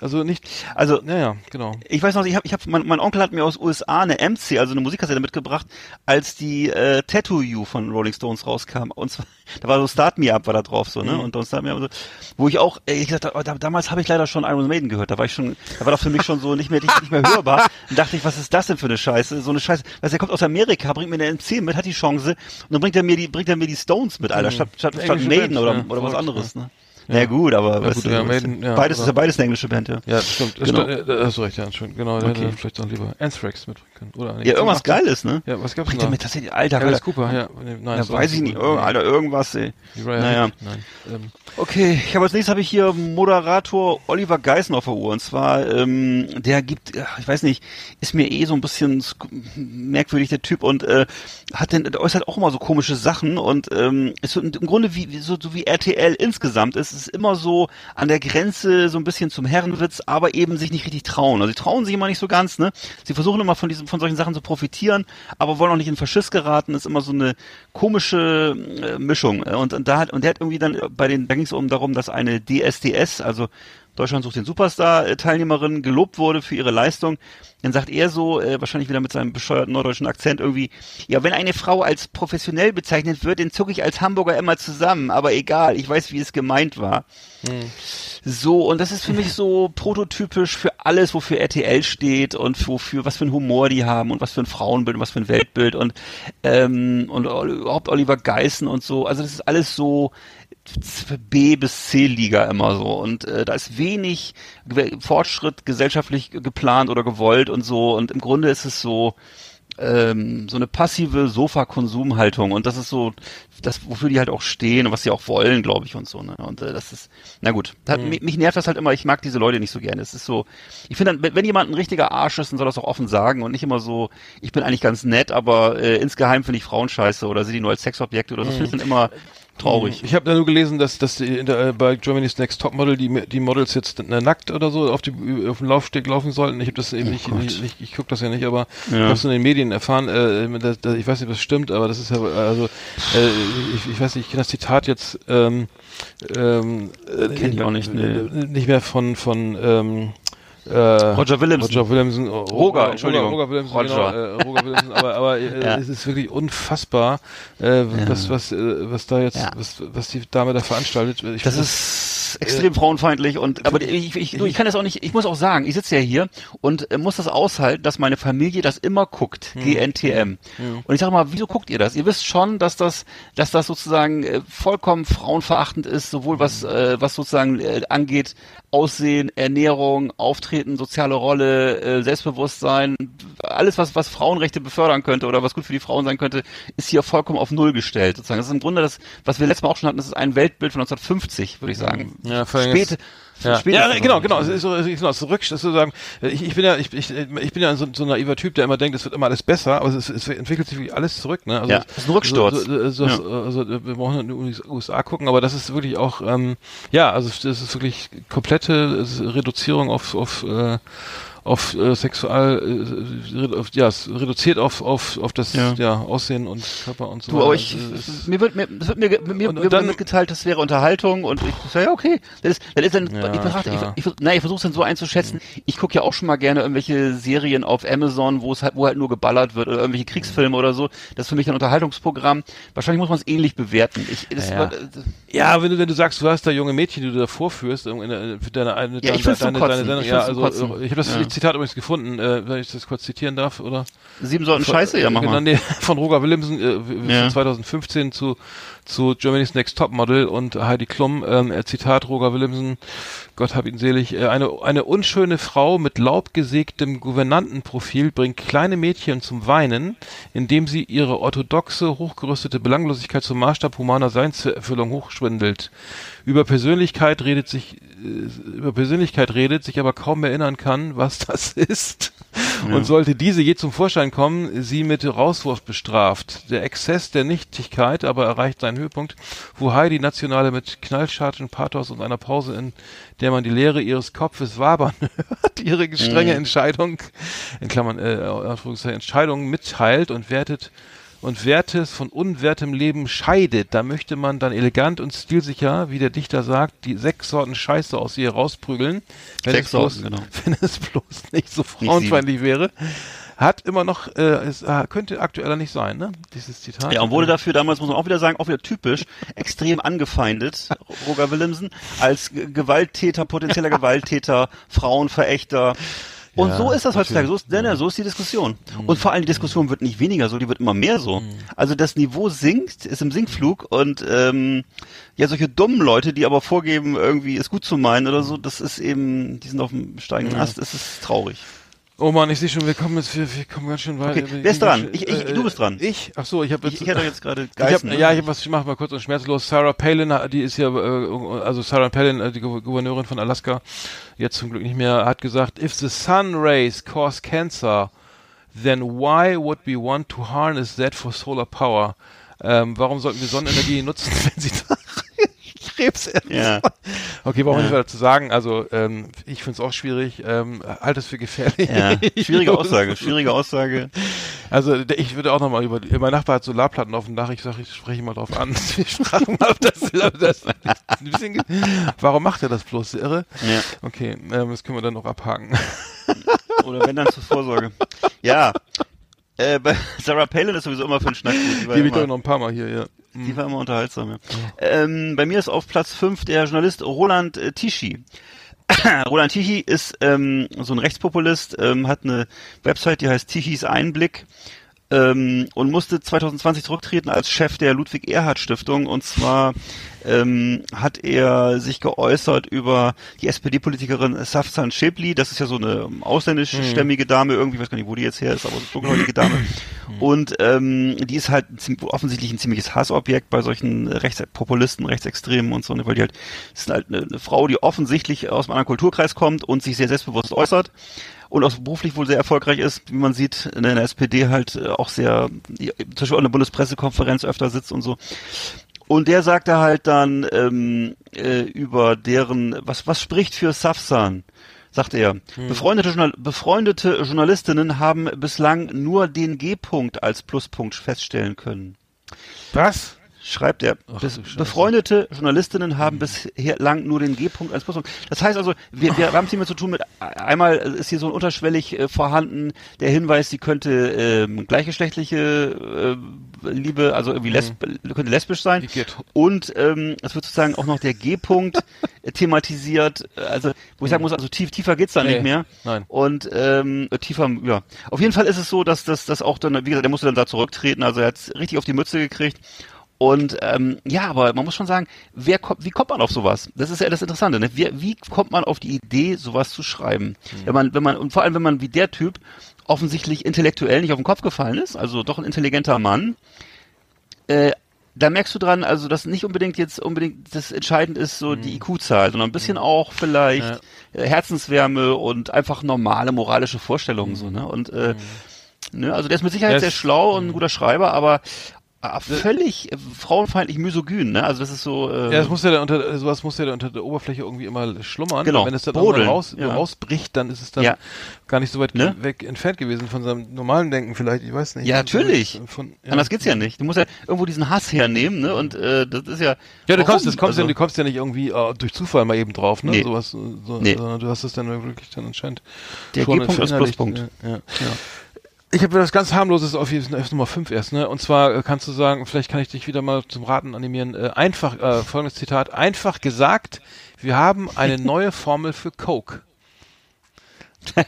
[SPEAKER 3] also nicht,
[SPEAKER 4] Also,
[SPEAKER 3] ja, ja, genau.
[SPEAKER 4] ich weiß noch, ich habe, ich hab, mein, mein Onkel hat mir aus USA eine MC, also eine Musikkassette mitgebracht, als die äh, Tattoo You von Rolling Stones rauskam. Und zwar, da war so Start Me Up war da drauf so, ne?
[SPEAKER 3] Mhm.
[SPEAKER 4] Und Don't Start Me Up, so, wo ich auch, äh, ich gesagt, habe, da, damals habe ich leider schon Iron Maiden gehört. Da war ich schon, da war das für mich schon so nicht mehr nicht, nicht mehr hörbar. Und dachte ich, was ist das denn für eine Scheiße? So eine Scheiße. Weißt, du, er kommt aus Amerika, bringt mir eine MC mit, hat die Chance und dann bringt er mir die, bringt er mir die Stones mit, Alter, statt, statt, statt
[SPEAKER 3] Englische
[SPEAKER 4] Maiden oder,
[SPEAKER 3] ja,
[SPEAKER 4] oder was anderes, ne? Ja, gut, aber
[SPEAKER 3] Ja, gut, ja, Maiden, ja,
[SPEAKER 4] beides ist ja beides eine englische Band, ja.
[SPEAKER 3] Ja, stimmt.
[SPEAKER 4] Genau.
[SPEAKER 3] stimmt, äh, da hast du recht, ja, schon, genau.
[SPEAKER 4] Okay.
[SPEAKER 3] hätte vielleicht auch lieber Anthrax mitbringen können. Oder nicht?
[SPEAKER 4] Ja, irgendwas
[SPEAKER 3] 87.
[SPEAKER 4] Geiles, ne?
[SPEAKER 3] Ja, was gab's
[SPEAKER 4] Bringt
[SPEAKER 3] denn
[SPEAKER 4] er
[SPEAKER 3] da?
[SPEAKER 4] mir tatsächlich, Alter,
[SPEAKER 3] Alice Cooper, ja. Nee, Nein,
[SPEAKER 4] ja, weiß ich nicht, irgend- Alter, irgendwas, ey. Naja.
[SPEAKER 3] Nein. Ähm,
[SPEAKER 4] Okay, ich habe als nächstes habe ich hier Moderator Oliver Geißen auf der Uhr und zwar ähm, der gibt, ich weiß nicht, ist mir eh so ein bisschen merkwürdig der Typ und äh, hat denn äußert auch immer so komische Sachen und ähm, ist so im Grunde wie so, so wie RTL insgesamt ist es ist immer so an der Grenze so ein bisschen zum Herrenwitz, aber eben sich nicht richtig trauen. Also sie trauen sich immer nicht so ganz, ne? Sie versuchen immer von diesen von solchen Sachen zu profitieren, aber wollen auch nicht in Verschiss geraten. Ist immer so eine komische äh, Mischung und, und da hat und der hat irgendwie dann bei den da ging es um darum, dass eine DSDS, also Deutschland sucht den Superstar-Teilnehmerin gelobt wurde für ihre Leistung. Dann sagt er so, äh, wahrscheinlich wieder mit seinem bescheuerten norddeutschen Akzent irgendwie, ja, wenn eine Frau als professionell bezeichnet wird, dann zucke ich als Hamburger immer zusammen, aber egal, ich weiß, wie es gemeint war. So, und das ist für mich so prototypisch für alles, wofür RTL steht und wofür, was für ein Humor die haben und was für ein Frauenbild und was für ein Weltbild und, ähm, und überhaupt Oliver Geißen und so. Also das ist alles so B bis C Liga immer so und äh, da ist wenig Fortschritt gesellschaftlich geplant oder gewollt und so und im Grunde ist es so, ähm, so eine passive Sofa-Konsumhaltung und das ist so das, wofür die halt auch stehen und was sie auch wollen, glaube ich und so. Ne? Und äh, das ist, na gut, hat, mich, mich nervt das halt immer. Ich mag diese Leute nicht so gerne. Es ist so, ich finde, wenn- jemand ein richtiger Arsch ist, dann soll das auch offen sagen und nicht immer so, ich bin eigentlich ganz nett, aber äh, insgeheim finde ich Frauen scheiße oder sehe die nur als Sexobjekte oder so. Das finde ich dann immer traurig.
[SPEAKER 3] Ich habe da nur gelesen, dass, dass die der, äh, bei Germany's Next Topmodel die, die Models jetzt äh, nackt oder so auf, die, auf den Laufsteg laufen sollten. Ich habe das eben nicht, nicht, nicht, ich gucke das ja nicht, aber
[SPEAKER 4] Ja.
[SPEAKER 3] ich habe es in den Medien erfahren. Äh, dass, dass, ich weiß nicht, ob das stimmt, aber das ist ja, also äh, ich, ich weiß nicht, ich kenne das Zitat jetzt ähm, ähm, äh,
[SPEAKER 4] Kenn ich auch nicht, nee.
[SPEAKER 3] äh, nicht mehr von von ähm, äh,
[SPEAKER 4] Roger Williamson.
[SPEAKER 3] Roger Williamson. oh,
[SPEAKER 4] Roger, Entschuldigung.
[SPEAKER 3] Roger, Roger Williamson,
[SPEAKER 4] Roger.
[SPEAKER 3] Genau, äh, Roger Williamson, aber, aber äh,
[SPEAKER 4] Ja.
[SPEAKER 3] es ist wirklich unfassbar, äh, was, was, äh, was da jetzt,
[SPEAKER 4] Ja.
[SPEAKER 3] was, was die Dame da veranstaltet. Ich
[SPEAKER 4] Das
[SPEAKER 3] find
[SPEAKER 4] ist extrem frauenfeindlich und aber ich, ich, du, ich kann das auch nicht, ich muss auch sagen, ich sitze ja hier und äh, muss das aushalten, dass meine Familie das immer guckt, GNTM. Und ich sage mal, wieso guckt ihr das? Ihr wisst schon, dass das, dass das sozusagen äh, vollkommen frauenverachtend ist, sowohl was, äh, was sozusagen äh, angeht, Aussehen, Ernährung, Auftreten, soziale Rolle, äh, Selbstbewusstsein, alles was, was Frauenrechte befördern könnte oder was gut für die Frauen sein könnte, ist hier vollkommen auf Null gestellt. Sozusagen. Das ist im Grunde das, was wir letztes Mal auch schon hatten, das ist ein Weltbild von 1950, würde ich sagen.
[SPEAKER 3] Ja, vor allem
[SPEAKER 4] Spät,
[SPEAKER 3] Ja, ja genau, genau. Es ist so, es ist genau, das sozusagen, ich, ich bin ja, ich, ich, ich bin ja so, so ein naiver Typ, der immer denkt, es wird immer alles besser, aber es, es entwickelt sich wirklich alles zurück, ne? Also,
[SPEAKER 4] Ja, das ist ein Rücksturz.
[SPEAKER 3] So, so, so, also, wir brauchen in den USA gucken, aber das ist wirklich auch, ähm, ja, also das ist wirklich komplette Reduzierung auf, auf, äh, auf äh, sexual, äh, auf, ja, es reduziert auf, auf, auf das
[SPEAKER 4] Ja.
[SPEAKER 3] ja. Aussehen und Körper und so
[SPEAKER 4] Du, aber ich,
[SPEAKER 3] Also,
[SPEAKER 4] mir wird mir, es wird mir, mir,
[SPEAKER 3] Und-
[SPEAKER 4] mir
[SPEAKER 3] dann-
[SPEAKER 4] mitgeteilt, das wäre Unterhaltung und ich sage, ja, okay. Das ist, das ist dann,
[SPEAKER 3] Ja,
[SPEAKER 4] ich betrachte, ich, ich, nein, ich versuche es dann so einzuschätzen. Ich gucke ja auch schon mal gerne irgendwelche Serien auf Amazon, wo es halt, wo halt nur geballert wird oder irgendwelche Kriegsfilme oder so. Das ist für mich ein Unterhaltungsprogramm. Wahrscheinlich muss man es ähnlich bewerten. Ich, das,
[SPEAKER 3] Ja.
[SPEAKER 4] war- äh,
[SPEAKER 3] Ja, wenn du, wenn du sagst, du hast da junge Mädchen, die du da vorführst, in der, für deine, eine,
[SPEAKER 4] Ja, ich
[SPEAKER 3] deine, deine, deine Sendung,
[SPEAKER 4] Ich
[SPEAKER 3] ja, also
[SPEAKER 4] Kotzen.
[SPEAKER 3] ich habe das
[SPEAKER 4] Ja.
[SPEAKER 3] Zitat übrigens gefunden, äh, wenn ich das kurz zitieren darf, oder?
[SPEAKER 4] sieben Sorten Scheiße, ja, mach
[SPEAKER 3] genau,
[SPEAKER 4] mal.
[SPEAKER 3] nee, von Roger Williamson äh,
[SPEAKER 4] Ja.
[SPEAKER 3] von 2015 zu zu Germany's Next Topmodel und Heidi Klum. Ähm, äh, Zitat Roger Williamson, Gott hab ihn selig. Äh, eine eine unschöne Frau mit laubgesägtem Gouvernantenprofil bringt kleine Mädchen zum Weinen, indem sie ihre orthodoxe, hochgerüstete Belanglosigkeit zum Maßstab humaner Seinserfüllung hochschwindelt. Über Persönlichkeit redet sich äh, über Persönlichkeit redet, sich aber kaum erinnern kann, was das ist. Und sollte diese je zum Vorschein kommen, sie mit Rauswurf bestraft. Der Exzess der Nichtigkeit aber erreicht seinen Höhepunkt, wo Heidi Nationale mit knallscharfen Pathos und einer Pause, in der man die Leere ihres Kopfes wabern hört, ihre strenge Entscheidung, in Klammern, äh, Entscheidung mitteilt und wertet und Wertes von unwertem Leben scheidet. Da möchte man dann elegant und stilsicher, wie der Dichter sagt, die sechs Sorten Scheiße aus ihr rausprügeln, wenn,
[SPEAKER 4] Sechs
[SPEAKER 3] es, bloß,
[SPEAKER 4] Sorten, genau.
[SPEAKER 3] wenn es bloß nicht so frauenfeindlich wäre. Hat immer noch, äh, es äh, könnte aktueller nicht sein, ne? Dieses Zitat.
[SPEAKER 4] Ja, und wurde dafür damals, muss man auch wieder sagen, auch wieder typisch, extrem angefeindet, Roger Williamson, als Gewalttäter, potenzieller Gewalttäter, Frauenverächter. Und
[SPEAKER 3] Ja,
[SPEAKER 4] so ist das heutzutage, so ist, nein, nein, so ist die Diskussion. Und vor allem die Diskussion wird nicht weniger so, die wird immer mehr so. Also das Niveau sinkt, ist im Sinkflug und ähm, ja, solche dummen Leute, die aber vorgeben, irgendwie es gut zu meinen oder so, das ist eben, die sind auf dem steigenden Ast, es ist traurig.
[SPEAKER 3] Oh man, ich sehe schon, wir kommen jetzt, wir, wir kommen ganz schön weit.
[SPEAKER 4] Okay, wer ist dran? Ich- ich- du bist dran.
[SPEAKER 3] Ich? Ach so, ich habe
[SPEAKER 4] Ich,
[SPEAKER 3] jetzt.
[SPEAKER 4] ich hätte jetzt gerade
[SPEAKER 3] Ich hab,
[SPEAKER 4] ne?
[SPEAKER 3] Ja, ich hab was, ich mach mal kurz und schmerzlos. Sarah Palin, die ist ja, äh, also Sarah Palin, äh, die Gou- Gouverneurin von Alaska, jetzt zum Glück nicht mehr, hat gesagt, if the sun rays cause cancer, then why would we want to harness that for solar power? Ähm, warum sollten wir Sonnenenergie nutzen, wenn sie Krebs
[SPEAKER 4] Ja.
[SPEAKER 3] Okay, brauchen wir
[SPEAKER 4] Ja.
[SPEAKER 3] nicht weiter zu sagen. Also, ähm, ich finde es auch schwierig. Ähm, halte es für gefährlich.
[SPEAKER 4] Ja, schwierige Aussage, schwierige Aussage.
[SPEAKER 3] Also ich würde auch nochmal über, mein Nachbar hat Solarplatten auf dem Dach, ich sage, ich spreche ihn mal drauf an. Ich frage mal, ob das, ob das ein bisschen, warum macht er das bloß, irre?
[SPEAKER 4] Ja.
[SPEAKER 3] Okay, ähm, das können wir dann noch abhaken.
[SPEAKER 4] Oder wenn dann zur Vorsorge. Ja. Äh, bei Sarah Palin ist sowieso immer für einen Schnack gut. Die
[SPEAKER 3] ich doch noch ein paar Mal hier, ja.
[SPEAKER 4] Die war immer unterhaltsam, ja. Ähm, bei mir ist auf Platz 5 der Journalist Roland äh, Tichy. Roland Tichy ist ähm, so ein Rechtspopulist, ähm, hat eine Website, die heißt Tichys Einblick ähm, und musste 2020 zurücktreten als Chef der Ludwig Erhard Stiftung und zwar ähm, hat er sich geäußert über die SPD-Politikerin Safsan Schäbli, das ist ja so eine ausländischstämmige Dame, irgendwie, ich weiß gar nicht, wo die jetzt her ist, aber so eine dunkelhäutige Dame. Und ähm, die ist halt offensichtlich ein ziemliches Hassobjekt bei solchen Rechtspopulisten, Rechtsextremen und so, ne, weil die halt, das ist halt eine, eine Frau, die offensichtlich aus einem anderen Kulturkreis kommt und sich sehr selbstbewusst äußert und auch beruflich wohl sehr erfolgreich ist, wie man sieht, in der SPD halt äh, auch sehr, zum Beispiel auch in der Bundespressekonferenz öfter sitzt und so. Und der sagte halt dann ähm, äh, über deren, was, was spricht für Safsan? Sagt er. Befreundete, Journal befreundete Journalistinnen haben bislang nur den G-Punkt als Pluspunkt feststellen können.
[SPEAKER 3] Was?
[SPEAKER 4] Schreibt er.
[SPEAKER 3] Ach, Scheiße.
[SPEAKER 4] befreundete Journalistinnen haben bislang nur den G-Punkt als Pluspunkt. Das heißt also, wir, wir haben es hier mit zu tun mit, einmal ist hier so ein unterschwellig äh, vorhanden der Hinweis, sie könnte ähm, gleichgeschlechtliche äh, Liebe, also irgendwie lesb könnte lesbisch sein. Und ähm, es wird sozusagen auch noch der G-Punkt äh, thematisiert, also wo ich sagen muss, also tief, tiefer geht's da
[SPEAKER 3] Nee,
[SPEAKER 4] nicht mehr.
[SPEAKER 3] nein.
[SPEAKER 4] Und ähm, äh, tiefer, ja. Auf jeden Fall ist es so, dass das auch dann, wie gesagt, der musste dann da zurücktreten, also er hat richtig auf die Mütze gekriegt. Und ähm, ja, aber man muss schon sagen, wer kommt, wie kommt man auf sowas? Das ist ja das Interessante. Ne? Wie, wie kommt man auf die Idee, sowas zu schreiben? Wenn man, wenn man und vor allem, wenn man wie der Typ offensichtlich intellektuell nicht auf den Kopf gefallen ist, also doch ein intelligenter Mann, äh, da merkst du dran, also dass nicht unbedingt jetzt unbedingt das entscheidend ist so die IQ-Zahl, sondern ein bisschen auch vielleicht äh, Herzenswärme und einfach normale moralische Vorstellungen so, ne? Und äh, ne, also der ist mit Sicherheit
[SPEAKER 3] Er ist-
[SPEAKER 4] sehr schlau und ein guter Schreiber, aber völlig äh, frauenfeindlich misogyn, ne? Also das ist so. Äh,
[SPEAKER 3] Ja, das muss ja da unter, sowas muss ja da unter der Oberfläche irgendwie immer schlummern.
[SPEAKER 4] Genau,
[SPEAKER 3] Wenn es dann raus,
[SPEAKER 4] ja.
[SPEAKER 3] rausbricht, dann ist es dann
[SPEAKER 4] Ja.
[SPEAKER 3] gar nicht so weit
[SPEAKER 4] Ne?
[SPEAKER 3] weg entfernt gewesen von seinem normalen Denken vielleicht, ich weiß nicht.
[SPEAKER 4] Ja, natürlich.
[SPEAKER 3] Von, ja.
[SPEAKER 4] Anders geht's ja nicht. Du musst ja irgendwo diesen Hass hernehmen, ne? Und äh, das ist ja.
[SPEAKER 3] Ja, du
[SPEAKER 4] warum?
[SPEAKER 3] kommst, das kommst
[SPEAKER 4] also,
[SPEAKER 3] ja, du kommst ja nicht irgendwie äh, durch Zufall mal eben drauf, ne?
[SPEAKER 4] Nee.
[SPEAKER 3] Sowas, so,
[SPEAKER 4] Nee.
[SPEAKER 3] sondern du hast es dann wirklich dann anscheinend.
[SPEAKER 4] Der G-Punkt ist. Pluspunkt.
[SPEAKER 3] Ja, ja. Ich habe was ganz harmloses auf jeden Fall Nummer 5 erst, ne? Und zwar äh, kannst du sagen, vielleicht kann ich dich wieder mal zum Raten animieren. Äh, einfach, äh, folgendes Zitat, einfach gesagt, wir haben eine neue Formel für Coke.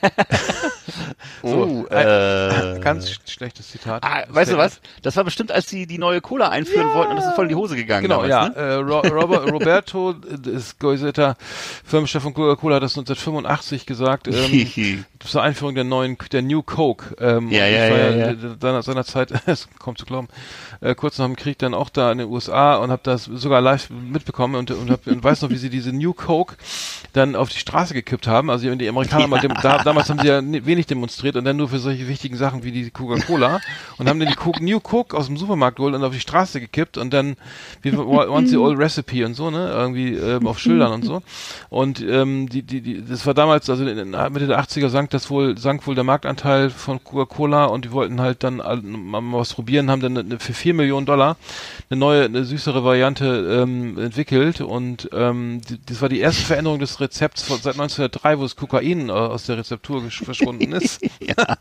[SPEAKER 4] Oh,
[SPEAKER 3] ein-
[SPEAKER 4] äh,
[SPEAKER 3] Ganz sch schlechtes Zitat.
[SPEAKER 4] Ah, weißt du was? Das war bestimmt, als sie die neue Cola einführen wollten und das ist voll in die Hose gegangen.
[SPEAKER 3] Genau,
[SPEAKER 4] damals,
[SPEAKER 3] ja.
[SPEAKER 4] Ne?
[SPEAKER 3] Äh, Ro Robert, Roberto, äh, ist Goisetter, Firmenchef von Coca-Cola, hat das 1985 gesagt. Ähm, zur Einführung der neuen, der New Coke. Ähm,
[SPEAKER 4] Ja, ja,
[SPEAKER 3] ich war
[SPEAKER 4] ja, ja.
[SPEAKER 3] äh, Seiner, seiner Zeit, es kommt zu glauben, äh, kurz nach dem Krieg dann auch da in den USA und habe das sogar live mitbekommen und, und, hab, und weiß noch, wie sie diese New Coke dann auf die Straße gekippt haben. Also die Amerikaner, mal dem, da, damals haben sie ja ni- wenig demonstriert und dann nur für solche wichtigen Sachen wie die Coca-Cola und haben dann die Coke, New Coke aus dem Supermarkt geholt und auf die Straße gekippt und dann wie Once the Old Recipe und so, ne, irgendwie ähm, auf Schildern und so. Und ähm, die, die, die, das war damals, also in, Mitte der 80er sank das wohl, sank wohl der Marktanteil von Coca-Cola und die wollten halt dann mal was probieren, haben dann für vier Millionen Dollar eine neue, eine süßere Variante ähm, entwickelt und ähm, die, das war die erste Veränderung des Rezepts von, seit 1903, wo das Kokain äh, aus der Rezeptur verschwunden ist.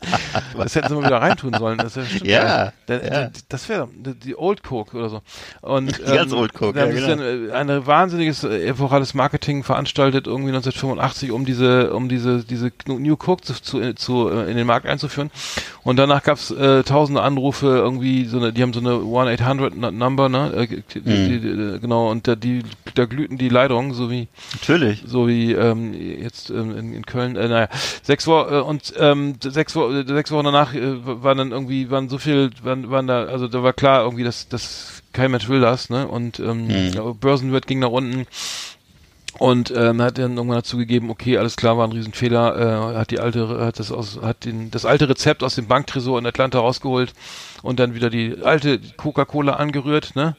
[SPEAKER 3] das hätten sie mal wieder reintun sollen. Das
[SPEAKER 4] Ja, ja.
[SPEAKER 3] da- Das wäre die, Old Coke oder so. Und,
[SPEAKER 4] Die ganz Old Coke, ja, genau.
[SPEAKER 3] dann äh, ein wahnsinniges äh, epochales Marketing veranstaltet, irgendwie 1985, um diese, um diese, diese New Coke zu, zu, zu äh, in den Markt einzuführen. Und danach gab's äh, tausende Anrufe, irgendwie so eine, die haben so eine 1-800-Number, ne? Die,
[SPEAKER 4] Mhm.
[SPEAKER 3] die, die, genau, und da, die, da glühten die Leitungen, so wie
[SPEAKER 4] Natürlich.
[SPEAKER 3] so wie ähm, jetzt ähm, in, in Köln, äh, naja, sechs Wochen äh, und ähm, sechs, Wo äh, sechs Wochen danach äh, waren dann irgendwie, waren so viel, waren, waren da, also da war klar irgendwie, dass, dass kein Mensch will das, ne? Und ähm,
[SPEAKER 4] Mhm.
[SPEAKER 3] Börsenwert ging nach unten. Und ähm, hat dann irgendwann dazu gegeben, okay, alles klar, war ein Riesenfehler, äh, hat die alte, hat das aus, hat den, das alte Rezept aus dem Banktresor in Atlanta rausgeholt und dann wieder die alte Coca-Cola angerührt, ne?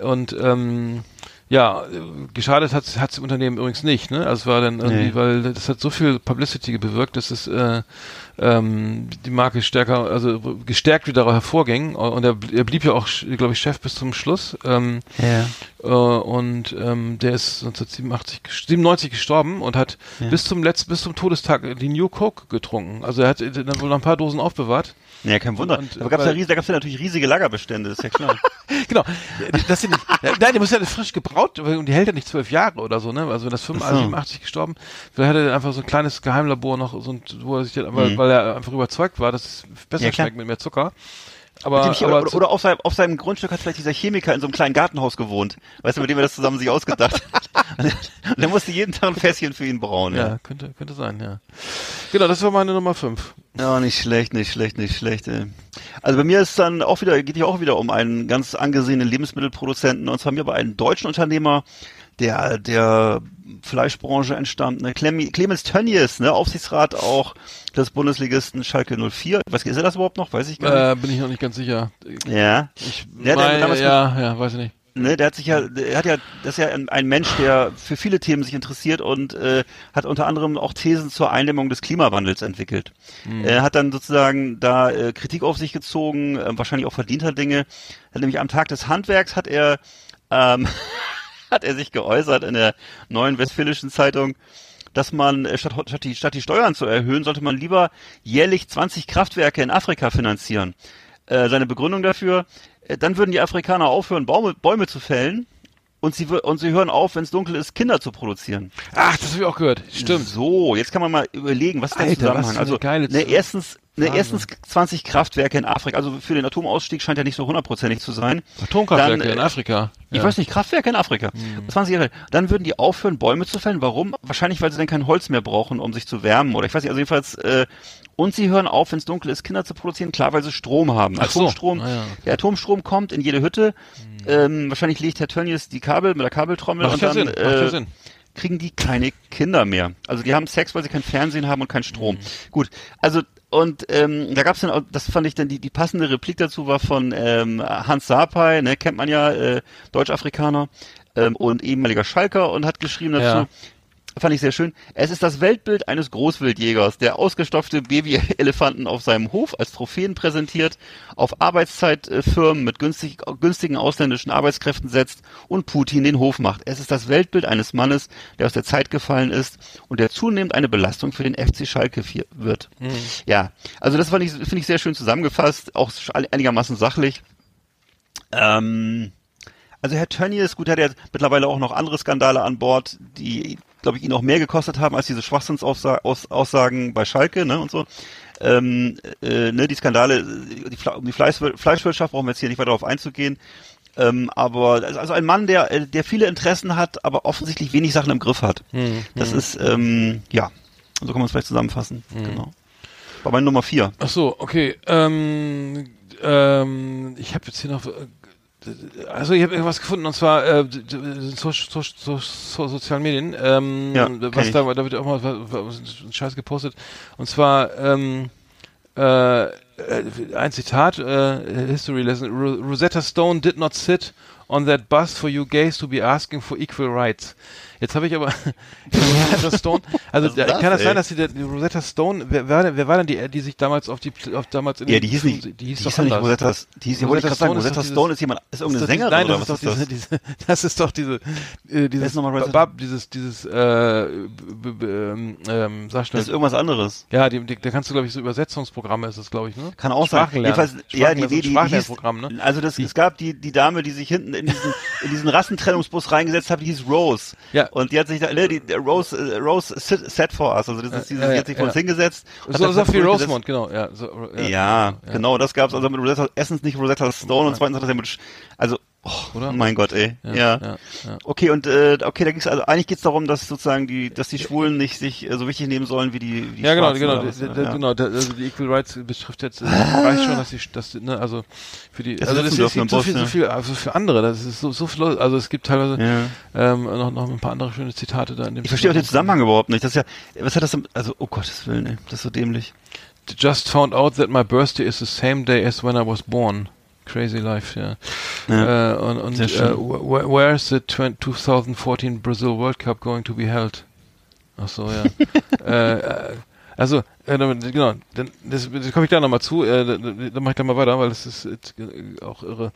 [SPEAKER 3] Und ähm, ja, äh, geschadet hat hat dem Unternehmen übrigens nicht, ne? Also es war dann irgendwie,
[SPEAKER 4] Nee.
[SPEAKER 3] weil das hat so viel Publicity bewirkt, dass es äh, ähm, die Marke stärker, also gestärkt wieder hervorging und er, er blieb ja auch, glaube ich, Chef bis zum Schluss. Ähm,
[SPEAKER 4] Ja.
[SPEAKER 3] äh, und ähm, der ist 1987, ges- 97 gestorben und hat bis zum letzten, bis zum Todestag die New Coke getrunken. Also er hat äh, dann wohl noch ein paar Dosen aufbewahrt.
[SPEAKER 4] Ja, kein Wunder.
[SPEAKER 3] Und-
[SPEAKER 4] ja riesige, da gab's ja natürlich riesige Lagerbestände, ist ja klar.
[SPEAKER 3] Genau. Das sind nein, die muss ja frisch gebraut und die hält ja nicht zwölf Jahre oder so, ne? Also wenn das 85,
[SPEAKER 4] Ach so.
[SPEAKER 3] 87 gestorben, vielleicht hat er einfach so ein kleines Geheimlabor noch, so ein, wo er sich, dann-
[SPEAKER 4] Mhm.
[SPEAKER 3] weil er einfach überzeugt war, dass es besser
[SPEAKER 4] Ja,
[SPEAKER 3] schmeckt mit mehr Zucker. Aber,
[SPEAKER 4] Chemi-
[SPEAKER 3] aber
[SPEAKER 4] oder, oder auf, seinem, auf seinem Grundstück hat vielleicht dieser Chemiker in so einem kleinen Gartenhaus gewohnt. Weißt du, mit dem er das zusammen sich ausgedacht hat. Und der musste jeden Tag ein Fässchen für ihn brauen.
[SPEAKER 3] ja,
[SPEAKER 4] Ja.
[SPEAKER 3] könnte, könnte sein, ja. Genau, das war meine Nummer 5.
[SPEAKER 4] Ja, nicht schlecht, nicht schlecht, nicht schlecht. Ey. Also bei mir ist dann auch wieder, geht hier auch wieder um einen ganz angesehenen Lebensmittelproduzenten und zwar mir bei einem deutschen Unternehmer, der der Fleischbranche entstammt, ne? Clem, Clemens Tönnies, ne, Aufsichtsrat auch des Bundesligisten Schalke 04. Was ist er das überhaupt noch? Weiß ich gar
[SPEAKER 3] Äh, bin ich noch nicht ganz sicher.
[SPEAKER 4] nicht. Ja.
[SPEAKER 3] Ich
[SPEAKER 4] Der hat ja damals
[SPEAKER 3] ja, ja, weiß ich nicht.
[SPEAKER 4] ne, der hat sich ja, der hat ja, das ist ja ein, ein Mensch, der für viele Themen sich interessiert und äh, hat unter anderem auch Thesen zur Eindämmung des Klimawandels entwickelt. Er hat dann sozusagen da äh, Kritik auf sich gezogen, äh, wahrscheinlich auch verdienter Dinge. Hat nämlich am Tag des Handwerks hat er ähm, hat er sich geäußert in der neuen Westfälischen Zeitung, dass man äh, statt, statt, die, statt die Steuern zu erhöhen, sollte man lieber jährlich 20 Kraftwerke in Afrika finanzieren. Äh, seine Begründung dafür, äh, dann würden die Afrikaner aufhören, Bäume, Bäume zu fällen und sie, und sie hören auf, wenn es dunkel ist, Kinder zu produzieren.
[SPEAKER 3] Ach, das habe ich auch gehört. Stimmt.
[SPEAKER 4] So, jetzt kann man mal überlegen, was ist der
[SPEAKER 3] Alter,
[SPEAKER 4] Zusammenhang? Also,
[SPEAKER 3] geile
[SPEAKER 4] ne, erstens, ne,
[SPEAKER 3] Wahnsinn.
[SPEAKER 4] erstens 20 Kraftwerke in Afrika. Also für den Atomausstieg scheint ja nicht so hundertprozentig zu sein.
[SPEAKER 3] Atomkraftwerke
[SPEAKER 4] Dann, äh,
[SPEAKER 3] in Afrika.
[SPEAKER 4] Ich
[SPEAKER 3] Ja.
[SPEAKER 4] weiß nicht, Kraftwerke in Afrika. 20 Jahre. Dann würden die aufhören, Bäume zu fällen. Warum? Wahrscheinlich, weil sie dann kein Holz mehr brauchen, um sich zu wärmen. Oder ich weiß nicht, also jedenfalls, äh, und sie hören auf, wenn es dunkel ist, Kinder zu produzieren, klar, weil sie Strom haben.
[SPEAKER 3] Ach so.
[SPEAKER 4] Atomstrom,
[SPEAKER 3] Ah ja,
[SPEAKER 4] der Atomstrom kommt in jede Hütte. Ähm, wahrscheinlich legt Herr Tönnies die Kabel mit der Kabeltrommel
[SPEAKER 3] Macht
[SPEAKER 4] und dann
[SPEAKER 3] Sinn,
[SPEAKER 4] äh,
[SPEAKER 3] Sinn.
[SPEAKER 4] kriegen die keine Kinder mehr. Also die haben Sex, weil sie kein Fernsehen haben und keinen Strom.
[SPEAKER 3] Mhm.
[SPEAKER 4] Gut, also und ähm, da gab's dann, auch, das fand ich dann, die, die passende Replik dazu war von ähm, Hans Sapai, ne, kennt man ja, äh, Deutsch-Afrikaner ähm, und ehemaliger Schalker und hat geschrieben dazu,
[SPEAKER 3] Ja.
[SPEAKER 4] Fand ich sehr schön. Es ist das Weltbild eines Großwildjägers, der ausgestopfte Babyelefanten auf seinem Hof als Trophäen präsentiert, auf Arbeitszeitfirmen mit günstig, günstigen ausländischen Arbeitskräften setzt und Putin den Hof macht. Es ist das Weltbild eines Mannes, der aus der Zeit gefallen ist und der zunehmend eine Belastung für den FC Schalke wird. Ja, also das fand ich, finde ich sehr schön zusammengefasst, auch einigermaßen sachlich. Ähm, also Herr Tönnies, gut, hat er mittlerweile auch noch andere Skandale an Bord, die, glaube ich, ihn auch mehr gekostet haben als diese Schwachsinnsaussagen bei Schalke, ne, und so. Ähm, äh, ne, die Skandale, die, um die Fleisch, Fleischwirtschaft brauchen wir jetzt hier nicht weiter darauf einzugehen. Ähm, aber also ein Mann, der, äh, der viele Interessen hat, aber offensichtlich wenig Sachen im Griff hat. Das ist, ähm, ja, so kann man es vielleicht zusammenfassen. Genau. War meine Nummer vier.
[SPEAKER 3] Ach so, okay. Ähm, ähm, ich habe jetzt hier noch. Also ich habe irgendwas gefunden und zwar äh, so, so, so, so sozialen Medien. Ähm,
[SPEAKER 4] Ja,
[SPEAKER 3] was da, da wird auch mal was, was, ein Scheiß gepostet. Und zwar ähm, äh, ein Zitat, äh, History Lesson. Ro Rosetta Stone did not sit on that bus for you gays to be asking for equal rights. Jetzt habe ich aber Rosetta Stone. Also
[SPEAKER 4] ist
[SPEAKER 3] kann das
[SPEAKER 4] ey?
[SPEAKER 3] sein, dass die, die Rosetta Stone, wer, wer, wer war denn die, die sich damals auf die, auf damals in
[SPEAKER 4] Ja, die hieß nicht,
[SPEAKER 3] die hieß
[SPEAKER 4] die
[SPEAKER 3] doch
[SPEAKER 4] hieß ja nicht. Rosetta, die hieß,
[SPEAKER 3] Rosetta
[SPEAKER 4] gerade sagen,
[SPEAKER 3] Stone ist
[SPEAKER 4] Rosetta
[SPEAKER 3] doch
[SPEAKER 4] Stone ist jemand, ist
[SPEAKER 3] Ist
[SPEAKER 4] irgendeine
[SPEAKER 3] doch diese-
[SPEAKER 4] Sängerin
[SPEAKER 3] Nein,
[SPEAKER 4] oder
[SPEAKER 3] das
[SPEAKER 4] was
[SPEAKER 3] ist doch
[SPEAKER 4] ist das?
[SPEAKER 3] diese, das ist doch diese, äh, dieses,
[SPEAKER 4] ist Rosetta-
[SPEAKER 3] Bab, dieses, dieses, äh, ähm, ähm, sag schnell.
[SPEAKER 4] Das ist irgendwas anderes.
[SPEAKER 3] ja, die, die, da kannst du, glaube ich, so Übersetzungsprogramme ist das, glaube ich, ne?
[SPEAKER 4] Kann auch sein. Jedenfalls, ja, die die, die hieß,
[SPEAKER 3] ne?
[SPEAKER 4] also das, es gab die, die Dame, die sich hinten in diesen, in diesen Rassentrennungsbus reingesetzt hat, die hieß Rose.
[SPEAKER 3] Ja.
[SPEAKER 4] Und die hat sich da, ne, die, Rose, äh, Rose sit, sat for us, also das ist dieses,
[SPEAKER 3] ja,
[SPEAKER 4] die hat sich vor
[SPEAKER 3] ja.
[SPEAKER 4] uns hingesetzt.
[SPEAKER 3] So, so
[SPEAKER 4] durchgesetzt.
[SPEAKER 3] Rosemont, genau, ja. So,
[SPEAKER 4] Ja, genau, das gab's also mit Rosetta, erstens nicht Rosetta Stone und zweitens hat das ja mit, also, oh,
[SPEAKER 3] Oder?
[SPEAKER 4] mein Gott, ey, ja.
[SPEAKER 3] ja, ja.
[SPEAKER 4] Okay, und äh, okay, da ging's also eigentlich geht's darum, dass sozusagen die, dass die Schwulen nicht sich äh, so wichtig nehmen sollen wie die, die
[SPEAKER 3] Ja, genau, genau,
[SPEAKER 4] was, ne? ja.
[SPEAKER 3] genau, da- also die Equal Rights betrifft jetzt, äh, reicht schon, dass die, dass die, ne, also für die,
[SPEAKER 4] Dass
[SPEAKER 3] also das ist,
[SPEAKER 4] im
[SPEAKER 3] so viel, so
[SPEAKER 4] ja.
[SPEAKER 3] viel, also für andere, das ist so, so viel, also es gibt teilweise
[SPEAKER 4] Ja.
[SPEAKER 3] ähm, noch, noch ein paar andere schöne Zitate da in dem
[SPEAKER 4] Ich verstehe auch den Zusammenhang überhaupt nicht. Das ist ja, was hat das, denn- also, oh Gottes Willen, ey, das ist so dämlich.
[SPEAKER 3] Just found out that my birthday is the same day as when I was born. Crazy life, ja.
[SPEAKER 4] Ja.
[SPEAKER 3] Äh, und und äh,
[SPEAKER 4] schön.
[SPEAKER 3] wh- where is the 20 2014 Brazil World Cup going to be held? Ach so, ja. äh, äh, also, äh, genau, dann, das, das komme ich da nochmal zu, äh, dann, dann mache ich da mal weiter, weil das ist äh, auch irre.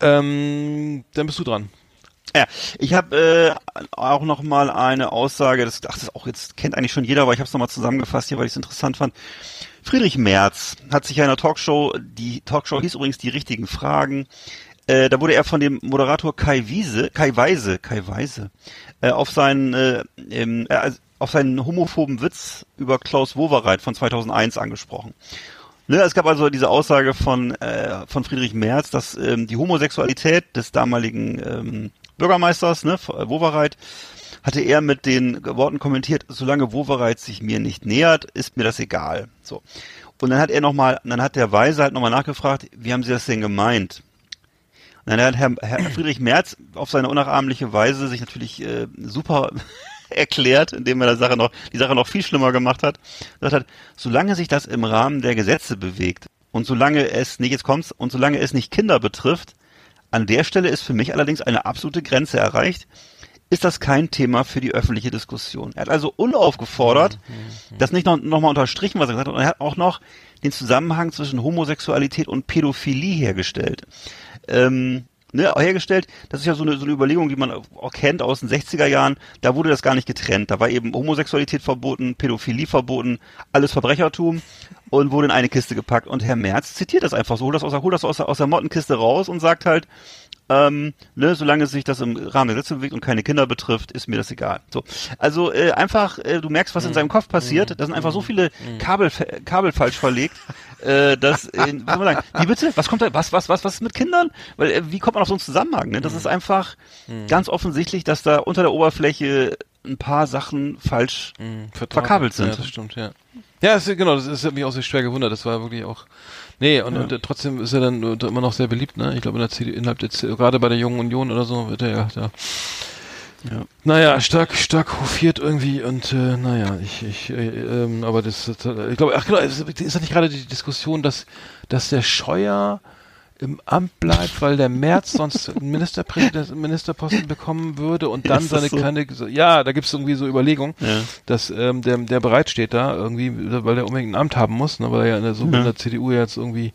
[SPEAKER 3] Ähm, dann bist du dran.
[SPEAKER 4] Ja, ich habe äh, auch noch mal eine Aussage, das, ach, das auch jetzt kennt eigentlich schon jeder, aber ich habe es nochmal zusammengefasst hier, weil ich es interessant fand. Friedrich Merz hat sich in einer Talkshow, die Talkshow hieß übrigens die richtigen Fragen, äh, da wurde er von dem Moderator Kai Wiese, Kai Weise, Kai Weise, äh, auf seinen, äh, ähm, äh, also auf seinen homophoben Witz über Klaus Wowereit von 2001 angesprochen. Ne, es gab also diese Aussage von, äh, von Friedrich Merz, dass ähm, die Homosexualität des damaligen ähm, Bürgermeisters, ne, Wowereit, hatte er mit den Worten kommentiert, solange Wowereit sich mir nicht nähert, ist mir das egal. So. Und dann hat er nochmal, dann hat der Weise halt nochmal nachgefragt, wie haben Sie das denn gemeint? Und dann hat Herr, Herr Friedrich Merz auf seine unnachahmliche Weise sich natürlich äh, super erklärt, indem er die Sache noch, die Sache noch viel schlimmer gemacht hat. Gesagt hat, solange sich das im Rahmen der Gesetze bewegt und solange es nicht, jetzt kommt's, und solange es nicht Kinder betrifft, an der Stelle ist für mich allerdings eine absolute Grenze erreicht, ist das kein Thema für die öffentliche Diskussion. Er hat also unaufgefordert, das nicht noch, noch mal unterstrichen, was er gesagt hat, und er hat auch noch den Zusammenhang zwischen Homosexualität und Pädophilie hergestellt. Ähm, ne, hergestellt, das ist ja so eine, so eine Überlegung, die man auch kennt aus den 60er Jahren, da wurde das gar nicht getrennt. Da war eben Homosexualität verboten, Pädophilie verboten, alles Verbrechertum und wurde in eine Kiste gepackt. Und Herr Merz zitiert das einfach so, holt das aus der, holt das aus der, aus der Mottenkiste raus und sagt halt, ähm, ne, solange sich das im Rahmen der Gesetze bewegt und keine Kinder betrifft, ist mir das egal. So, also äh, einfach, äh, du merkst, was in seinem Kopf passiert. Da sind einfach so viele Kabel, Kabel falsch verlegt, äh, dass, äh, was sagen, wie bitte? Was kommt da? Was, was, was, was ist mit Kindern? Weil äh, wie kommt man auf so einen Zusammenhang? Ne? Das ist einfach ganz offensichtlich, dass da unter der Oberfläche ein paar Sachen falsch
[SPEAKER 3] Vertraut-
[SPEAKER 4] verkabelt sind.
[SPEAKER 3] Ja, das stimmt, ja. Ja, das, genau, das ist hat mich auch sehr schwer gewundert. Das war wirklich auch. Nee, und, und äh, trotzdem ist er dann äh, immer noch sehr beliebt, ne? Ich glaube, in der CD, innerhalb der CD, gerade bei der Jungen Union oder so wird er ja da Naja, stark, stark hofiert irgendwie und äh, naja, ich, ich, äh, ähm, aber das, das ich glaube, ach genau, ist ist das nicht gerade die Diskussion, dass, dass der Scheuer im Amt bleibt, weil der Merz sonst einen Ministerpräsident, Ministerposten bekommen würde und dann seine
[SPEAKER 4] so?
[SPEAKER 3] kleine, ja, da gibt's irgendwie so Überlegungen,
[SPEAKER 4] Ja.
[SPEAKER 3] dass ähm, der, der bereitsteht da irgendwie, weil der unbedingt ein Amt haben muss, ne, weil er ja in der, so in der CDU jetzt irgendwie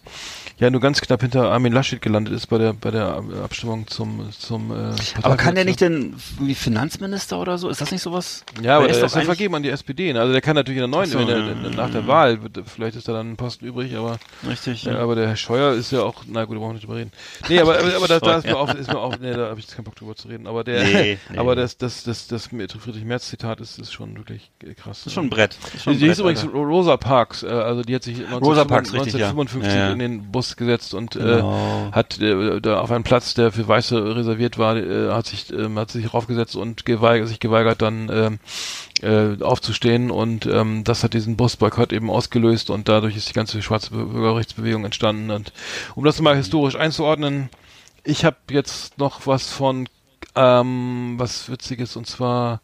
[SPEAKER 3] ja nur ganz knapp hinter Armin Laschet gelandet ist bei der bei der Abstimmung zum zum äh,
[SPEAKER 4] Aber kann der
[SPEAKER 3] Parteivorsitzenden.
[SPEAKER 4] nicht denn wie Finanzminister oder so? Ist das nicht sowas?
[SPEAKER 3] Ja, aber
[SPEAKER 4] er
[SPEAKER 3] der
[SPEAKER 4] doch
[SPEAKER 3] ist ja
[SPEAKER 4] eigentlich-
[SPEAKER 3] vergeben an die SPD. Ne? Also der kann natürlich in der neuen,
[SPEAKER 4] so,
[SPEAKER 3] in der,
[SPEAKER 4] ja,
[SPEAKER 3] in,
[SPEAKER 4] ja,
[SPEAKER 3] nach der Wahl, vielleicht ist da dann ein Posten übrig, aber
[SPEAKER 4] Richtig.
[SPEAKER 3] ja.
[SPEAKER 4] Ja.
[SPEAKER 3] aber der Herr Scheuer ist ja auch, na gut, da brauchen wir nicht drüber reden. Nee, aber, aber, aber da, da ist mir auf, ist mir auf, nee, da habe ich jetzt keinen Bock drüber zu reden. Aber der,
[SPEAKER 4] Nee, nee.
[SPEAKER 3] aber das, das, das, das, Friedrich Merz Zitat ist, ist schon wirklich äh, krass.
[SPEAKER 4] Das ist schon ein Brett. Ist schon
[SPEAKER 3] Die,
[SPEAKER 4] Brett,
[SPEAKER 3] hieß übrigens. Rosa Parks, äh, also die hat sich
[SPEAKER 4] Rosa Parks, richtig, ja.
[SPEAKER 3] 1955
[SPEAKER 4] Ja, ja.
[SPEAKER 3] in den Bus gesetzt und
[SPEAKER 4] Genau.
[SPEAKER 3] äh, hat äh, da auf einen Platz, der für Weiße reserviert war, äh, hat sich ähm, hat sich raufgesetzt und geweigert, sich geweigert dann ähm, äh, aufzustehen. Und ähm, das hat diesen Busboykott eben ausgelöst und dadurch ist die ganze schwarze Bü- Bürgerrechtsbewegung entstanden. Und um das mal historisch einzuordnen, ich habe jetzt noch was von ähm, was witziges. Und zwar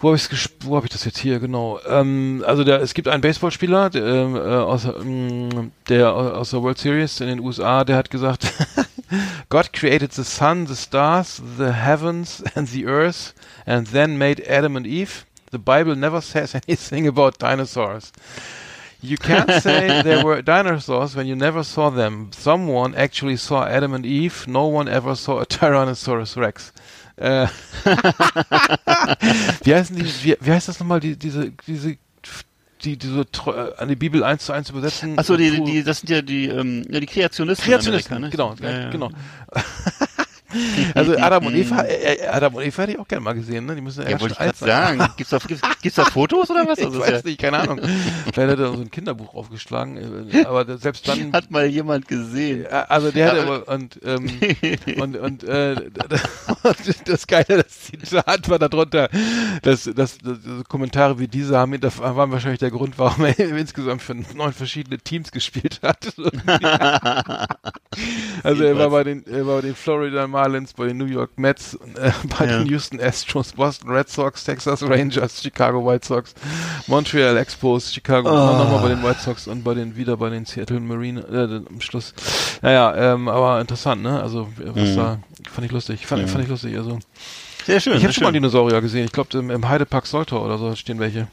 [SPEAKER 3] wo habe ich wo habe ich das jetzt hier genau ähm, also der es gibt einen Baseballspieler der, ähm, äh, aus ähm, der aus der World Series in den USA der hat gesagt God created the sun the stars the heavens and the earth and then made Adam and Eve the Bible never says anything about dinosaurs You can't say there were dinosaurs when you never saw them. Someone actually saw Adam and Eve. No one ever saw a Tyrannosaurus Rex. Äh, wie heißen die, wie, wie heißt das nochmal, die, diese, diese, die, die so treu- äh, an die Bibel eins zu eins übersetzen?
[SPEAKER 4] Achso, die, die, das sind ja die, ähm, ja, die Kreationisten.
[SPEAKER 3] Kreationisten,
[SPEAKER 4] Amerika, ne?
[SPEAKER 3] genau,
[SPEAKER 4] Ja, ja.
[SPEAKER 3] genau. also Adam und Eva, äh, äh, Adam und Eva hätte ich auch gerne mal gesehen, ne? Die müssen ja,
[SPEAKER 4] Ja, wollte ich gerade sagen. Gibt's da, gibt's, gibt's da Fotos oder was?
[SPEAKER 3] Ich
[SPEAKER 4] Also,
[SPEAKER 3] weiß
[SPEAKER 4] ja,
[SPEAKER 3] nicht, keine Ahnung. Vielleicht hat er so ein Kinderbuch aufgeschlagen, äh, aber selbst dann
[SPEAKER 4] hat mal jemand gesehen.
[SPEAKER 3] Also der hatte
[SPEAKER 4] Aber-
[SPEAKER 3] und ähm, und und äh, das Geile, das Zitat war darunter, dass, dass, dass Kommentare wie diese haben, das waren wahrscheinlich der Grund, warum er insgesamt für neun verschiedene Teams gespielt hat. also er war bei den er war bei den Florida Marlins, bei den New York Mets, äh, bei
[SPEAKER 4] Ja.
[SPEAKER 3] den Houston Astros, Boston Red Sox, Texas Rangers, Chicago White Sox, Montreal Expos, Chicago, nochmal bei den White Sox und bei den wieder bei den Seattle Marine äh, am Schluss. Naja, ähm, aber interessant, ne? Also was
[SPEAKER 4] Mhm.
[SPEAKER 3] da fand ich lustig, fand, fand ich lustig. Also
[SPEAKER 4] Sehr schön.
[SPEAKER 3] ich habe schon mal
[SPEAKER 4] schön.
[SPEAKER 3] Dinosaurier gesehen. Ich glaube im, im Heidepark Soltau oder so stehen welche.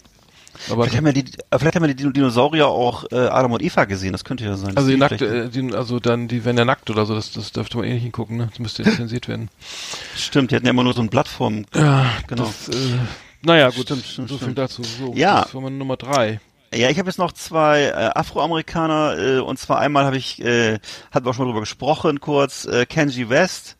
[SPEAKER 3] Aber
[SPEAKER 4] Vielleicht haben, wir die, vielleicht haben wir die Dino- Dinosaurier auch äh, Adam und Eva gesehen, das könnte ja sein.
[SPEAKER 3] also die nackt, äh, die, also dann die werden ja nackt oder so. Das, das dürfte man eh nicht hingucken, ne? Das müsste zensiert werden.
[SPEAKER 4] Stimmt, die hatten ja immer nur so ein Blatt vorm.
[SPEAKER 3] Ja,
[SPEAKER 4] genau.
[SPEAKER 3] Das, äh, naja, gut,
[SPEAKER 4] Stimmt, stimmt,
[SPEAKER 3] so viel
[SPEAKER 4] stimmt.
[SPEAKER 3] dazu. So,
[SPEAKER 4] Ja.
[SPEAKER 3] Das war meine Nummer drei.
[SPEAKER 4] Ja, ich habe jetzt noch zwei äh, Afroamerikaner äh, und zwar einmal habe ich, äh, hatten wir auch schon mal drüber gesprochen kurz, äh, Kenji West,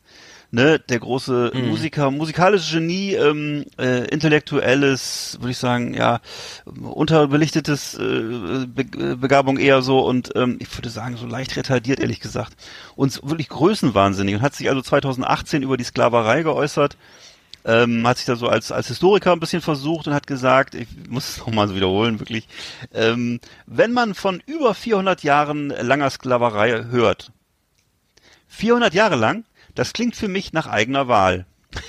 [SPEAKER 4] ne, der große
[SPEAKER 3] Mhm.
[SPEAKER 4] Musiker, musikalisches Genie, ähm, äh, intellektuelles, würde ich sagen, ja, unterbelichtetes äh, Be äh, Begabung eher so und ähm, ich würde sagen so leicht retardiert ehrlich gesagt und wirklich größenwahnsinnig und hat sich also 2018 über die Sklaverei geäußert ähm, hat sich da so als, als Historiker ein bisschen versucht und hat gesagt, ich muss es nochmal so wiederholen, wirklich, ähm, wenn man von über 400 Jahren langer Sklaverei hört, 400 Jahre lang, das klingt für mich nach eigener Wahl.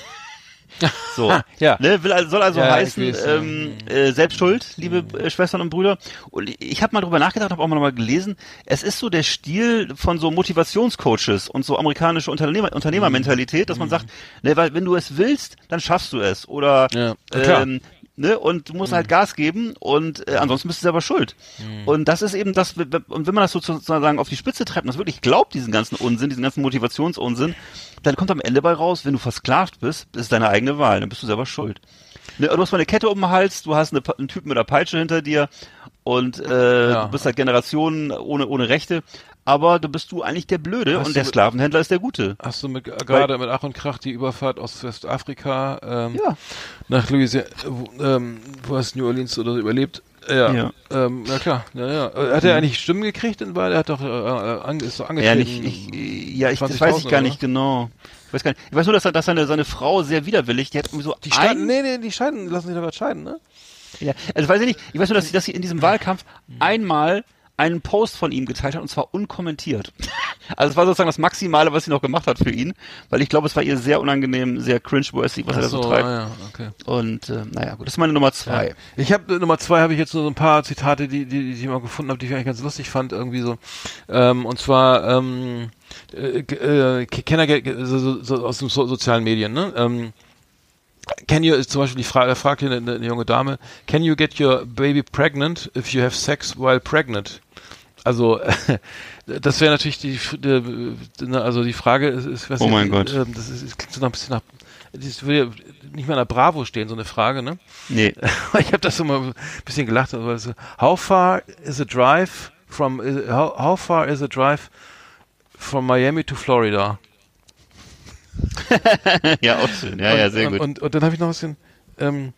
[SPEAKER 4] So,
[SPEAKER 3] Ja.
[SPEAKER 4] ne, will, also- soll also
[SPEAKER 3] Ja,
[SPEAKER 4] heißen,
[SPEAKER 3] weiß,
[SPEAKER 4] ähm, äh, Selbstschuld, liebe äh, Schwestern und Brüder. Und ich habe mal drüber nachgedacht, habe auch mal, mal gelesen, es ist so der Stil von so Motivationscoaches und so amerikanische Unternehmer, Unternehmermentalität, dass man sagt, ne, weil wenn du es willst, dann schaffst du es. Oder
[SPEAKER 3] Ja,
[SPEAKER 4] ähm, ne, und du musst halt Gas geben und äh, ansonsten bist du selber schuld. Und das ist eben das, und wenn man das sozusagen auf die Spitze treibt und das wirklich glaubt, diesen ganzen Unsinn, diesen ganzen Motivationsunsinn, dann kommt am Ende bei raus, wenn du versklavt bist, ist deine eigene Wahl, dann bist du selber schuld. Ne, du hast mal eine Kette um den Hals, du hast eine, einen Typen mit einer Peitsche hinter dir und äh,
[SPEAKER 3] Ja.
[SPEAKER 4] du bist halt Generationen ohne, ohne Rechte, aber du bist du eigentlich der Blöde
[SPEAKER 3] Hast
[SPEAKER 4] und der
[SPEAKER 3] mit-
[SPEAKER 4] Sklavenhändler ist der Gute.
[SPEAKER 3] Hast du mit, gerade mit Ach und Krach die Überfahrt aus Westafrika ähm,
[SPEAKER 4] Ja.
[SPEAKER 3] nach Louisiana, wo, ähm, wo hast New Orleans oder so überlebt? Ja,
[SPEAKER 4] Ja.
[SPEAKER 3] Ähm, na klar. Ja, ja. Äh, Hat er eigentlich Stimmen gekriegt in Wahl? Er hat doch äh, äh, ange, ist doch
[SPEAKER 4] Mhm. Ja,
[SPEAKER 3] angetreten.
[SPEAKER 4] nicht, ich, ja, ich, das
[SPEAKER 3] 20.000
[SPEAKER 4] weiß ich gar
[SPEAKER 3] oder
[SPEAKER 4] nicht genau. Ich weiß gar nicht. Ich weiß nur, dass, er, dass seine, seine Frau sehr widerwillig, die hat irgendwie so
[SPEAKER 3] die scheiden,
[SPEAKER 4] ein,
[SPEAKER 3] nee, nee, die scheiden, lassen sich doch scheiden, ne?
[SPEAKER 4] ja, also weiß ich nicht, ich weiß nur, dass sie, dass sie in diesem Wahlkampf einmal einen Post von ihm geteilt hat und zwar unkommentiert. Also es war sozusagen das Maximale, was sie noch gemacht hat für ihn, weil ich glaube, es war ihr sehr unangenehm, sehr cringe-worthy, was er da so
[SPEAKER 3] Ach
[SPEAKER 4] treibt.
[SPEAKER 3] ah, ja, okay.
[SPEAKER 4] Und äh, naja, gut, das ist meine Nummer zwei.
[SPEAKER 3] Ja. Ich habe Nummer zwei habe ich jetzt nur so ein paar Zitate, die die, die ich mal gefunden habe, die ich eigentlich ganz lustig fand irgendwie so. Ähm, und zwar ähm, äh, äh, Kenner so, so, so aus den so, sozialen Medien. Ne? Ähm, Can you zum Beispiel die Frage, fragt hier eine, eine junge Dame, can you get your baby pregnant if you have sex while pregnant? Also das wäre natürlich die, die, also die Frage ist, ist was
[SPEAKER 4] Oh mein Gott.
[SPEAKER 3] ähm, das, ist, das klingt so noch ein bisschen nach das würde ja nicht mal in der Bravo stehen, so eine Frage, ne?
[SPEAKER 4] Nee.
[SPEAKER 3] ich habe das so mal ein bisschen gelacht. Also, so, how far is a drive from how, how far is a drive from Miami to Florida?
[SPEAKER 4] ja, auch schön. Ja, ja, sehr
[SPEAKER 3] und,
[SPEAKER 4] gut.
[SPEAKER 3] Und, und dann habe ich noch ein bisschen, ähm,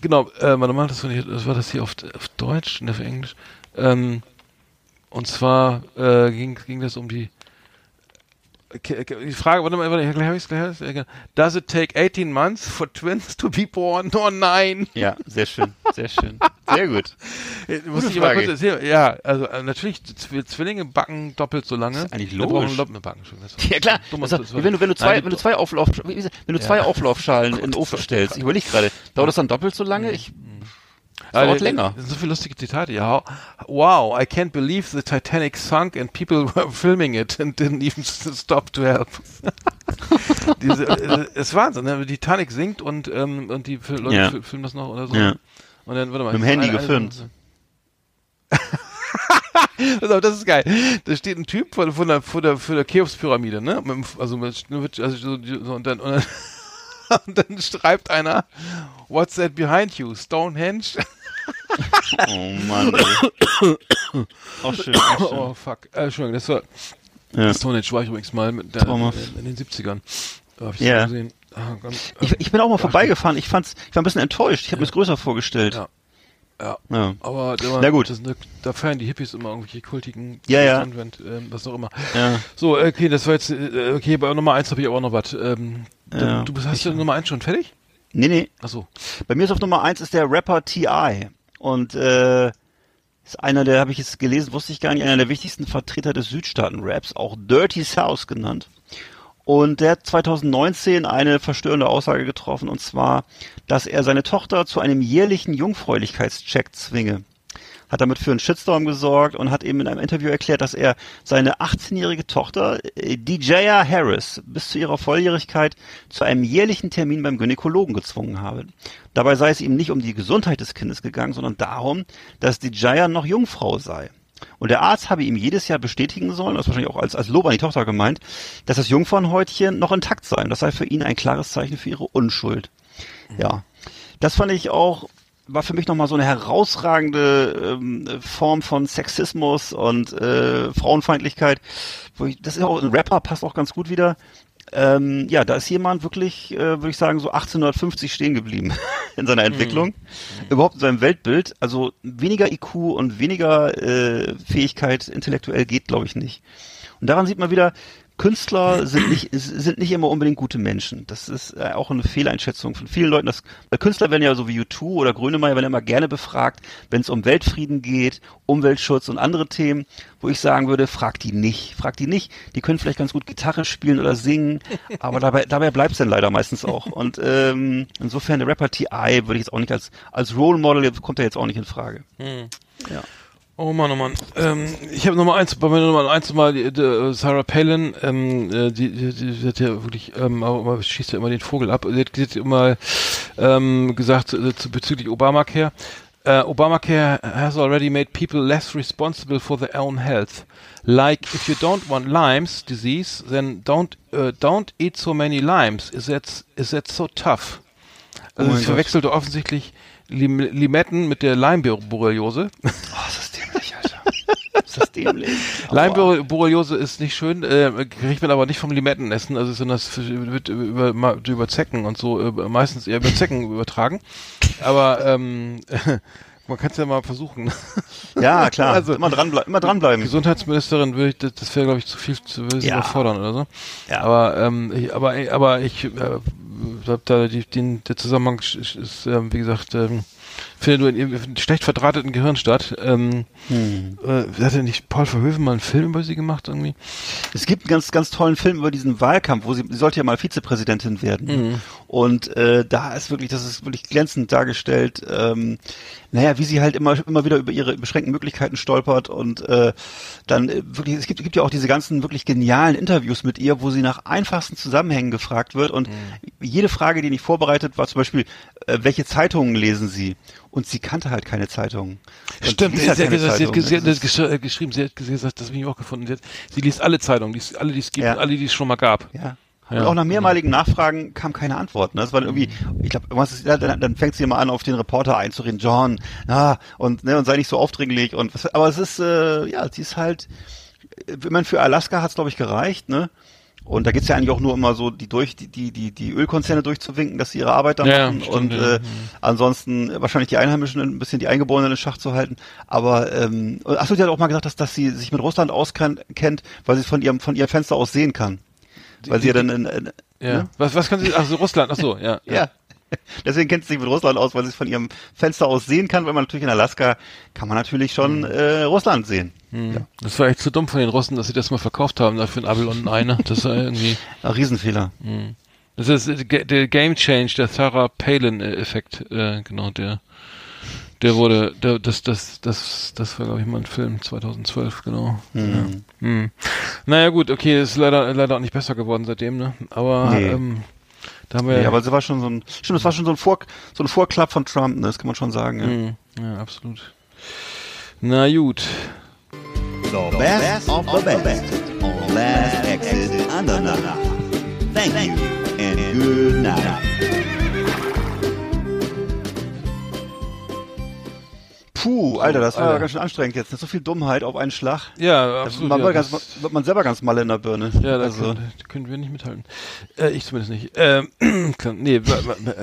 [SPEAKER 3] genau, äh, warte mal, das war, nicht, das hier auf, auf Deutsch, ne, auf Englisch. Ähm, und zwar äh, ging, ging das um die die Frage, warte mal, warte, gleich hab ich's, gleich hab ich's, ja, genau. Does it take 18 months for twins to be born? Oh nein!
[SPEAKER 4] Ja, sehr schön, sehr schön. Sehr gut.
[SPEAKER 3] Äh, Muss ich
[SPEAKER 4] Frage.
[SPEAKER 3] kurz erzählen. Ja, also äh, natürlich, Zw Zwillinge backen doppelt so lange.
[SPEAKER 4] ist eigentlich
[SPEAKER 3] Wir
[SPEAKER 4] logisch.
[SPEAKER 3] doppelt backen schon. Das
[SPEAKER 4] Ja klar,
[SPEAKER 3] Dumm,
[SPEAKER 4] das
[SPEAKER 3] das
[SPEAKER 4] wenn du wenn du zwei
[SPEAKER 3] Nein,
[SPEAKER 4] wenn du zwei Auflauf das? wenn du
[SPEAKER 3] Ja.
[SPEAKER 4] zwei Auflaufschalen in den Ofen
[SPEAKER 3] das
[SPEAKER 4] stellst, ich überlege gerade, dauert das dann doppelt so lange? Ich
[SPEAKER 3] Ah,
[SPEAKER 4] dauert
[SPEAKER 3] da-
[SPEAKER 4] länger.
[SPEAKER 3] So viele lustige Zitate. Ja, wow, I can't believe the Titanic sunk and people were filming it and didn't even stop to help. Diese, äh, ist Wahnsinn, ne? Die Titanic sinkt und ähm, und die Leute
[SPEAKER 4] Ja.
[SPEAKER 3] fil- filmen das noch oder so.
[SPEAKER 4] Ja.
[SPEAKER 3] Und dann warte mal.
[SPEAKER 4] Mit dem Handy
[SPEAKER 3] eine-
[SPEAKER 4] gefilmt.
[SPEAKER 3] Auf, das ist geil. Da steht ein Typ vor, vor der, vor der, vor der Cheops-Pyramide, ne? Also, mit- also so, so, und, dann, und, dann, und dann schreibt einer, What's that behind you? Stonehenge?
[SPEAKER 4] Oh Mann. Ey. Auch schön. Auch schön.
[SPEAKER 3] oh, fuck. Äh, Entschuldigung, das war,
[SPEAKER 4] Ja.
[SPEAKER 3] Stonehenge war ich übrigens mal mit der,
[SPEAKER 4] Traumhaft.
[SPEAKER 3] in, in den 70ern. Da hab ich
[SPEAKER 4] Ja.
[SPEAKER 3] das gesehen. Ah, ganz,
[SPEAKER 4] Ich, ich bin auch mal vorbeigefahren. Ich fand's, ich war ein bisschen enttäuscht. Ich habe mir es größer vorgestellt.
[SPEAKER 3] Ja. ja.
[SPEAKER 4] Ja.
[SPEAKER 3] Aber der war,
[SPEAKER 4] Na gut.
[SPEAKER 3] Das, da feiern die Hippies immer irgendwelche kultigen
[SPEAKER 4] Ja, ja.
[SPEAKER 3] Convent, ähm, was auch immer.
[SPEAKER 4] Ja.
[SPEAKER 3] So, okay, das war jetzt, äh, okay, bei Nummer eins habe ich aber auch noch was. Ähm,
[SPEAKER 4] Ja.
[SPEAKER 3] Du bist, hast du Nummer eins schon fertig?
[SPEAKER 4] Nee, nee.
[SPEAKER 3] Achso.
[SPEAKER 4] Bei mir ist auf Nummer eins ist der Rapper T.I. Und äh, ist einer der, habe ich jetzt gelesen, wusste ich gar nicht, einer der wichtigsten Vertreter des Südstaaten-Raps, auch Dirty South genannt. Und der hat 2019 eine verstörende Aussage getroffen, und zwar, dass er seine Tochter zu einem jährlichen Jungfräulichkeitscheck zwinge. Hat damit für einen Shitstorm gesorgt und hat eben in einem Interview erklärt, dass er seine 18-jährige Tochter, äh, DJa Harris, bis zu ihrer Volljährigkeit zu einem jährlichen Termin beim Gynäkologen gezwungen habe. Dabei sei es ihm nicht um die Gesundheit des Kindes gegangen, sondern darum, dass DJa noch Jungfrau sei. Und der Arzt habe ihm jedes Jahr bestätigen sollen, das ist wahrscheinlich auch als, als Lob an die Tochter gemeint, dass das Jungfernhäutchen noch intakt sei. Und das sei für ihn ein klares Zeichen für ihre Unschuld. Ja, das fand ich auch, war für mich nochmal so eine herausragende ähm, Form von Sexismus und äh, Frauenfeindlichkeit. Ich, das ist auch ein Rapper, passt auch ganz gut wieder. Ähm, ja, da ist jemand wirklich, äh, würde ich sagen, so 1850 stehen geblieben in seiner Entwicklung, überhaupt in seinem Weltbild. Also weniger IQ und weniger äh, Fähigkeit intellektuell geht, glaube ich, nicht. Und daran sieht man wieder, Künstler sind nicht, sind nicht immer unbedingt gute Menschen. Das ist äh, auch eine Fehleinschätzung von vielen Leuten. Das, weil Künstler werden ja so wie U2 oder Grönemeyer werden immer gerne befragt, wenn es um Weltfrieden geht, Umweltschutz und andere Themen, wo ich sagen würde, frag die nicht. Frag die nicht. Die können vielleicht ganz gut Gitarre spielen oder singen, aber dabei, dabei bleibt es dann leider meistens auch. Und ähm, insofern der Rapper T.I. würde ich jetzt auch nicht als, als Role Model, kommt er jetzt auch nicht in Frage. Ja.
[SPEAKER 3] Oh Mann, oh Mann. Ähm, ich habe Nummer eins, bei meiner Nummer eins mal die, die, äh, Sarah Palin, ähm, äh, die, die, die, hat ja wirklich, ähm, aber schießt ja immer den Vogel ab. Sie hat, sie hat immer ähm, gesagt äh, zu, bezüglich Obamacare. Uh, Obamacare has already made people less responsible for their own health. Like, if you don't want Lyme's disease, then don't uh, don't eat so many limes. Is that is that so tough? Also
[SPEAKER 4] Oh
[SPEAKER 3] sie verwechselte offensichtlich Lim Limetten mit der Lyme-Borreliose.
[SPEAKER 4] Oh, ist das dämlich, Alter. ist das dämlich.
[SPEAKER 3] Lyme-Borreliose ist nicht schön, äh, kriegt man aber nicht vom Limettenessen, also sondern das wird über, ma- über Zecken und so, äh, meistens eher über Zecken übertragen. Aber ähm, man kann es ja mal versuchen.
[SPEAKER 4] Ja, klar.
[SPEAKER 3] Also-
[SPEAKER 4] immer, dranble immer dranbleiben.
[SPEAKER 3] Gesundheitsministerin würde ich, das, das wäre glaube ich zu viel zu
[SPEAKER 4] Ja.
[SPEAKER 3] überfordern oder so.
[SPEAKER 4] Ja.
[SPEAKER 3] Aber ähm, ich, aber aber ich äh, da die, den, der Zusammenhang ist, ähm, wie gesagt ähm, findet nur in ihrem schlecht verdrahteten Gehirn statt. Ähm,
[SPEAKER 4] Hm.
[SPEAKER 3] äh, hat ja nicht Paul Verhoeven mal einen Film über sie gemacht irgendwie?
[SPEAKER 4] Es gibt einen ganz, ganz tollen Film über diesen Wahlkampf, wo sie, sie sollte ja mal Vizepräsidentin werden.
[SPEAKER 3] Mhm.
[SPEAKER 4] Und äh, da ist wirklich, das ist wirklich glänzend dargestellt, ähm, naja, wie sie halt immer, immer wieder über ihre beschränkten Möglichkeiten stolpert und äh, dann äh, wirklich, es gibt, gibt ja auch diese ganzen wirklich genialen Interviews mit ihr, wo sie nach einfachsten Zusammenhängen gefragt wird und
[SPEAKER 3] Mhm.
[SPEAKER 4] jede Frage, die nicht vorbereitet war, zum Beispiel, äh, welche Zeitungen lesen sie? Und sie kannte halt keine Zeitungen.
[SPEAKER 3] Stimmt,
[SPEAKER 4] sie
[SPEAKER 3] hat,
[SPEAKER 4] keine
[SPEAKER 3] gesagt, sie hat, sie hat
[SPEAKER 4] Das ist-
[SPEAKER 3] gesch äh, geschrieben, sie hat gesagt, das habe ich auch gefunden. Sie, hat, sie liest alle Zeitungen, liest alle, die es gibt,
[SPEAKER 4] Ja.
[SPEAKER 3] alle, die es schon mal gab.
[SPEAKER 4] Ja.
[SPEAKER 3] Ja,
[SPEAKER 4] und auch nach mehrmaligen Nachfragen kam keine Antwort. Ne? Das war irgendwie, ich glaube, dann, dann fängt sie immer an, auf den Reporter einzureden, John, na, und, ne, und sei nicht so aufdringlich und was, aber es ist, äh, ja, sie ist halt, ich meine, für Alaska hat es, glaube ich, gereicht, ne? Und da geht's ja eigentlich auch nur immer so, die durch, die, die, die, die Ölkonzerne durchzuwinken, dass sie ihre Arbeit da
[SPEAKER 3] Ja,
[SPEAKER 4] machen
[SPEAKER 3] stimmt,
[SPEAKER 4] und
[SPEAKER 3] ja.
[SPEAKER 4] äh, ansonsten wahrscheinlich die Einheimischen ein bisschen die Eingeborenen in Schach zu halten. Aber ähm, achso, die hat auch mal gesagt, dass, dass sie sich mit Russland auskennt, weil sie es von ihrem von ihrem Fenster aus sehen kann. Weil sie ja dann in, in,
[SPEAKER 3] Ja.
[SPEAKER 4] Ne?
[SPEAKER 3] Was, was kann sie, ach so, Russland, ach so, ja.
[SPEAKER 4] ja. Deswegen kennt sie sich mit Russland aus, weil sie es von ihrem Fenster aus sehen kann, weil man natürlich in Alaska kann man natürlich schon äh, Russland sehen.
[SPEAKER 3] Hm. Das war echt zu dumm von den Russen, dass sie das mal verkauft haben, dafür ein Abel und ein Ei, ne? Das war irgendwie,
[SPEAKER 4] Ein Riesenfehler.
[SPEAKER 3] das ist äh, der Game Change, der Sarah Palin-Effekt, äh, genau, der, der wurde, der, das, das, das, das war, glaube ich, mal ein Film, 2012, genau. Ja. Hm. Naja, gut, okay, ist leider, leider auch nicht besser geworden seitdem, ne? Aber,
[SPEAKER 4] Nee.
[SPEAKER 3] ähm, da haben wir
[SPEAKER 4] Ja, aber sie war schon so ein, stimmt, das war schon so ein Vor, so ein Vorklapp von Trump, ne? das kann man schon sagen. Ja.
[SPEAKER 3] Hm, ja, absolut. Na gut.
[SPEAKER 5] The best of the best on Last Exit. Thank you and good night.
[SPEAKER 4] Puh, Alter, das war
[SPEAKER 3] Alter.
[SPEAKER 4] ganz schön anstrengend jetzt. So viel Dummheit auf einen Schlag.
[SPEAKER 3] Ja, absolut.
[SPEAKER 4] man
[SPEAKER 3] ja,
[SPEAKER 4] wird, ganz,
[SPEAKER 3] das-
[SPEAKER 4] wird man selber ganz mal in der Birne.
[SPEAKER 3] Ja, da
[SPEAKER 4] also,
[SPEAKER 3] können, da können wir nicht mithalten. Äh, ich zumindest nicht. Ähm, kann, nee,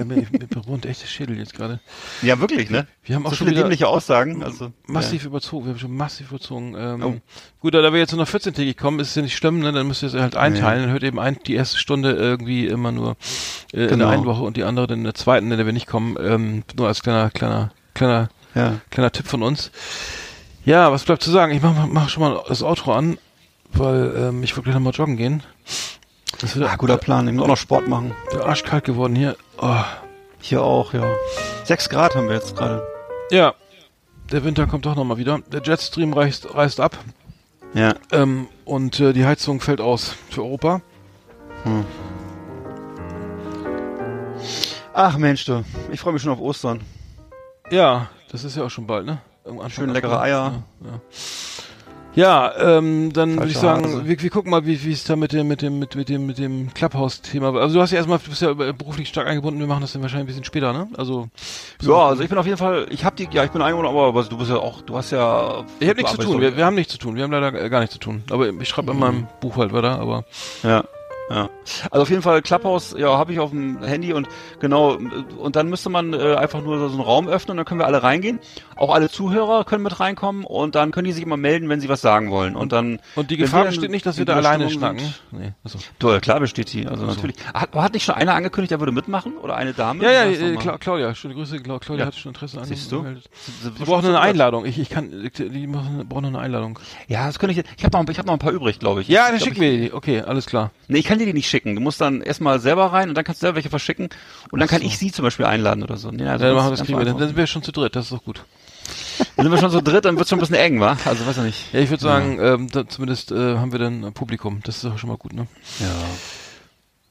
[SPEAKER 3] mir, bewohnt echt der Schädel jetzt gerade.
[SPEAKER 4] ja, wirklich, ne?
[SPEAKER 3] Wir haben auch
[SPEAKER 4] so
[SPEAKER 3] schon
[SPEAKER 4] viele
[SPEAKER 3] wieder
[SPEAKER 4] dämliche Aussagen. Also,
[SPEAKER 3] massiv überzogen. Wir haben schon massiv überzogen. Ähm,
[SPEAKER 4] Oh.
[SPEAKER 3] Gut, da wir jetzt nur noch 14-tägig kommen, ist es ja nicht schlimm, ne? dann müsst ihr es halt einteilen. Dann hört eben ein, die erste Stunde irgendwie immer nur äh, in
[SPEAKER 4] Genau.
[SPEAKER 3] der einen Woche und die andere dann in der zweiten, in der wir nicht kommen. Ähm, nur als kleiner, kleiner, kleiner,
[SPEAKER 4] Ja,
[SPEAKER 3] kleiner Tipp von uns. Ja, was bleibt zu sagen? Ich mach, mach- schon mal das Outro an, weil ähm, ich will gleich nochmal joggen gehen. Das wird
[SPEAKER 4] Ah, guter Plan. Ich muss auch noch Sport machen.
[SPEAKER 3] der arschkalt geworden hier. Oh.
[SPEAKER 4] Hier auch, ja. Sechs Grad haben wir jetzt gerade.
[SPEAKER 3] Ja, der Winter kommt doch nochmal wieder. Der Jetstream reißt, reißt ab
[SPEAKER 4] Ja.
[SPEAKER 3] ähm, und äh, die Heizung fällt aus für Europa.
[SPEAKER 4] Ach Mensch, du. Ich freue mich schon auf Ostern.
[SPEAKER 3] Ja, das ist ja auch schon bald, ne? Irgendwann
[SPEAKER 4] Schön leckere Eier.
[SPEAKER 3] Ja, ja. Ja, ähm, dann würde ich sagen, wir, wir gucken mal, wie es da mit dem mit dem mit, mit dem mit dem Clubhouse-Thema. war. Also du hast ja erstmal, du bist ja beruflich stark eingebunden. Wir machen das dann wahrscheinlich ein bisschen später, ne? Also
[SPEAKER 4] Ja, also ich bin auf jeden Fall, ich habe die, ja, ich bin eingebunden, aber, aber du bist ja auch, du hast ja.
[SPEAKER 3] ich habe nichts zu tun. Wir, wir haben nichts zu tun. Wir haben leider gar nichts zu tun. Aber ich schreibe in meinem Buch halt weiter. Aber
[SPEAKER 4] Ja. Ja. Also auf jeden Fall Clubhouse, ja, habe ich auf dem Handy und genau, und dann müsste man äh, einfach nur so einen Raum öffnen und dann können wir alle reingehen. Auch alle Zuhörer können mit reinkommen und dann können die sich immer melden, wenn sie was sagen wollen. Und dann
[SPEAKER 3] und die Gefahr
[SPEAKER 4] wir
[SPEAKER 3] besteht nicht, dass wir da alleine schnacken. Nee, achso.
[SPEAKER 4] Doch, klar besteht die. Also natürlich. Hat, hat nicht schon einer angekündigt, der würde mitmachen? Oder eine Dame?
[SPEAKER 3] Ja, ja, äh. Cla Claudia, schöne Grüße. Cla Claudia
[SPEAKER 4] Ja.
[SPEAKER 3] hat schon Interesse an
[SPEAKER 4] Siehst du? Sie-
[SPEAKER 3] Die brauchen eine Einladung. Ich, ich kann, die brauchen eine Einladung.
[SPEAKER 4] Ja, das könnte ich. Ich habe noch, ich hab noch ein paar übrig, glaube ich.
[SPEAKER 3] Ja, dann
[SPEAKER 4] glaub,
[SPEAKER 3] schicken wir die. Okay, alles klar.
[SPEAKER 4] Nee, ich kann dir die nicht schicken. Du musst dann erstmal selber rein und dann kannst du selber welche verschicken und dann kann ich sie zum Beispiel einladen oder so.
[SPEAKER 3] Ja, dann machen wir das kriegen wir. Dann, sind wir schon zu dritt. Das ist doch gut.
[SPEAKER 4] Dann sind wir schon so dritt, dann wird's schon ein bisschen eng, wa? Also weiß ich nicht.
[SPEAKER 3] Ja, ich würde sagen, ähm, da, zumindest äh, haben wir dann ein Publikum. Das ist doch schon mal gut, ne?
[SPEAKER 4] Ja.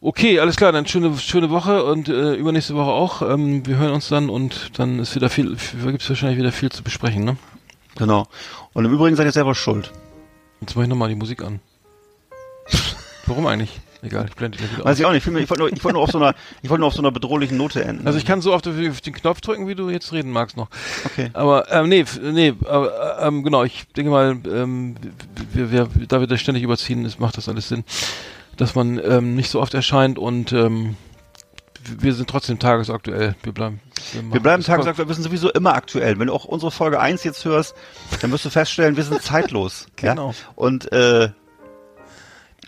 [SPEAKER 3] Okay, alles klar. Dann schöne schöne Woche und äh, übernächste Woche auch. Ähm, wir hören uns dann und dann ist wieder viel. Gibt's wahrscheinlich wieder viel zu besprechen, ne?
[SPEAKER 4] Genau. Und im Übrigen seid ihr selber schuld.
[SPEAKER 3] Jetzt mache ich nochmal die Musik an. Warum eigentlich? Egal, ich blende gleich wieder
[SPEAKER 4] Weiß ich auch nicht. Ich wollte nur, ich wollte nur auf so einer, ich wollte nur auf so einer bedrohlichen Note enden.
[SPEAKER 3] Also ich kann so den, auf den Knopf drücken, wie du jetzt reden magst noch.
[SPEAKER 4] Okay.
[SPEAKER 3] Aber ähm, nee, nee, aber, ähm, genau, ich denke mal, ähm, wir, wir, da wir das ständig überziehen, ist, macht das alles Sinn, dass man ähm, nicht so oft erscheint und ähm, wir sind trotzdem tagesaktuell. Wir bleiben, machen
[SPEAKER 4] Wir bleiben tagesaktuell, wir sind sowieso immer aktuell. Wenn du auch unsere Folge 1 jetzt hörst, dann wirst du feststellen, wir sind zeitlos.
[SPEAKER 3] Genau.
[SPEAKER 4] Ja? Und äh,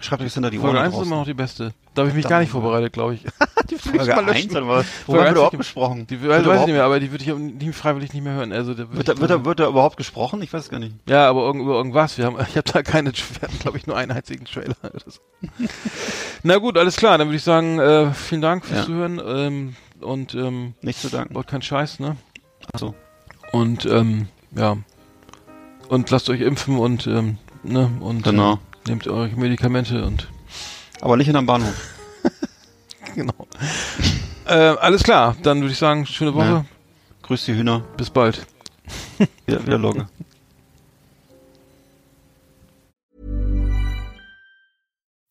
[SPEAKER 4] schreibt euch hinter die
[SPEAKER 3] Folge
[SPEAKER 4] Ohren
[SPEAKER 3] 1 ist immer noch die beste. Da habe ich mich gar nicht vorbereitet, glaube ich. ich mal
[SPEAKER 4] Folge
[SPEAKER 3] löschen.
[SPEAKER 4] 1 oder was?
[SPEAKER 3] Folge
[SPEAKER 4] Worüber wird
[SPEAKER 3] eins
[SPEAKER 4] überhaupt
[SPEAKER 3] nicht-
[SPEAKER 4] gesprochen?
[SPEAKER 3] Die
[SPEAKER 4] Wird
[SPEAKER 3] weiß ich
[SPEAKER 4] überhaupt-
[SPEAKER 3] nicht mehr, aber die würde ich nie freiwillig nicht mehr hören. Also da
[SPEAKER 4] Wird da, wird, da, wird da überhaupt gesprochen? Ich weiß es gar nicht.
[SPEAKER 3] ja, aber irgend, über irgendwas. Wir haben, ich habe da keine, wir hatten glaube ich nur einen einzigen Trailer. Na gut, alles klar. Dann würde ich sagen, äh, vielen Dank fürs
[SPEAKER 4] Ja.
[SPEAKER 3] Zuhören ähm, und ähm,
[SPEAKER 4] Nicht zu danken.
[SPEAKER 3] baut keinen Scheiß, ne?
[SPEAKER 4] Achso.
[SPEAKER 3] Und ähm, ja und lasst euch impfen und ähm, ne und
[SPEAKER 4] Genau.
[SPEAKER 3] Nehmt eure Medikamente und
[SPEAKER 4] Aber nicht in einem Bahnhof.
[SPEAKER 3] genau. äh, alles klar. Dann würde ich sagen, schöne Woche.
[SPEAKER 4] Ja. Grüß die Hühner.
[SPEAKER 3] Bis bald.
[SPEAKER 4] Wieder, wieder Logge.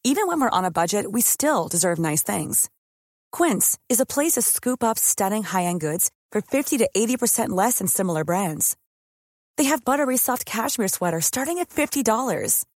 [SPEAKER 6] Even when we're on a budget, we still deserve nice things. Quince is a place to scoop up stunning high-end goods for 50 to 80% less than similar brands. They have buttery soft cashmere sweaters starting at $50,